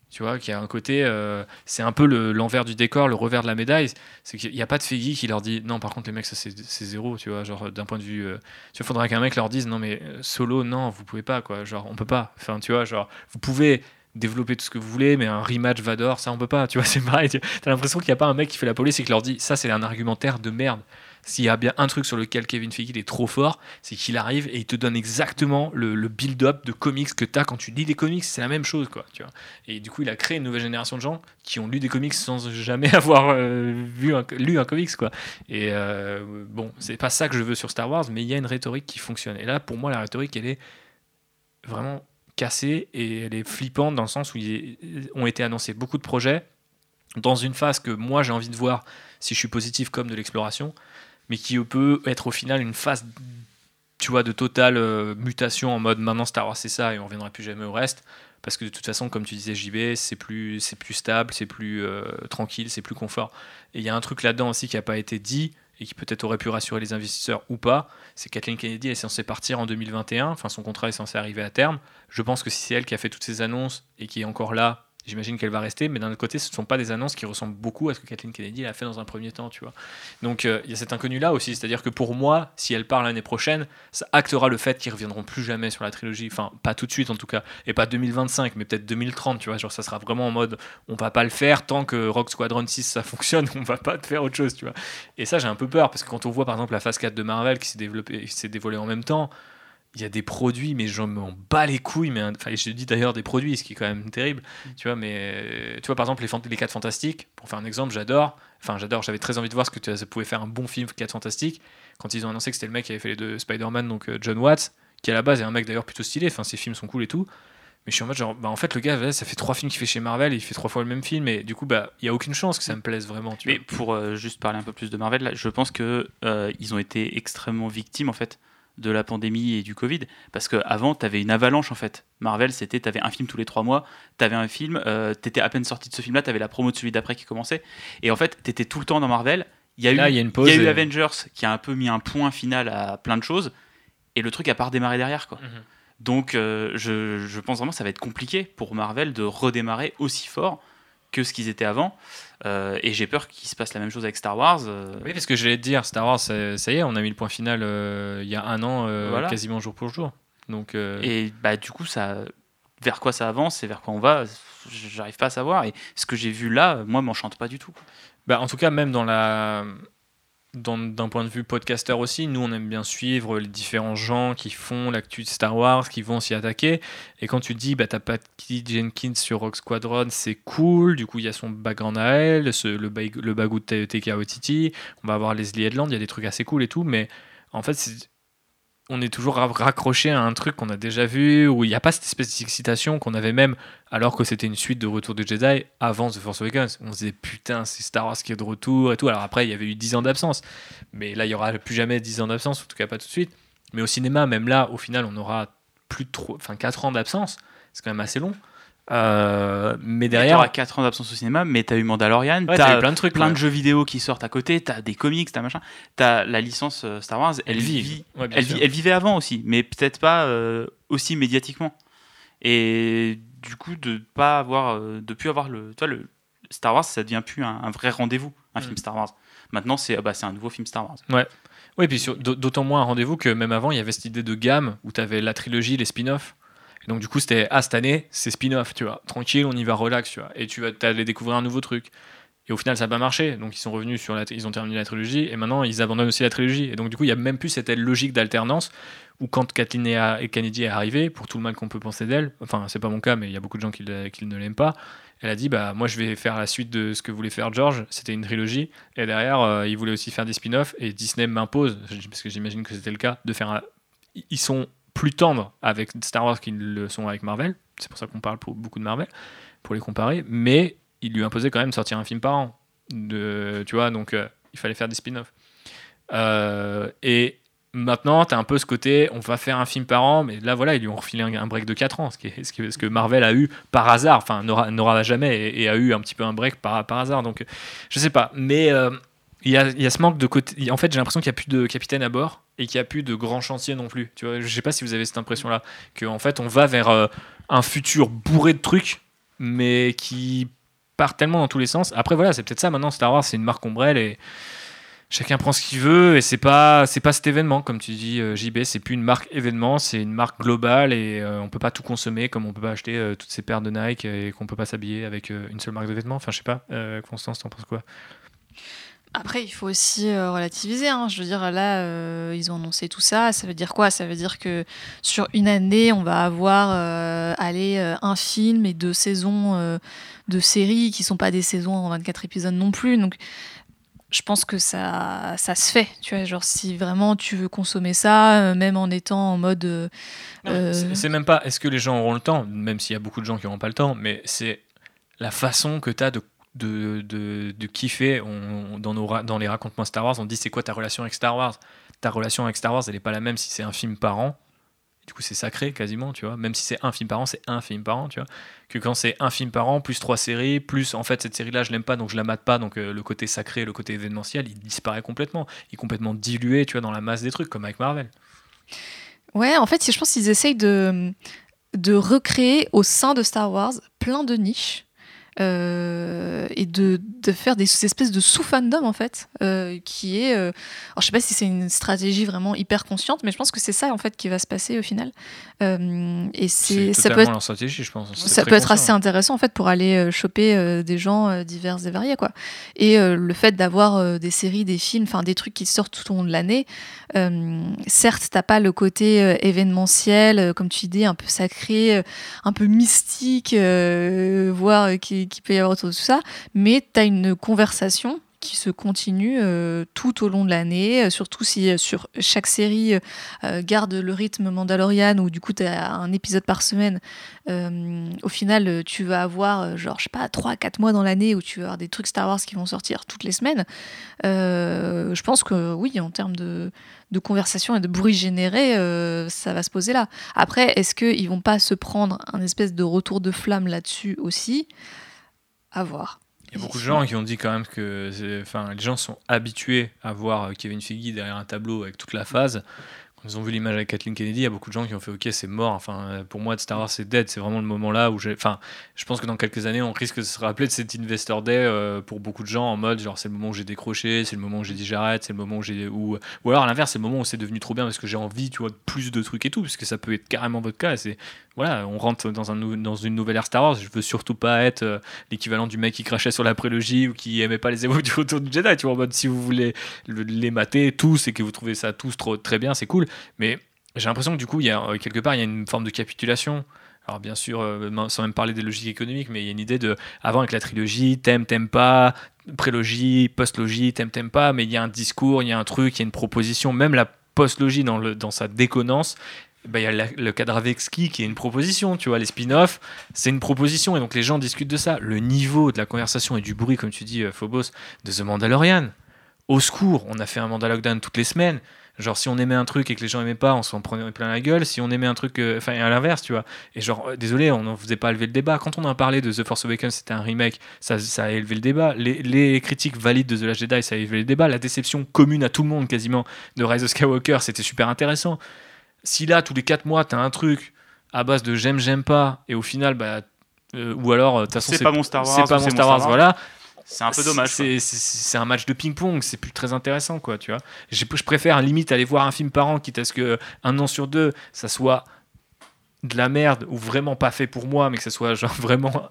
tu vois, qu'il y a un côté, euh, c'est un peu le- l'envers du décor, le revers de la médaille, c'est qu'il n'y a pas de Feggy qui leur dit non, par contre les mecs ça c'est zéro, tu vois, genre d'un point de vue, euh, tu vois, faudrait qu'un mec leur dise non mais euh, solo non, vous pouvez pas quoi, genre on peut pas, enfin tu vois, genre vous pouvez développer tout ce que vous voulez, mais un rematch Vador ça on peut pas, tu vois, c'est pareil, tu as l'impression qu'il n'y a pas un mec qui fait la police et qui leur dit ça c'est un argumentaire de merde. S'il y a bien un truc sur lequel Kevin Feige est trop fort, c'est qu'il arrive et il te donne exactement le, build-up de comics que tu as quand tu lis des comics, c'est la même chose quoi. Et du coup, il a créé une nouvelle génération de gens qui ont lu des comics sans jamais avoir euh, vu lu un comics, quoi. Et euh, bon, c'est pas ça que je veux sur Star Wars, mais il y a une rhétorique qui fonctionne. Et là, pour moi, la rhétorique, elle est vraiment cassée et elle est flippante dans le sens où il ont été annoncés beaucoup de projets dans une phase que moi j'ai envie de voir si je suis positif comme de l'exploration, mais qui peut être au final une phase tu vois, de totale euh, mutation en mode maintenant Star Wars c'est ça et on reviendra plus jamais au reste. Parce que de toute façon, comme tu disais, JB, c'est plus, c'est plus stable, c'est plus euh, tranquille, c'est plus confort. Et il y a un truc là-dedans aussi qui n'a pas été dit et qui peut-être aurait pu rassurer les investisseurs ou pas, c'est Kathleen Kennedy est censée partir en 2021, enfin son contrat est censé arriver à terme. Je pense que si c'est elle qui a fait toutes ces annonces et qui est encore là, j'imagine qu'elle va rester, mais d'un autre côté, ce ne sont pas des annonces qui ressemblent beaucoup à ce que Kathleen Kennedy a fait dans un premier temps, tu vois. Donc euh, il y a cet inconnu-là aussi, c'est-à-dire que pour moi, si elle part l'année prochaine, ça actera le fait qu'ils reviendront plus jamais sur la trilogie, enfin pas tout de suite en tout cas, et pas 2025, mais peut-être 2030, tu vois, genre ça sera vraiment en mode, on va pas le faire tant que Rock Squadron 6 ça fonctionne, on va pas te faire autre chose, tu vois. Et ça j'ai un peu peur, parce que quand on voit par exemple la phase 4 de Marvel qui s'est développée, qui s'est dévoilée en même temps, il y a des produits, mais j'en m'en bats les couilles. Mais enfin, je dis d'ailleurs des produits, ce qui est quand même terrible. Tu vois, mais euh, tu vois, par exemple, les, les 4 Fantastiques, pour faire un exemple, j'adore. Enfin, j'adore, j'avais très envie de voir ce que tu- ça pouvait faire un bon film 4 Fantastiques. Quand ils ont annoncé que c'était le mec qui avait fait les deux Spider-Man, donc euh, John Watts, qui à la base est un mec d'ailleurs plutôt stylé. Enfin, ses films sont cool et tout. Mais je suis en mode genre, bah en fait, le gars, ça fait trois films qu'il fait chez Marvel et il fait trois fois le même film. Et du coup, bah, il y a aucune chance que ça me plaise vraiment. Tu Mais vois. pour euh, juste parler un peu plus de Marvel, là, je pense que euh, ils ont été extrêmement victimes en fait de la pandémie et du Covid, parce qu'avant, tu avais une avalanche en fait. Marvel, c'était, tu avais un film tous les trois mois, tu avais un film, euh, tu étais à peine sorti de ce film-là, tu avais la promo de celui d'après qui commençait, et en fait, tu étais tout le temps dans Marvel. Il y a Là, eu, y a une pause. y a eu et- Avengers qui a un peu mis un point final à plein de choses, et le truc a pas redémarré derrière. Quoi. Mhm. Donc, euh, je, je pense vraiment que ça va être compliqué pour Marvel de redémarrer aussi fort que ce qu'ils étaient avant. Euh, et j'ai peur qu'il se passe la même chose avec Star Wars. euh, Oui, parce que j'allais te dire, Star Wars, ça, ça y est, on a mis le point final euh, il y a un an, Voilà. quasiment jour pour jour. Donc, Et bah, du coup, ça, vers quoi ça avance et vers quoi on va, j'arrive pas à savoir. Et ce que j'ai vu là, moi, m'enchante pas du tout. Bah, en tout cas, même dans la. D'un point de vue podcaster aussi, nous on aime bien suivre les différents gens qui font l'actu de Star Wars, qui vont s'y attaquer. Et quand tu dis, bah t'as Patty Jenkins sur Rock Squadron, c'est cool. Du coup, il y a son background à elle, le, bag- le bagou de Waititi. On va avoir Leslie Headland, il y a des trucs assez cool et tout. Mais en fait, c'est- on est toujours ra- raccroché à un truc qu'on a déjà vu, où il n'y a pas cette espèce d'excitation qu'on avait même alors que c'était une suite de Retour de Jedi avant The Force Awakens. On se disait putain, c'est Star Wars qui est de retour et tout. Alors après, il y avait eu 10 ans d'absence, mais là, il y aura plus jamais 10 ans d'absence, en tout cas pas tout de suite. Mais au cinéma, même là, au final, on aura plus de trois- enfin 4 ans d'absence. C'est quand même assez long. Euh, mais Derrière, derrière, 4 ans d'absence au cinéma, mais t'as eu Mandalorian, ouais, t'as plein de trucs. plein ouais. de jeux vidéo qui sortent à côté, t'as des comics, t'as machin. T'as la licence euh, Star Wars, elle, Elle vit. Ouais, Elle, sûr. vit- elle vivait avant aussi, mais peut-être pas euh, aussi médiatiquement. Et du coup, de pas avoir, de plus avoir le, toi, le Star Wars, ça devient plus un, un vrai rendez-vous, un Mm. film Star Wars. Maintenant, c'est ah bah, un nouveau film Star Wars. Oui, puis d'autant moins un rendez-vous que même avant, il y avait cette idée de gamme où tu avais la trilogie, les spin-offs. Et donc, du coup, c'était Ah, cette année, c'est spin-off, tu vois. Tranquille, on y va relax, tu vois. Et tu vas aller découvrir un nouveau truc. Et au final, ça n'a pas marché. Donc, ils sont revenus sur la. Ils ont terminé la trilogie. Et maintenant, ils abandonnent aussi la trilogie. Et donc, du coup, il n'y a même plus cette logique d'alternance où, quand Kathleen et et Kennedy est arrivée, pour tout le mal qu'on peut penser d'elle, enfin, c'est pas mon cas, mais il y a beaucoup de gens qui, ne l'aiment pas. Elle a dit bah moi je vais faire la suite de ce que voulait faire George, c'était une trilogie et derrière euh, il voulait aussi faire des spin-offs et Disney m'impose parce que j'imagine que c'était le cas de faire un... ils sont plus tendres avec Star Wars qu'ils le sont avec Marvel, c'est pour ça qu'on parle beaucoup de Marvel pour les comparer, mais il lui imposait quand même de sortir un film par an. Tu vois, donc euh, il fallait faire des spin-offs. Euh, et maintenant, tu as un peu ce côté, on va faire un film par an, mais là, voilà, ils lui ont refilé un, break de 4 ans, ce, qui est, ce, que Marvel a eu par hasard, enfin, n'aura jamais, et, a eu un petit peu un break par, hasard. Donc, je sais pas. Mais euh, il y, a, y a ce manque de côté. En fait, j'ai l'impression qu'il n'y a plus de capitaine à bord. Et qu'il n'y a plus de grands chantiers non plus. Tu vois, je sais pas si vous avez cette impression-là, qu'en en fait on va vers euh, un futur bourré de trucs, mais qui part tellement dans tous les sens. Après voilà, c'est peut-être ça maintenant. Star Wars, c'est une marque ombrelle et chacun prend ce qu'il veut et c'est pas c'est pas cet événement comme tu dis euh, JB c'est plus une marque événement c'est une marque globale et euh, on peut pas tout consommer comme on peut pas acheter euh, toutes ces paires de Nike et qu'on peut pas s'habiller avec une seule marque de vêtements enfin je sais pas Constance t'en penses quoi? Après, il faut aussi relativiser. Hein. Je veux dire, là, ils ont annoncé tout ça. Ça veut dire quoi? Ça veut dire que sur une année, on va avoir aller un film et deux saisons de séries qui sont pas des saisons en 24 épisodes non plus. Donc, je pense que ça, ça se fait. Tu vois, genre si vraiment tu veux consommer ça, euh, même en étant en mode. Euh, euh, c'est même pas est-ce que les gens auront le temps, même s'il y a beaucoup de gens qui n'auront pas le temps, mais c'est la façon que tu as de, de, de, kiffer. On, dans, nos, dans les racontements Star Wars, on dit c'est quoi ta relation avec Star Wars? Ta relation avec Star Wars, elle n'est pas la même si c'est un film par an du coup, c'est sacré quasiment, tu vois. Même si c'est un film par an, c'est un film par an, tu vois. Que quand c'est un film par an, plus trois séries, plus en fait, cette série-là, je l'aime pas, donc je la mate pas, donc euh, le côté sacré, le côté événementiel, il disparaît complètement. Il est complètement dilué, tu vois, dans la masse des trucs, comme avec Marvel. Ouais, en fait, je pense qu'ils essayent de, de recréer au sein de Star Wars plein de niches euh, et de, de, faire des espèces de sous-fandom en fait, euh, qui est, euh, alors je sais pas si c'est une stratégie vraiment hyper consciente, mais je pense que c'est ça en fait qui va se passer au final. et c'est ça peut être, stratégie, je pense. Ça peut être assez intéressant en fait pour aller choper des gens divers et variés quoi. Et le fait d'avoir des séries, des films, enfin des trucs qui sortent tout au long de l'année, certes t'as pas le côté événementiel, comme tu dis, un peu sacré, un peu mystique, voire qui qui, peut y avoir autour de tout ça, mais tu as une conversation qui se continue euh, tout au long de l'année, euh, surtout si euh, sur chaque série garde le rythme Mandalorian où du coup tu as un épisode par semaine. au final, tu vas avoir genre je sais pas 3 4 mois dans l'année où tu vas avoir des trucs Star Wars qui vont sortir toutes les semaines. je pense que oui, en termes de, de conversation et de bruit généré, ça va se poser là. Après, est-ce qu'ils vont pas se prendre un espèce de retour de flamme là-dessus aussi? Il y a beaucoup de gens qui ont dit quand même que les gens sont habitués à voir Kevin Feige derrière un tableau avec toute la phase ils ont vu l'image avec Kathleen Kennedy, il y a beaucoup de gens qui ont fait OK, c'est mort. Enfin, pour moi, Star Wars, c'est dead. C'est vraiment le moment là où j'ai. Enfin, je pense que dans quelques années, on risque de se rappeler de cet Investor Day euh, pour beaucoup de gens en mode genre, c'est le moment où j'ai décroché, c'est le moment où j'ai dit j'arrête, c'est le moment où j'ai. Ou, ou alors à l'inverse, c'est le moment où c'est devenu trop bien parce que j'ai envie, tu vois, de plus de trucs et tout, parce que ça peut être carrément votre cas. C'est voilà, on rentre dans, un, dans une nouvelle ère Star Wars. Je veux surtout pas être euh, l'équivalent du mec qui crachait sur la prélogie ou qui aimait pas les émotions du retour du Jedi. Tu vois, en mode si vous voulez les mater tous et que vous trouvez ça tous trop, très bien, c'est cool. Mais j'ai l'impression que du coup, il y a, euh, quelque part, il y a une forme de capitulation. Alors bien sûr, euh, sans même parler des logiques économiques, mais il y a une idée de, avant avec la trilogie, t'aimes, t'aimes pas, prélogie, post-logie, t'aimes, t'aimes pas, mais il y a un discours, il y a un truc, il y a une proposition, même la post-logie dans, le, dans sa déconnance, bah, il y a le cadre avec ski qui est une proposition, tu vois, les spin-offs, c'est une proposition, et donc les gens discutent de ça. Le niveau de la conversation et du bruit, comme tu dis, euh, Phobos, de The Mandalorian, au secours, on a fait un Mandalorian toutes les semaines, Genre, si on aimait un truc et que les gens aimaient pas, on s'en prenait plein la gueule. Si on aimait un truc, euh, enfin, à l'inverse, tu vois. Et genre, euh, désolé, on n'en faisait pas lever le débat. Quand on a parlé de The Force Awakens, c'était un remake, ça, ça a élevé le débat. Les, les, critiques valides de The Last Jedi, ça a élevé le débat. La déception commune à tout le monde, quasiment, de Rise of Skywalker, c'était super intéressant. Si là, tous les 4 mois, t'as un truc à base de j'aime, j'aime pas, et au final, bah, euh, ou alors, de toute façon, c'est pas mon Star Wars, c'est pas mon Star Wars, voilà. C'est un peu dommage. C'est un match de ping-pong, c'est plus très intéressant, quoi, tu vois. Je, je préfère limite aller voir un film par an, quitte à ce que un an sur deux, ça soit de la merde ou vraiment pas fait pour moi, mais que ça soit genre vraiment,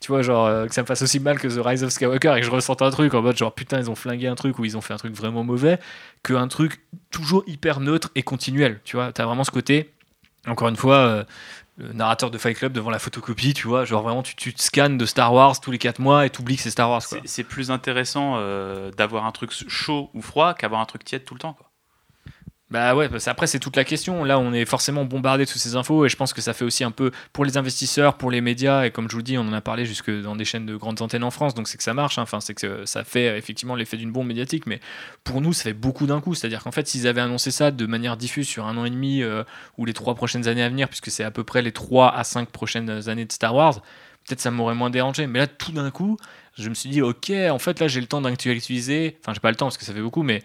tu vois, genre euh, que ça me fasse aussi mal que The Rise of Skywalker et que je ressente un truc en mode genre putain, ils ont flingué un truc ou ils ont fait un truc vraiment mauvais, qu'un truc toujours hyper neutre et continuel, tu vois. T'as vraiment ce côté, encore une fois, euh, le narrateur de Fight Club devant la photocopie, tu vois, genre vraiment tu, tu te scannes de Star Wars tous les 4 mois et tu oublies que c'est Star Wars. C'est plus intéressant euh, d'avoir un truc chaud ou froid qu'avoir un truc tiède tout le temps. Quoi. Bah ouais, après c'est toute la question. Là, on est forcément bombardé de toutes ces infos et je pense que ça fait aussi un peu pour les investisseurs, pour les médias et comme je vous le dis, on en a parlé jusque dans des chaînes de grandes antennes en France, donc c'est que ça marche. Hein. Enfin, c'est que ça fait effectivement l'effet d'une bombe médiatique, mais pour nous, ça fait beaucoup d'un coup. C'est-à-dire qu'en fait, s'ils avaient annoncé ça de manière diffuse sur un an et demi euh, ou les trois prochaines années à venir, puisque c'est à peu près les trois à cinq prochaines années de Star Wars, peut-être ça m'aurait moins dérangé. Mais là, tout d'un coup, je me suis dit, ok, en fait, là, j'ai le temps d'actualiser. Enfin, j'ai pas le temps parce que ça fait beaucoup, mais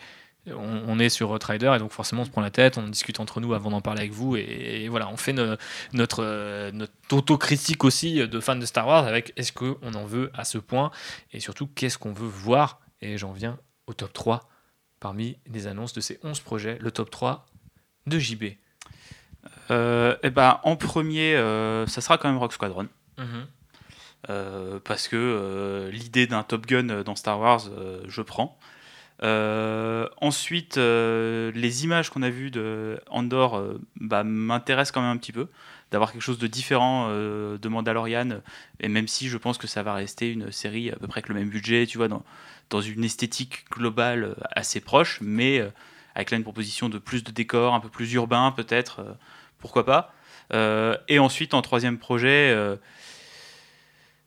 on, est sur Rider et donc forcément on se prend la tête, on discute entre nous avant d'en parler avec vous et, voilà, on fait notre, euh, notre autocritique aussi de fans de Star Wars avec est-ce qu'on en veut à ce point et surtout qu'est-ce qu'on veut voir et j'en viens au top 3 parmi les annonces de ces 11 projets, le top 3 de JB. Euh, et eh ben, en premier, euh, ça sera quand même Rock Squadron. Mhm. Euh, parce que l'idée d'un Top Gun dans Star Wars, je prends. Ensuite, les images qu'on a vues de Andor bah, m'intéressent quand même un petit peu. D'avoir quelque chose de différent de Mandalorian, et même si je pense que ça va rester une série à peu près avec le même budget, tu vois, dans, une esthétique globale assez proche, mais avec là une proposition de plus de décors, un peu plus urbain peut-être, pourquoi pas. Euh, et ensuite, en troisième projet, euh,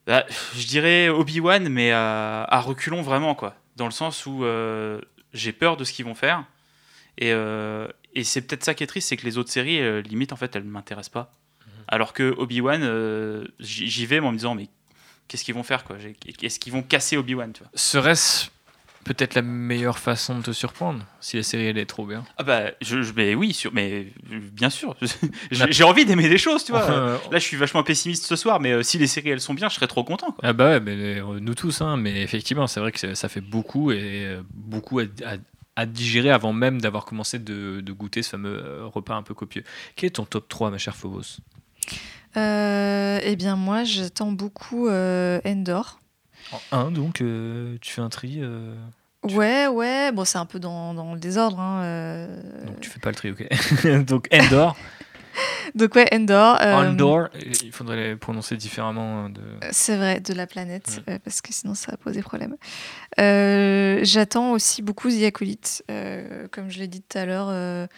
bah, je dirais Obi-Wan, mais à, reculons vraiment, quoi. Dans le sens où euh, j'ai peur de ce qu'ils vont faire. Et, et c'est peut-être ça qui est triste, c'est que les autres séries, limite, en fait, elles ne m'intéressent pas. Mhm. Alors que Obi-Wan, j'y vais en me disant, mais qu'est-ce qu'ils vont faire, quoi? Est-ce qu'ils vont casser Obi-Wan, Serait-ce peut-être la meilleure façon de te surprendre si la série elle est trop bien. Ah bah je, mais oui, sur, mais bien sûr. J'ai envie d'aimer des choses, tu vois. Là, je suis vachement pessimiste ce soir, mais euh, si les séries elles sont bien, je serais trop content. Ah bah ouais, mais, euh, nous tous, hein, mais effectivement, c'est vrai que ça fait beaucoup et euh, beaucoup à, digérer avant même d'avoir commencé de, goûter ce fameux repas un peu copieux. Quel est ton top 3, ma chère Phobos? Eh bien, moi, j'attends beaucoup Endor. En 1, donc, tu fais un tri Ouais, ouais, bon, c'est un peu dans, dans le désordre. Hein, euh. Donc tu fais pas le tri, ok. Donc Endor. Donc ouais, Endor. Euh, Endor, il faudrait les prononcer différemment. De... C'est vrai, de la planète, euh, parce que sinon ça va poser problème. J'attends aussi beaucoup The Acolyte. comme je l'ai dit tout à l'heure,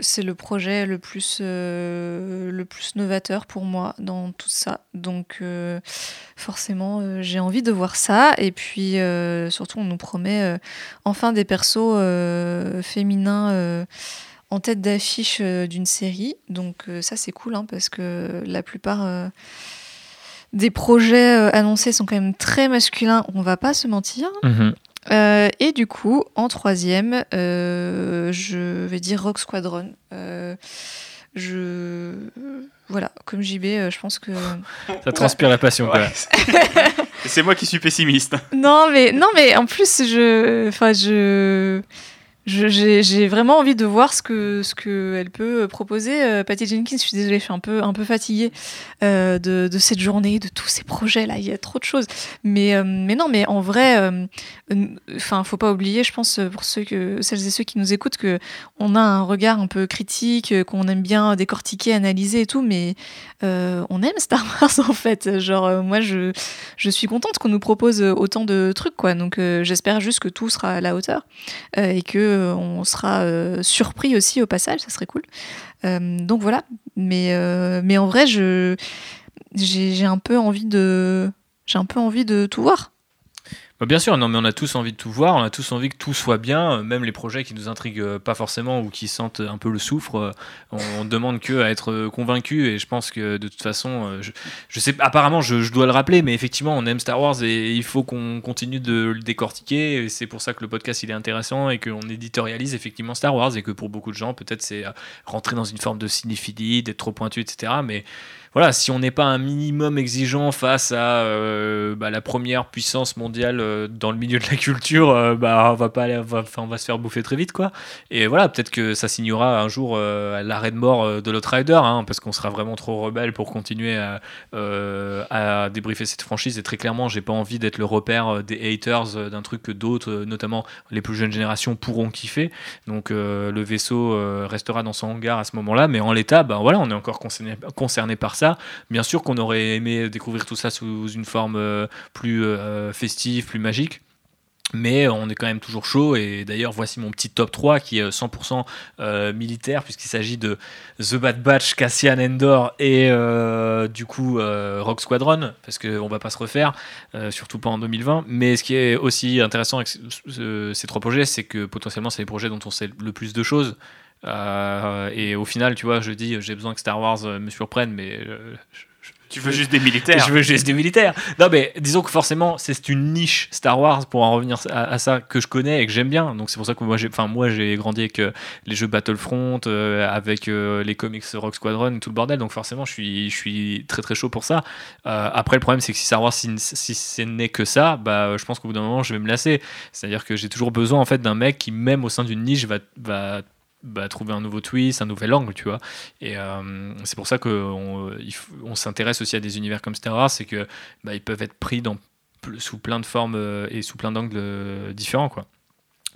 c'est le projet le plus, euh, le plus novateur pour moi dans tout ça. Donc euh, forcément, euh, j'ai envie de voir ça. Et puis surtout, on nous promet enfin des persos féminins en tête d'affiche d'une série. Donc ça, c'est cool, hein, parce que la plupart des projets annoncés sont quand même très masculins, on va pas se mentir. Mhm. Euh, et du coup, en troisième, euh, je vais dire Rock Squadron. Euh, je voilà, comme JB, je pense que ça transpire la passion. C'est moi qui suis pessimiste. Non, mais non, mais en plus, je, enfin, je j'ai vraiment envie de voir ce que ce que elle peut proposer. Euh, Patty Jenkins, je suis désolée, je suis un peu un peu fatiguée euh, de, de, cette journée, de tous ces projets là. Il y a trop de choses. Mais euh, mais non, mais en vrai, enfin, faut pas oublier, je pense pour ceux que celles et ceux qui nous écoutent, que on a un regard un peu critique, qu'on aime bien décortiquer, analyser et tout. Mais on aime Star Wars en fait. Genre moi, je je suis contente qu'on nous propose autant de trucs quoi. Donc j'espère juste que tout sera à la hauteur et que on sera euh, surpris aussi au passage, ça serait cool. Euh, donc voilà, mais, euh, en vrai, j'ai, un peu envie de, j'ai un peu envie de tout voir. Bah, bien sûr, non, mais on a tous envie de tout voir, on a tous envie que tout soit bien, même les projets qui nous intriguent pas forcément ou qui sentent un peu le soufre, on, demande que à être convaincu et je pense que de toute façon, je, sais, apparemment, je, dois le rappeler, mais effectivement, on aime Star Wars et il faut qu'on continue de le décortiquer. C'est pour ça que le podcast il est intéressant et qu'on éditorialise effectivement Star Wars et que pour beaucoup de gens, peut-être c'est rentrer dans une forme de cinéphilie, d'être trop pointu, etc. Mais voilà, si on n'est pas un minimum exigeant face à euh, bah, la première puissance mondiale euh, dans le milieu de la culture, euh, bah, on va pas aller, on va, se faire bouffer très vite, quoi. Et voilà, peut-être que ça signera un jour l'arrêt de mort de l'autre rider, hein, parce qu'on sera vraiment trop rebelle pour continuer à, débriefer cette franchise. Et très clairement, j'ai pas envie d'être le repère des haters d'un truc que d'autres, notamment les plus jeunes générations, pourront kiffer. Donc le vaisseau restera dans son hangar à ce moment-là, mais en l'état, bah, voilà, on est encore concerné par ça Bien sûr qu'on aurait aimé découvrir tout ça sous une forme euh, plus euh, festive, plus magique. Mais on est quand même toujours chaud. Et d'ailleurs voici mon petit top 3 qui est 100% euh, militaire puisqu'il s'agit de The Bad Batch, Cassian Endor et du coup Rock Squadron parce qu'on va pas se refaire surtout pas en 2020 mais ce qui est aussi intéressant avec ces trois projets c'est que potentiellement c'est les projets dont on sait le plus de choses et au final, tu vois, je dis, j'ai besoin que Star Wars me surprenne, mais tu veux juste des militaires Je veux juste des militaires. Non, mais disons que forcément, c'est une niche Star Wars pour en revenir à, ça que je connais et que j'aime bien. Donc c'est pour ça que moi, j'ai, enfin moi, j'ai grandi avec euh, les jeux Battlefront, euh, avec euh, les comics Rock Squadron, tout le bordel. Donc forcément, je suis, je suis très très chaud pour ça. après, le problème, c'est que si Star Wars, si, si ce n'est que ça, bah, je pense qu'au bout d'un moment, je vais me lasser. C'est-à-dire que j'ai toujours besoin en fait d'un mec qui, même au sein d'une niche, va, va bah, trouver un nouveau twist, un nouvel angle, tu vois. Et euh, c'est pour ça qu'on on, s'intéresse aussi à des univers comme Star Wars, c'est que bah, ils peuvent être pris dans, sous plein de formes euh, et sous plein d'angles euh, différents, quoi.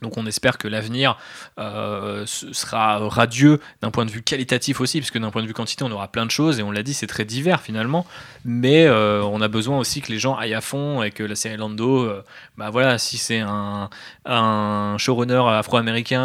Donc on espère que l'avenir euh, sera radieux d'un point de vue qualitatif aussi, puisque d'un point de vue quantité, on aura plein de choses, et on l'a dit, c'est très divers finalement, mais euh, on a besoin aussi que les gens aillent à fond, et que la série Lando, euh, bah voilà, si c'est un, un, showrunner afro-américain,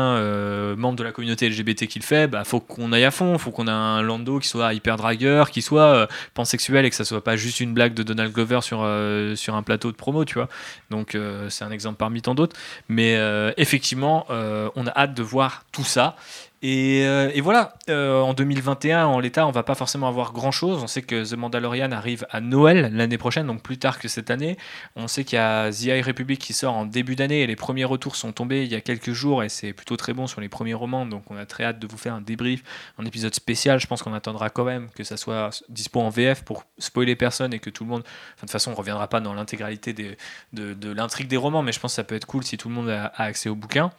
membre de la communauté LGBT qui le fait, bah faut qu'on aille à fond, faut qu'on ait un Lando qui soit hyper dragueur, qui soit pansexuel, et que ça soit pas juste une blague de Donald Glover sur, sur un plateau de promo, tu vois. Donc c'est un exemple parmi tant d'autres, mais effectivement, euh, on a hâte de voir tout ça. Euh, et, voilà, euh, en 2021, en l'état, on va pas forcément avoir grand chose. On sait que The Mandalorian arrive à Noël l'année prochaine, donc plus tard que cette année. On sait qu'il y a The High Republic qui sort en début d'année et les premiers retours sont tombés il y a quelques jours et c'est plutôt très bon sur les premiers romans. Donc on a très hâte de vous faire un débrief, un épisode spécial. Je pense qu'on attendra quand même que ça soit dispo en VF pour spoiler personne et que tout le monde. de toute façon, on reviendra pas dans l'intégralité de, l'intrigue des romans, mais je pense que ça peut être cool si tout le monde a accès au bouquin.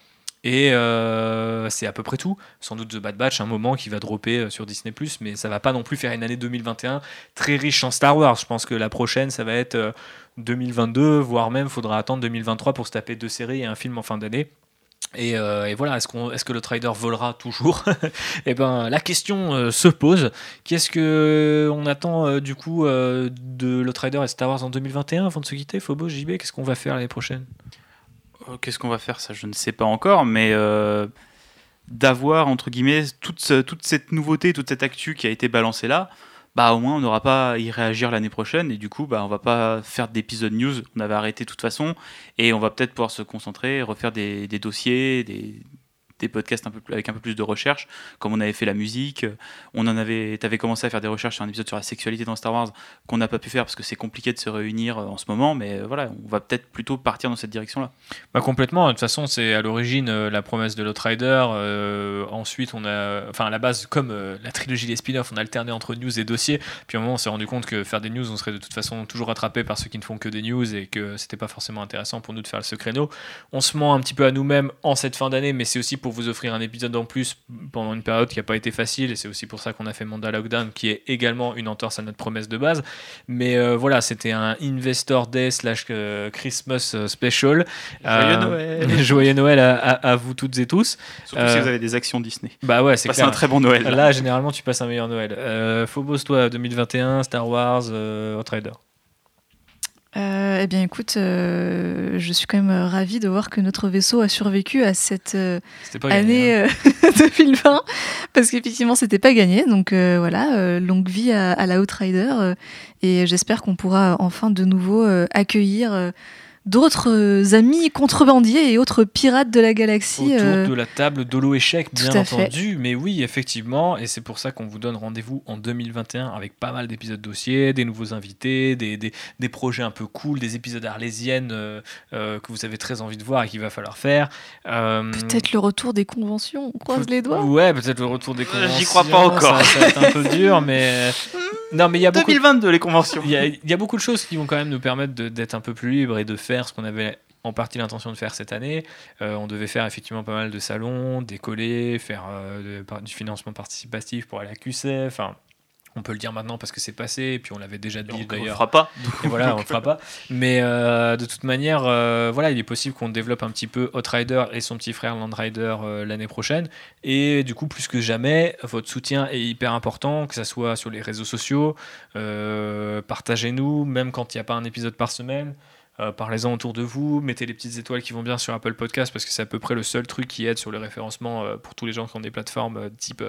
Et euh, c'est à peu près tout. Sans doute The Bad Batch, un moment qui va dropper euh, sur Disney, mais ça va pas non plus faire une année 2021 très riche en Star Wars. Je pense que la prochaine, ça va être 2022, euh, voire même faudra attendre 2023 pour se taper deux séries et un film en fin d'année. Et, voilà, est-ce, que le trader volera toujours Eh ben, la question se pose. Qu'est-ce que on attend du coup de le trader et Star Wars en 2021 avant de se quitter Phobos, JB, qu'est-ce qu'on va faire l'année prochaine? Qu'est-ce qu'on va faire? Ça, je ne sais pas encore, mais euh, d'avoir, entre guillemets, toute, toute cette nouveauté, toute cette actu qui a été balancée là, bah au moins on n'aura pas à y réagir l'année prochaine et du coup bah on va pas faire d'épisode news. On avait arrêté de toute façon et on va peut-être pouvoir se concentrer refaire des, des dossiers des, des podcasts avec un peu plus de recherche, comme on avait fait la musique. On en avait, avais commencé à faire des recherches sur un épisode sur la sexualité dans Star Wars qu'on n'a pas pu faire parce que c'est compliqué de se réunir euh, en ce moment, mais euh, voilà, on va peut-être plutôt partir dans cette direction-là. Bah complètement. De toute façon, c'est à l'origine euh, la promesse de l'Outrider. ensuite, on a, enfin à la base, comme la trilogie des spin-offs, on a alterné entre news et dossiers. Puis à un moment, on s'est rendu compte que faire des news, on serait de toute façon toujours rattrapé par ceux qui ne font que des news et que c'était pas forcément intéressant pour nous de faire ce créneau. On se ment un petit peu à nous-mêmes en cette fin d'année, mais c'est aussi pour vous offrir un épisode en plus pendant une période qui n'a pas été facile, et c'est aussi pour ça qu'on a fait Manda Lockdown, qui est également une entorse à notre promesse de base. Mais euh, voilà, c'était un Investor Day slash euh, Christmas euh, special. Joyeux Noël Joyeux Noël à, vous toutes et tous. Surtout si vous avez des actions Disney. Bah ouais, c'est un très bon Noël. Là. généralement, tu passes un meilleur Noël. Phobos, toi, 2021, Star Wars, Outrider euh, eh bien, écoute, euh, je suis quand même euh, ravie de voir que notre vaisseau a survécu à cette année 2020, hein. parce qu'effectivement, c'était pas gagné. Donc voilà, longue vie à, à la Outrider, et j'espère qu'on pourra enfin de nouveau accueillir d'autres euh, amis contrebandiers et autres pirates de la galaxie. Autour euh, de la table d'Holo Échec, bien entendu. Mais oui, effectivement, et c'est pour ça qu'on vous donne rendez-vous en 2021 avec pas mal d'épisodes dossiers, des nouveaux invités, des, des, des, projets un peu cool, des épisodes arlésiennes euh, que vous avez très envie de voir et qu'il va falloir faire. peut-être le retour des conventions, on croise les doigts. Ouais, peut-être le retour des conventions. J'y crois pas encore. Ça, va être un peu dur, mais. Non, mais il y a 2022 les conventions. Il y, y, a beaucoup de choses qui vont quand même nous permettre d'être un peu plus libres et de faire ce qu'on avait en partie l'intention de faire cette année. Euh, on devait faire effectivement pas mal de salons, décoller, faire euh, du financement participatif pour aller à QC. Enfin, on peut le dire maintenant parce que c'est passé, et puis on l'avait déjà dit d'ailleurs. On le fera pas. Et voilà, on le fera pas. Mais euh, de toute manière, voilà, il est possible qu'on développe un petit peu Outrider et son petit frère Landrider l'année prochaine. Et du coup, plus que jamais, votre soutien est hyper important, que ce soit sur les réseaux sociaux. Partagez-nous, même quand il n'y a pas un épisode par semaine. Euh, parlez-en autour de vous, mettez les petites étoiles qui vont bien sur Apple Podcast parce que c'est à peu près le seul truc qui aide sur le référencement euh, pour tous les gens qui ont des plateformes euh, type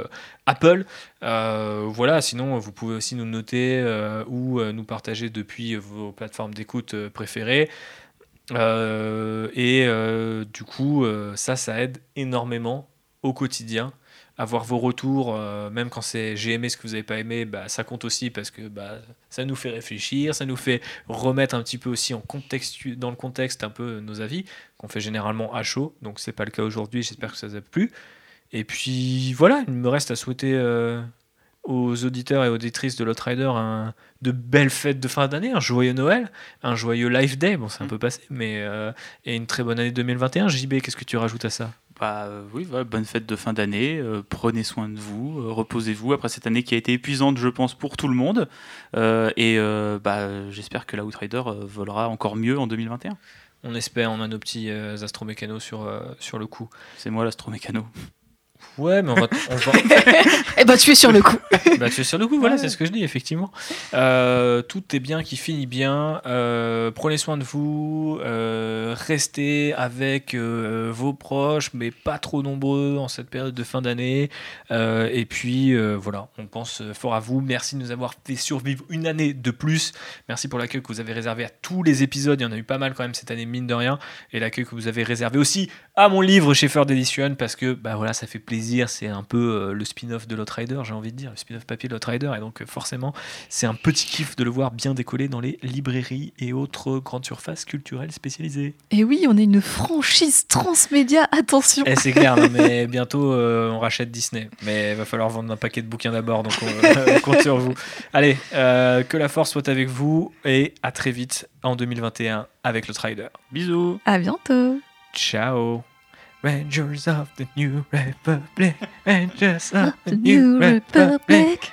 Apple. voilà, sinon vous pouvez aussi nous noter ou nous partager depuis vos plateformes d'écoute préférées. et du coup, ça, ça aide énormément au quotidien avoir vos retours, euh, même quand c'est j'ai aimé ce que vous n'avez pas aimé, bah, ça compte aussi parce que bah, ça nous fait réfléchir, ça nous fait remettre un petit peu aussi en contexte, dans le contexte un peu nos avis, qu'on fait généralement à chaud, donc c'est pas le cas aujourd'hui, j'espère que ça vous a plu. Et puis voilà, il me reste à souhaiter euh, aux auditeurs et auditrices de Lotrider un, de belles fêtes de fin d'année, un joyeux Noël, un joyeux Life Day, bon c'est un peu passé, mais euh, et une très bonne année 2021. JB, qu'est-ce que tu rajoutes à ça? Bah, euh, oui, voilà, bonne fête de fin d'année, euh, prenez soin de vous, reposez-vous après cette année qui a été épuisante, je pense, pour tout le monde. et bah, j'espère que la Outrider volera encore mieux en 2021. On espère, on a nos petits astromécanos sur, sur le coup. C'est moi l'astromécano. Ouais, mais on va. eh ben, tu es sur le coup. bah, tu es sur le coup, voilà, c'est ce que je dis, effectivement. Euh, tout est bien qui finit bien. Euh, prenez soin de vous. Euh, restez avec vos proches, mais pas trop nombreux en cette période de fin d'année. et puis, voilà, on pense fort à vous. Merci de nous avoir fait survivre une année de plus. Merci pour l'accueil que vous avez réservé à tous les épisodes. Il y en a eu pas mal quand même cette année, mine de rien. Et l'accueil que vous avez réservé aussi à mon livre chez Third Edition, parce que, bah voilà, ça fait plaisir c'est un peu euh, le spin-off de Rider, j'ai envie de dire, le spin-off papier de Rider, et donc euh, forcément, c'est un petit kiff de le voir bien décoller dans les librairies et autres grandes surfaces culturelles spécialisées. Et oui, on est une franchise transmédia, attention. Et eh, c'est clair, mais bientôt euh, on rachète Disney, mais il va falloir vendre un paquet de bouquins d'abord, donc on, compte sur vous. Allez, que la force soit avec vous et à très vite en 2021 avec le Rider. Bisous. À bientôt. Ciao. Rangers of the New Republic, Rangers of the New Republic.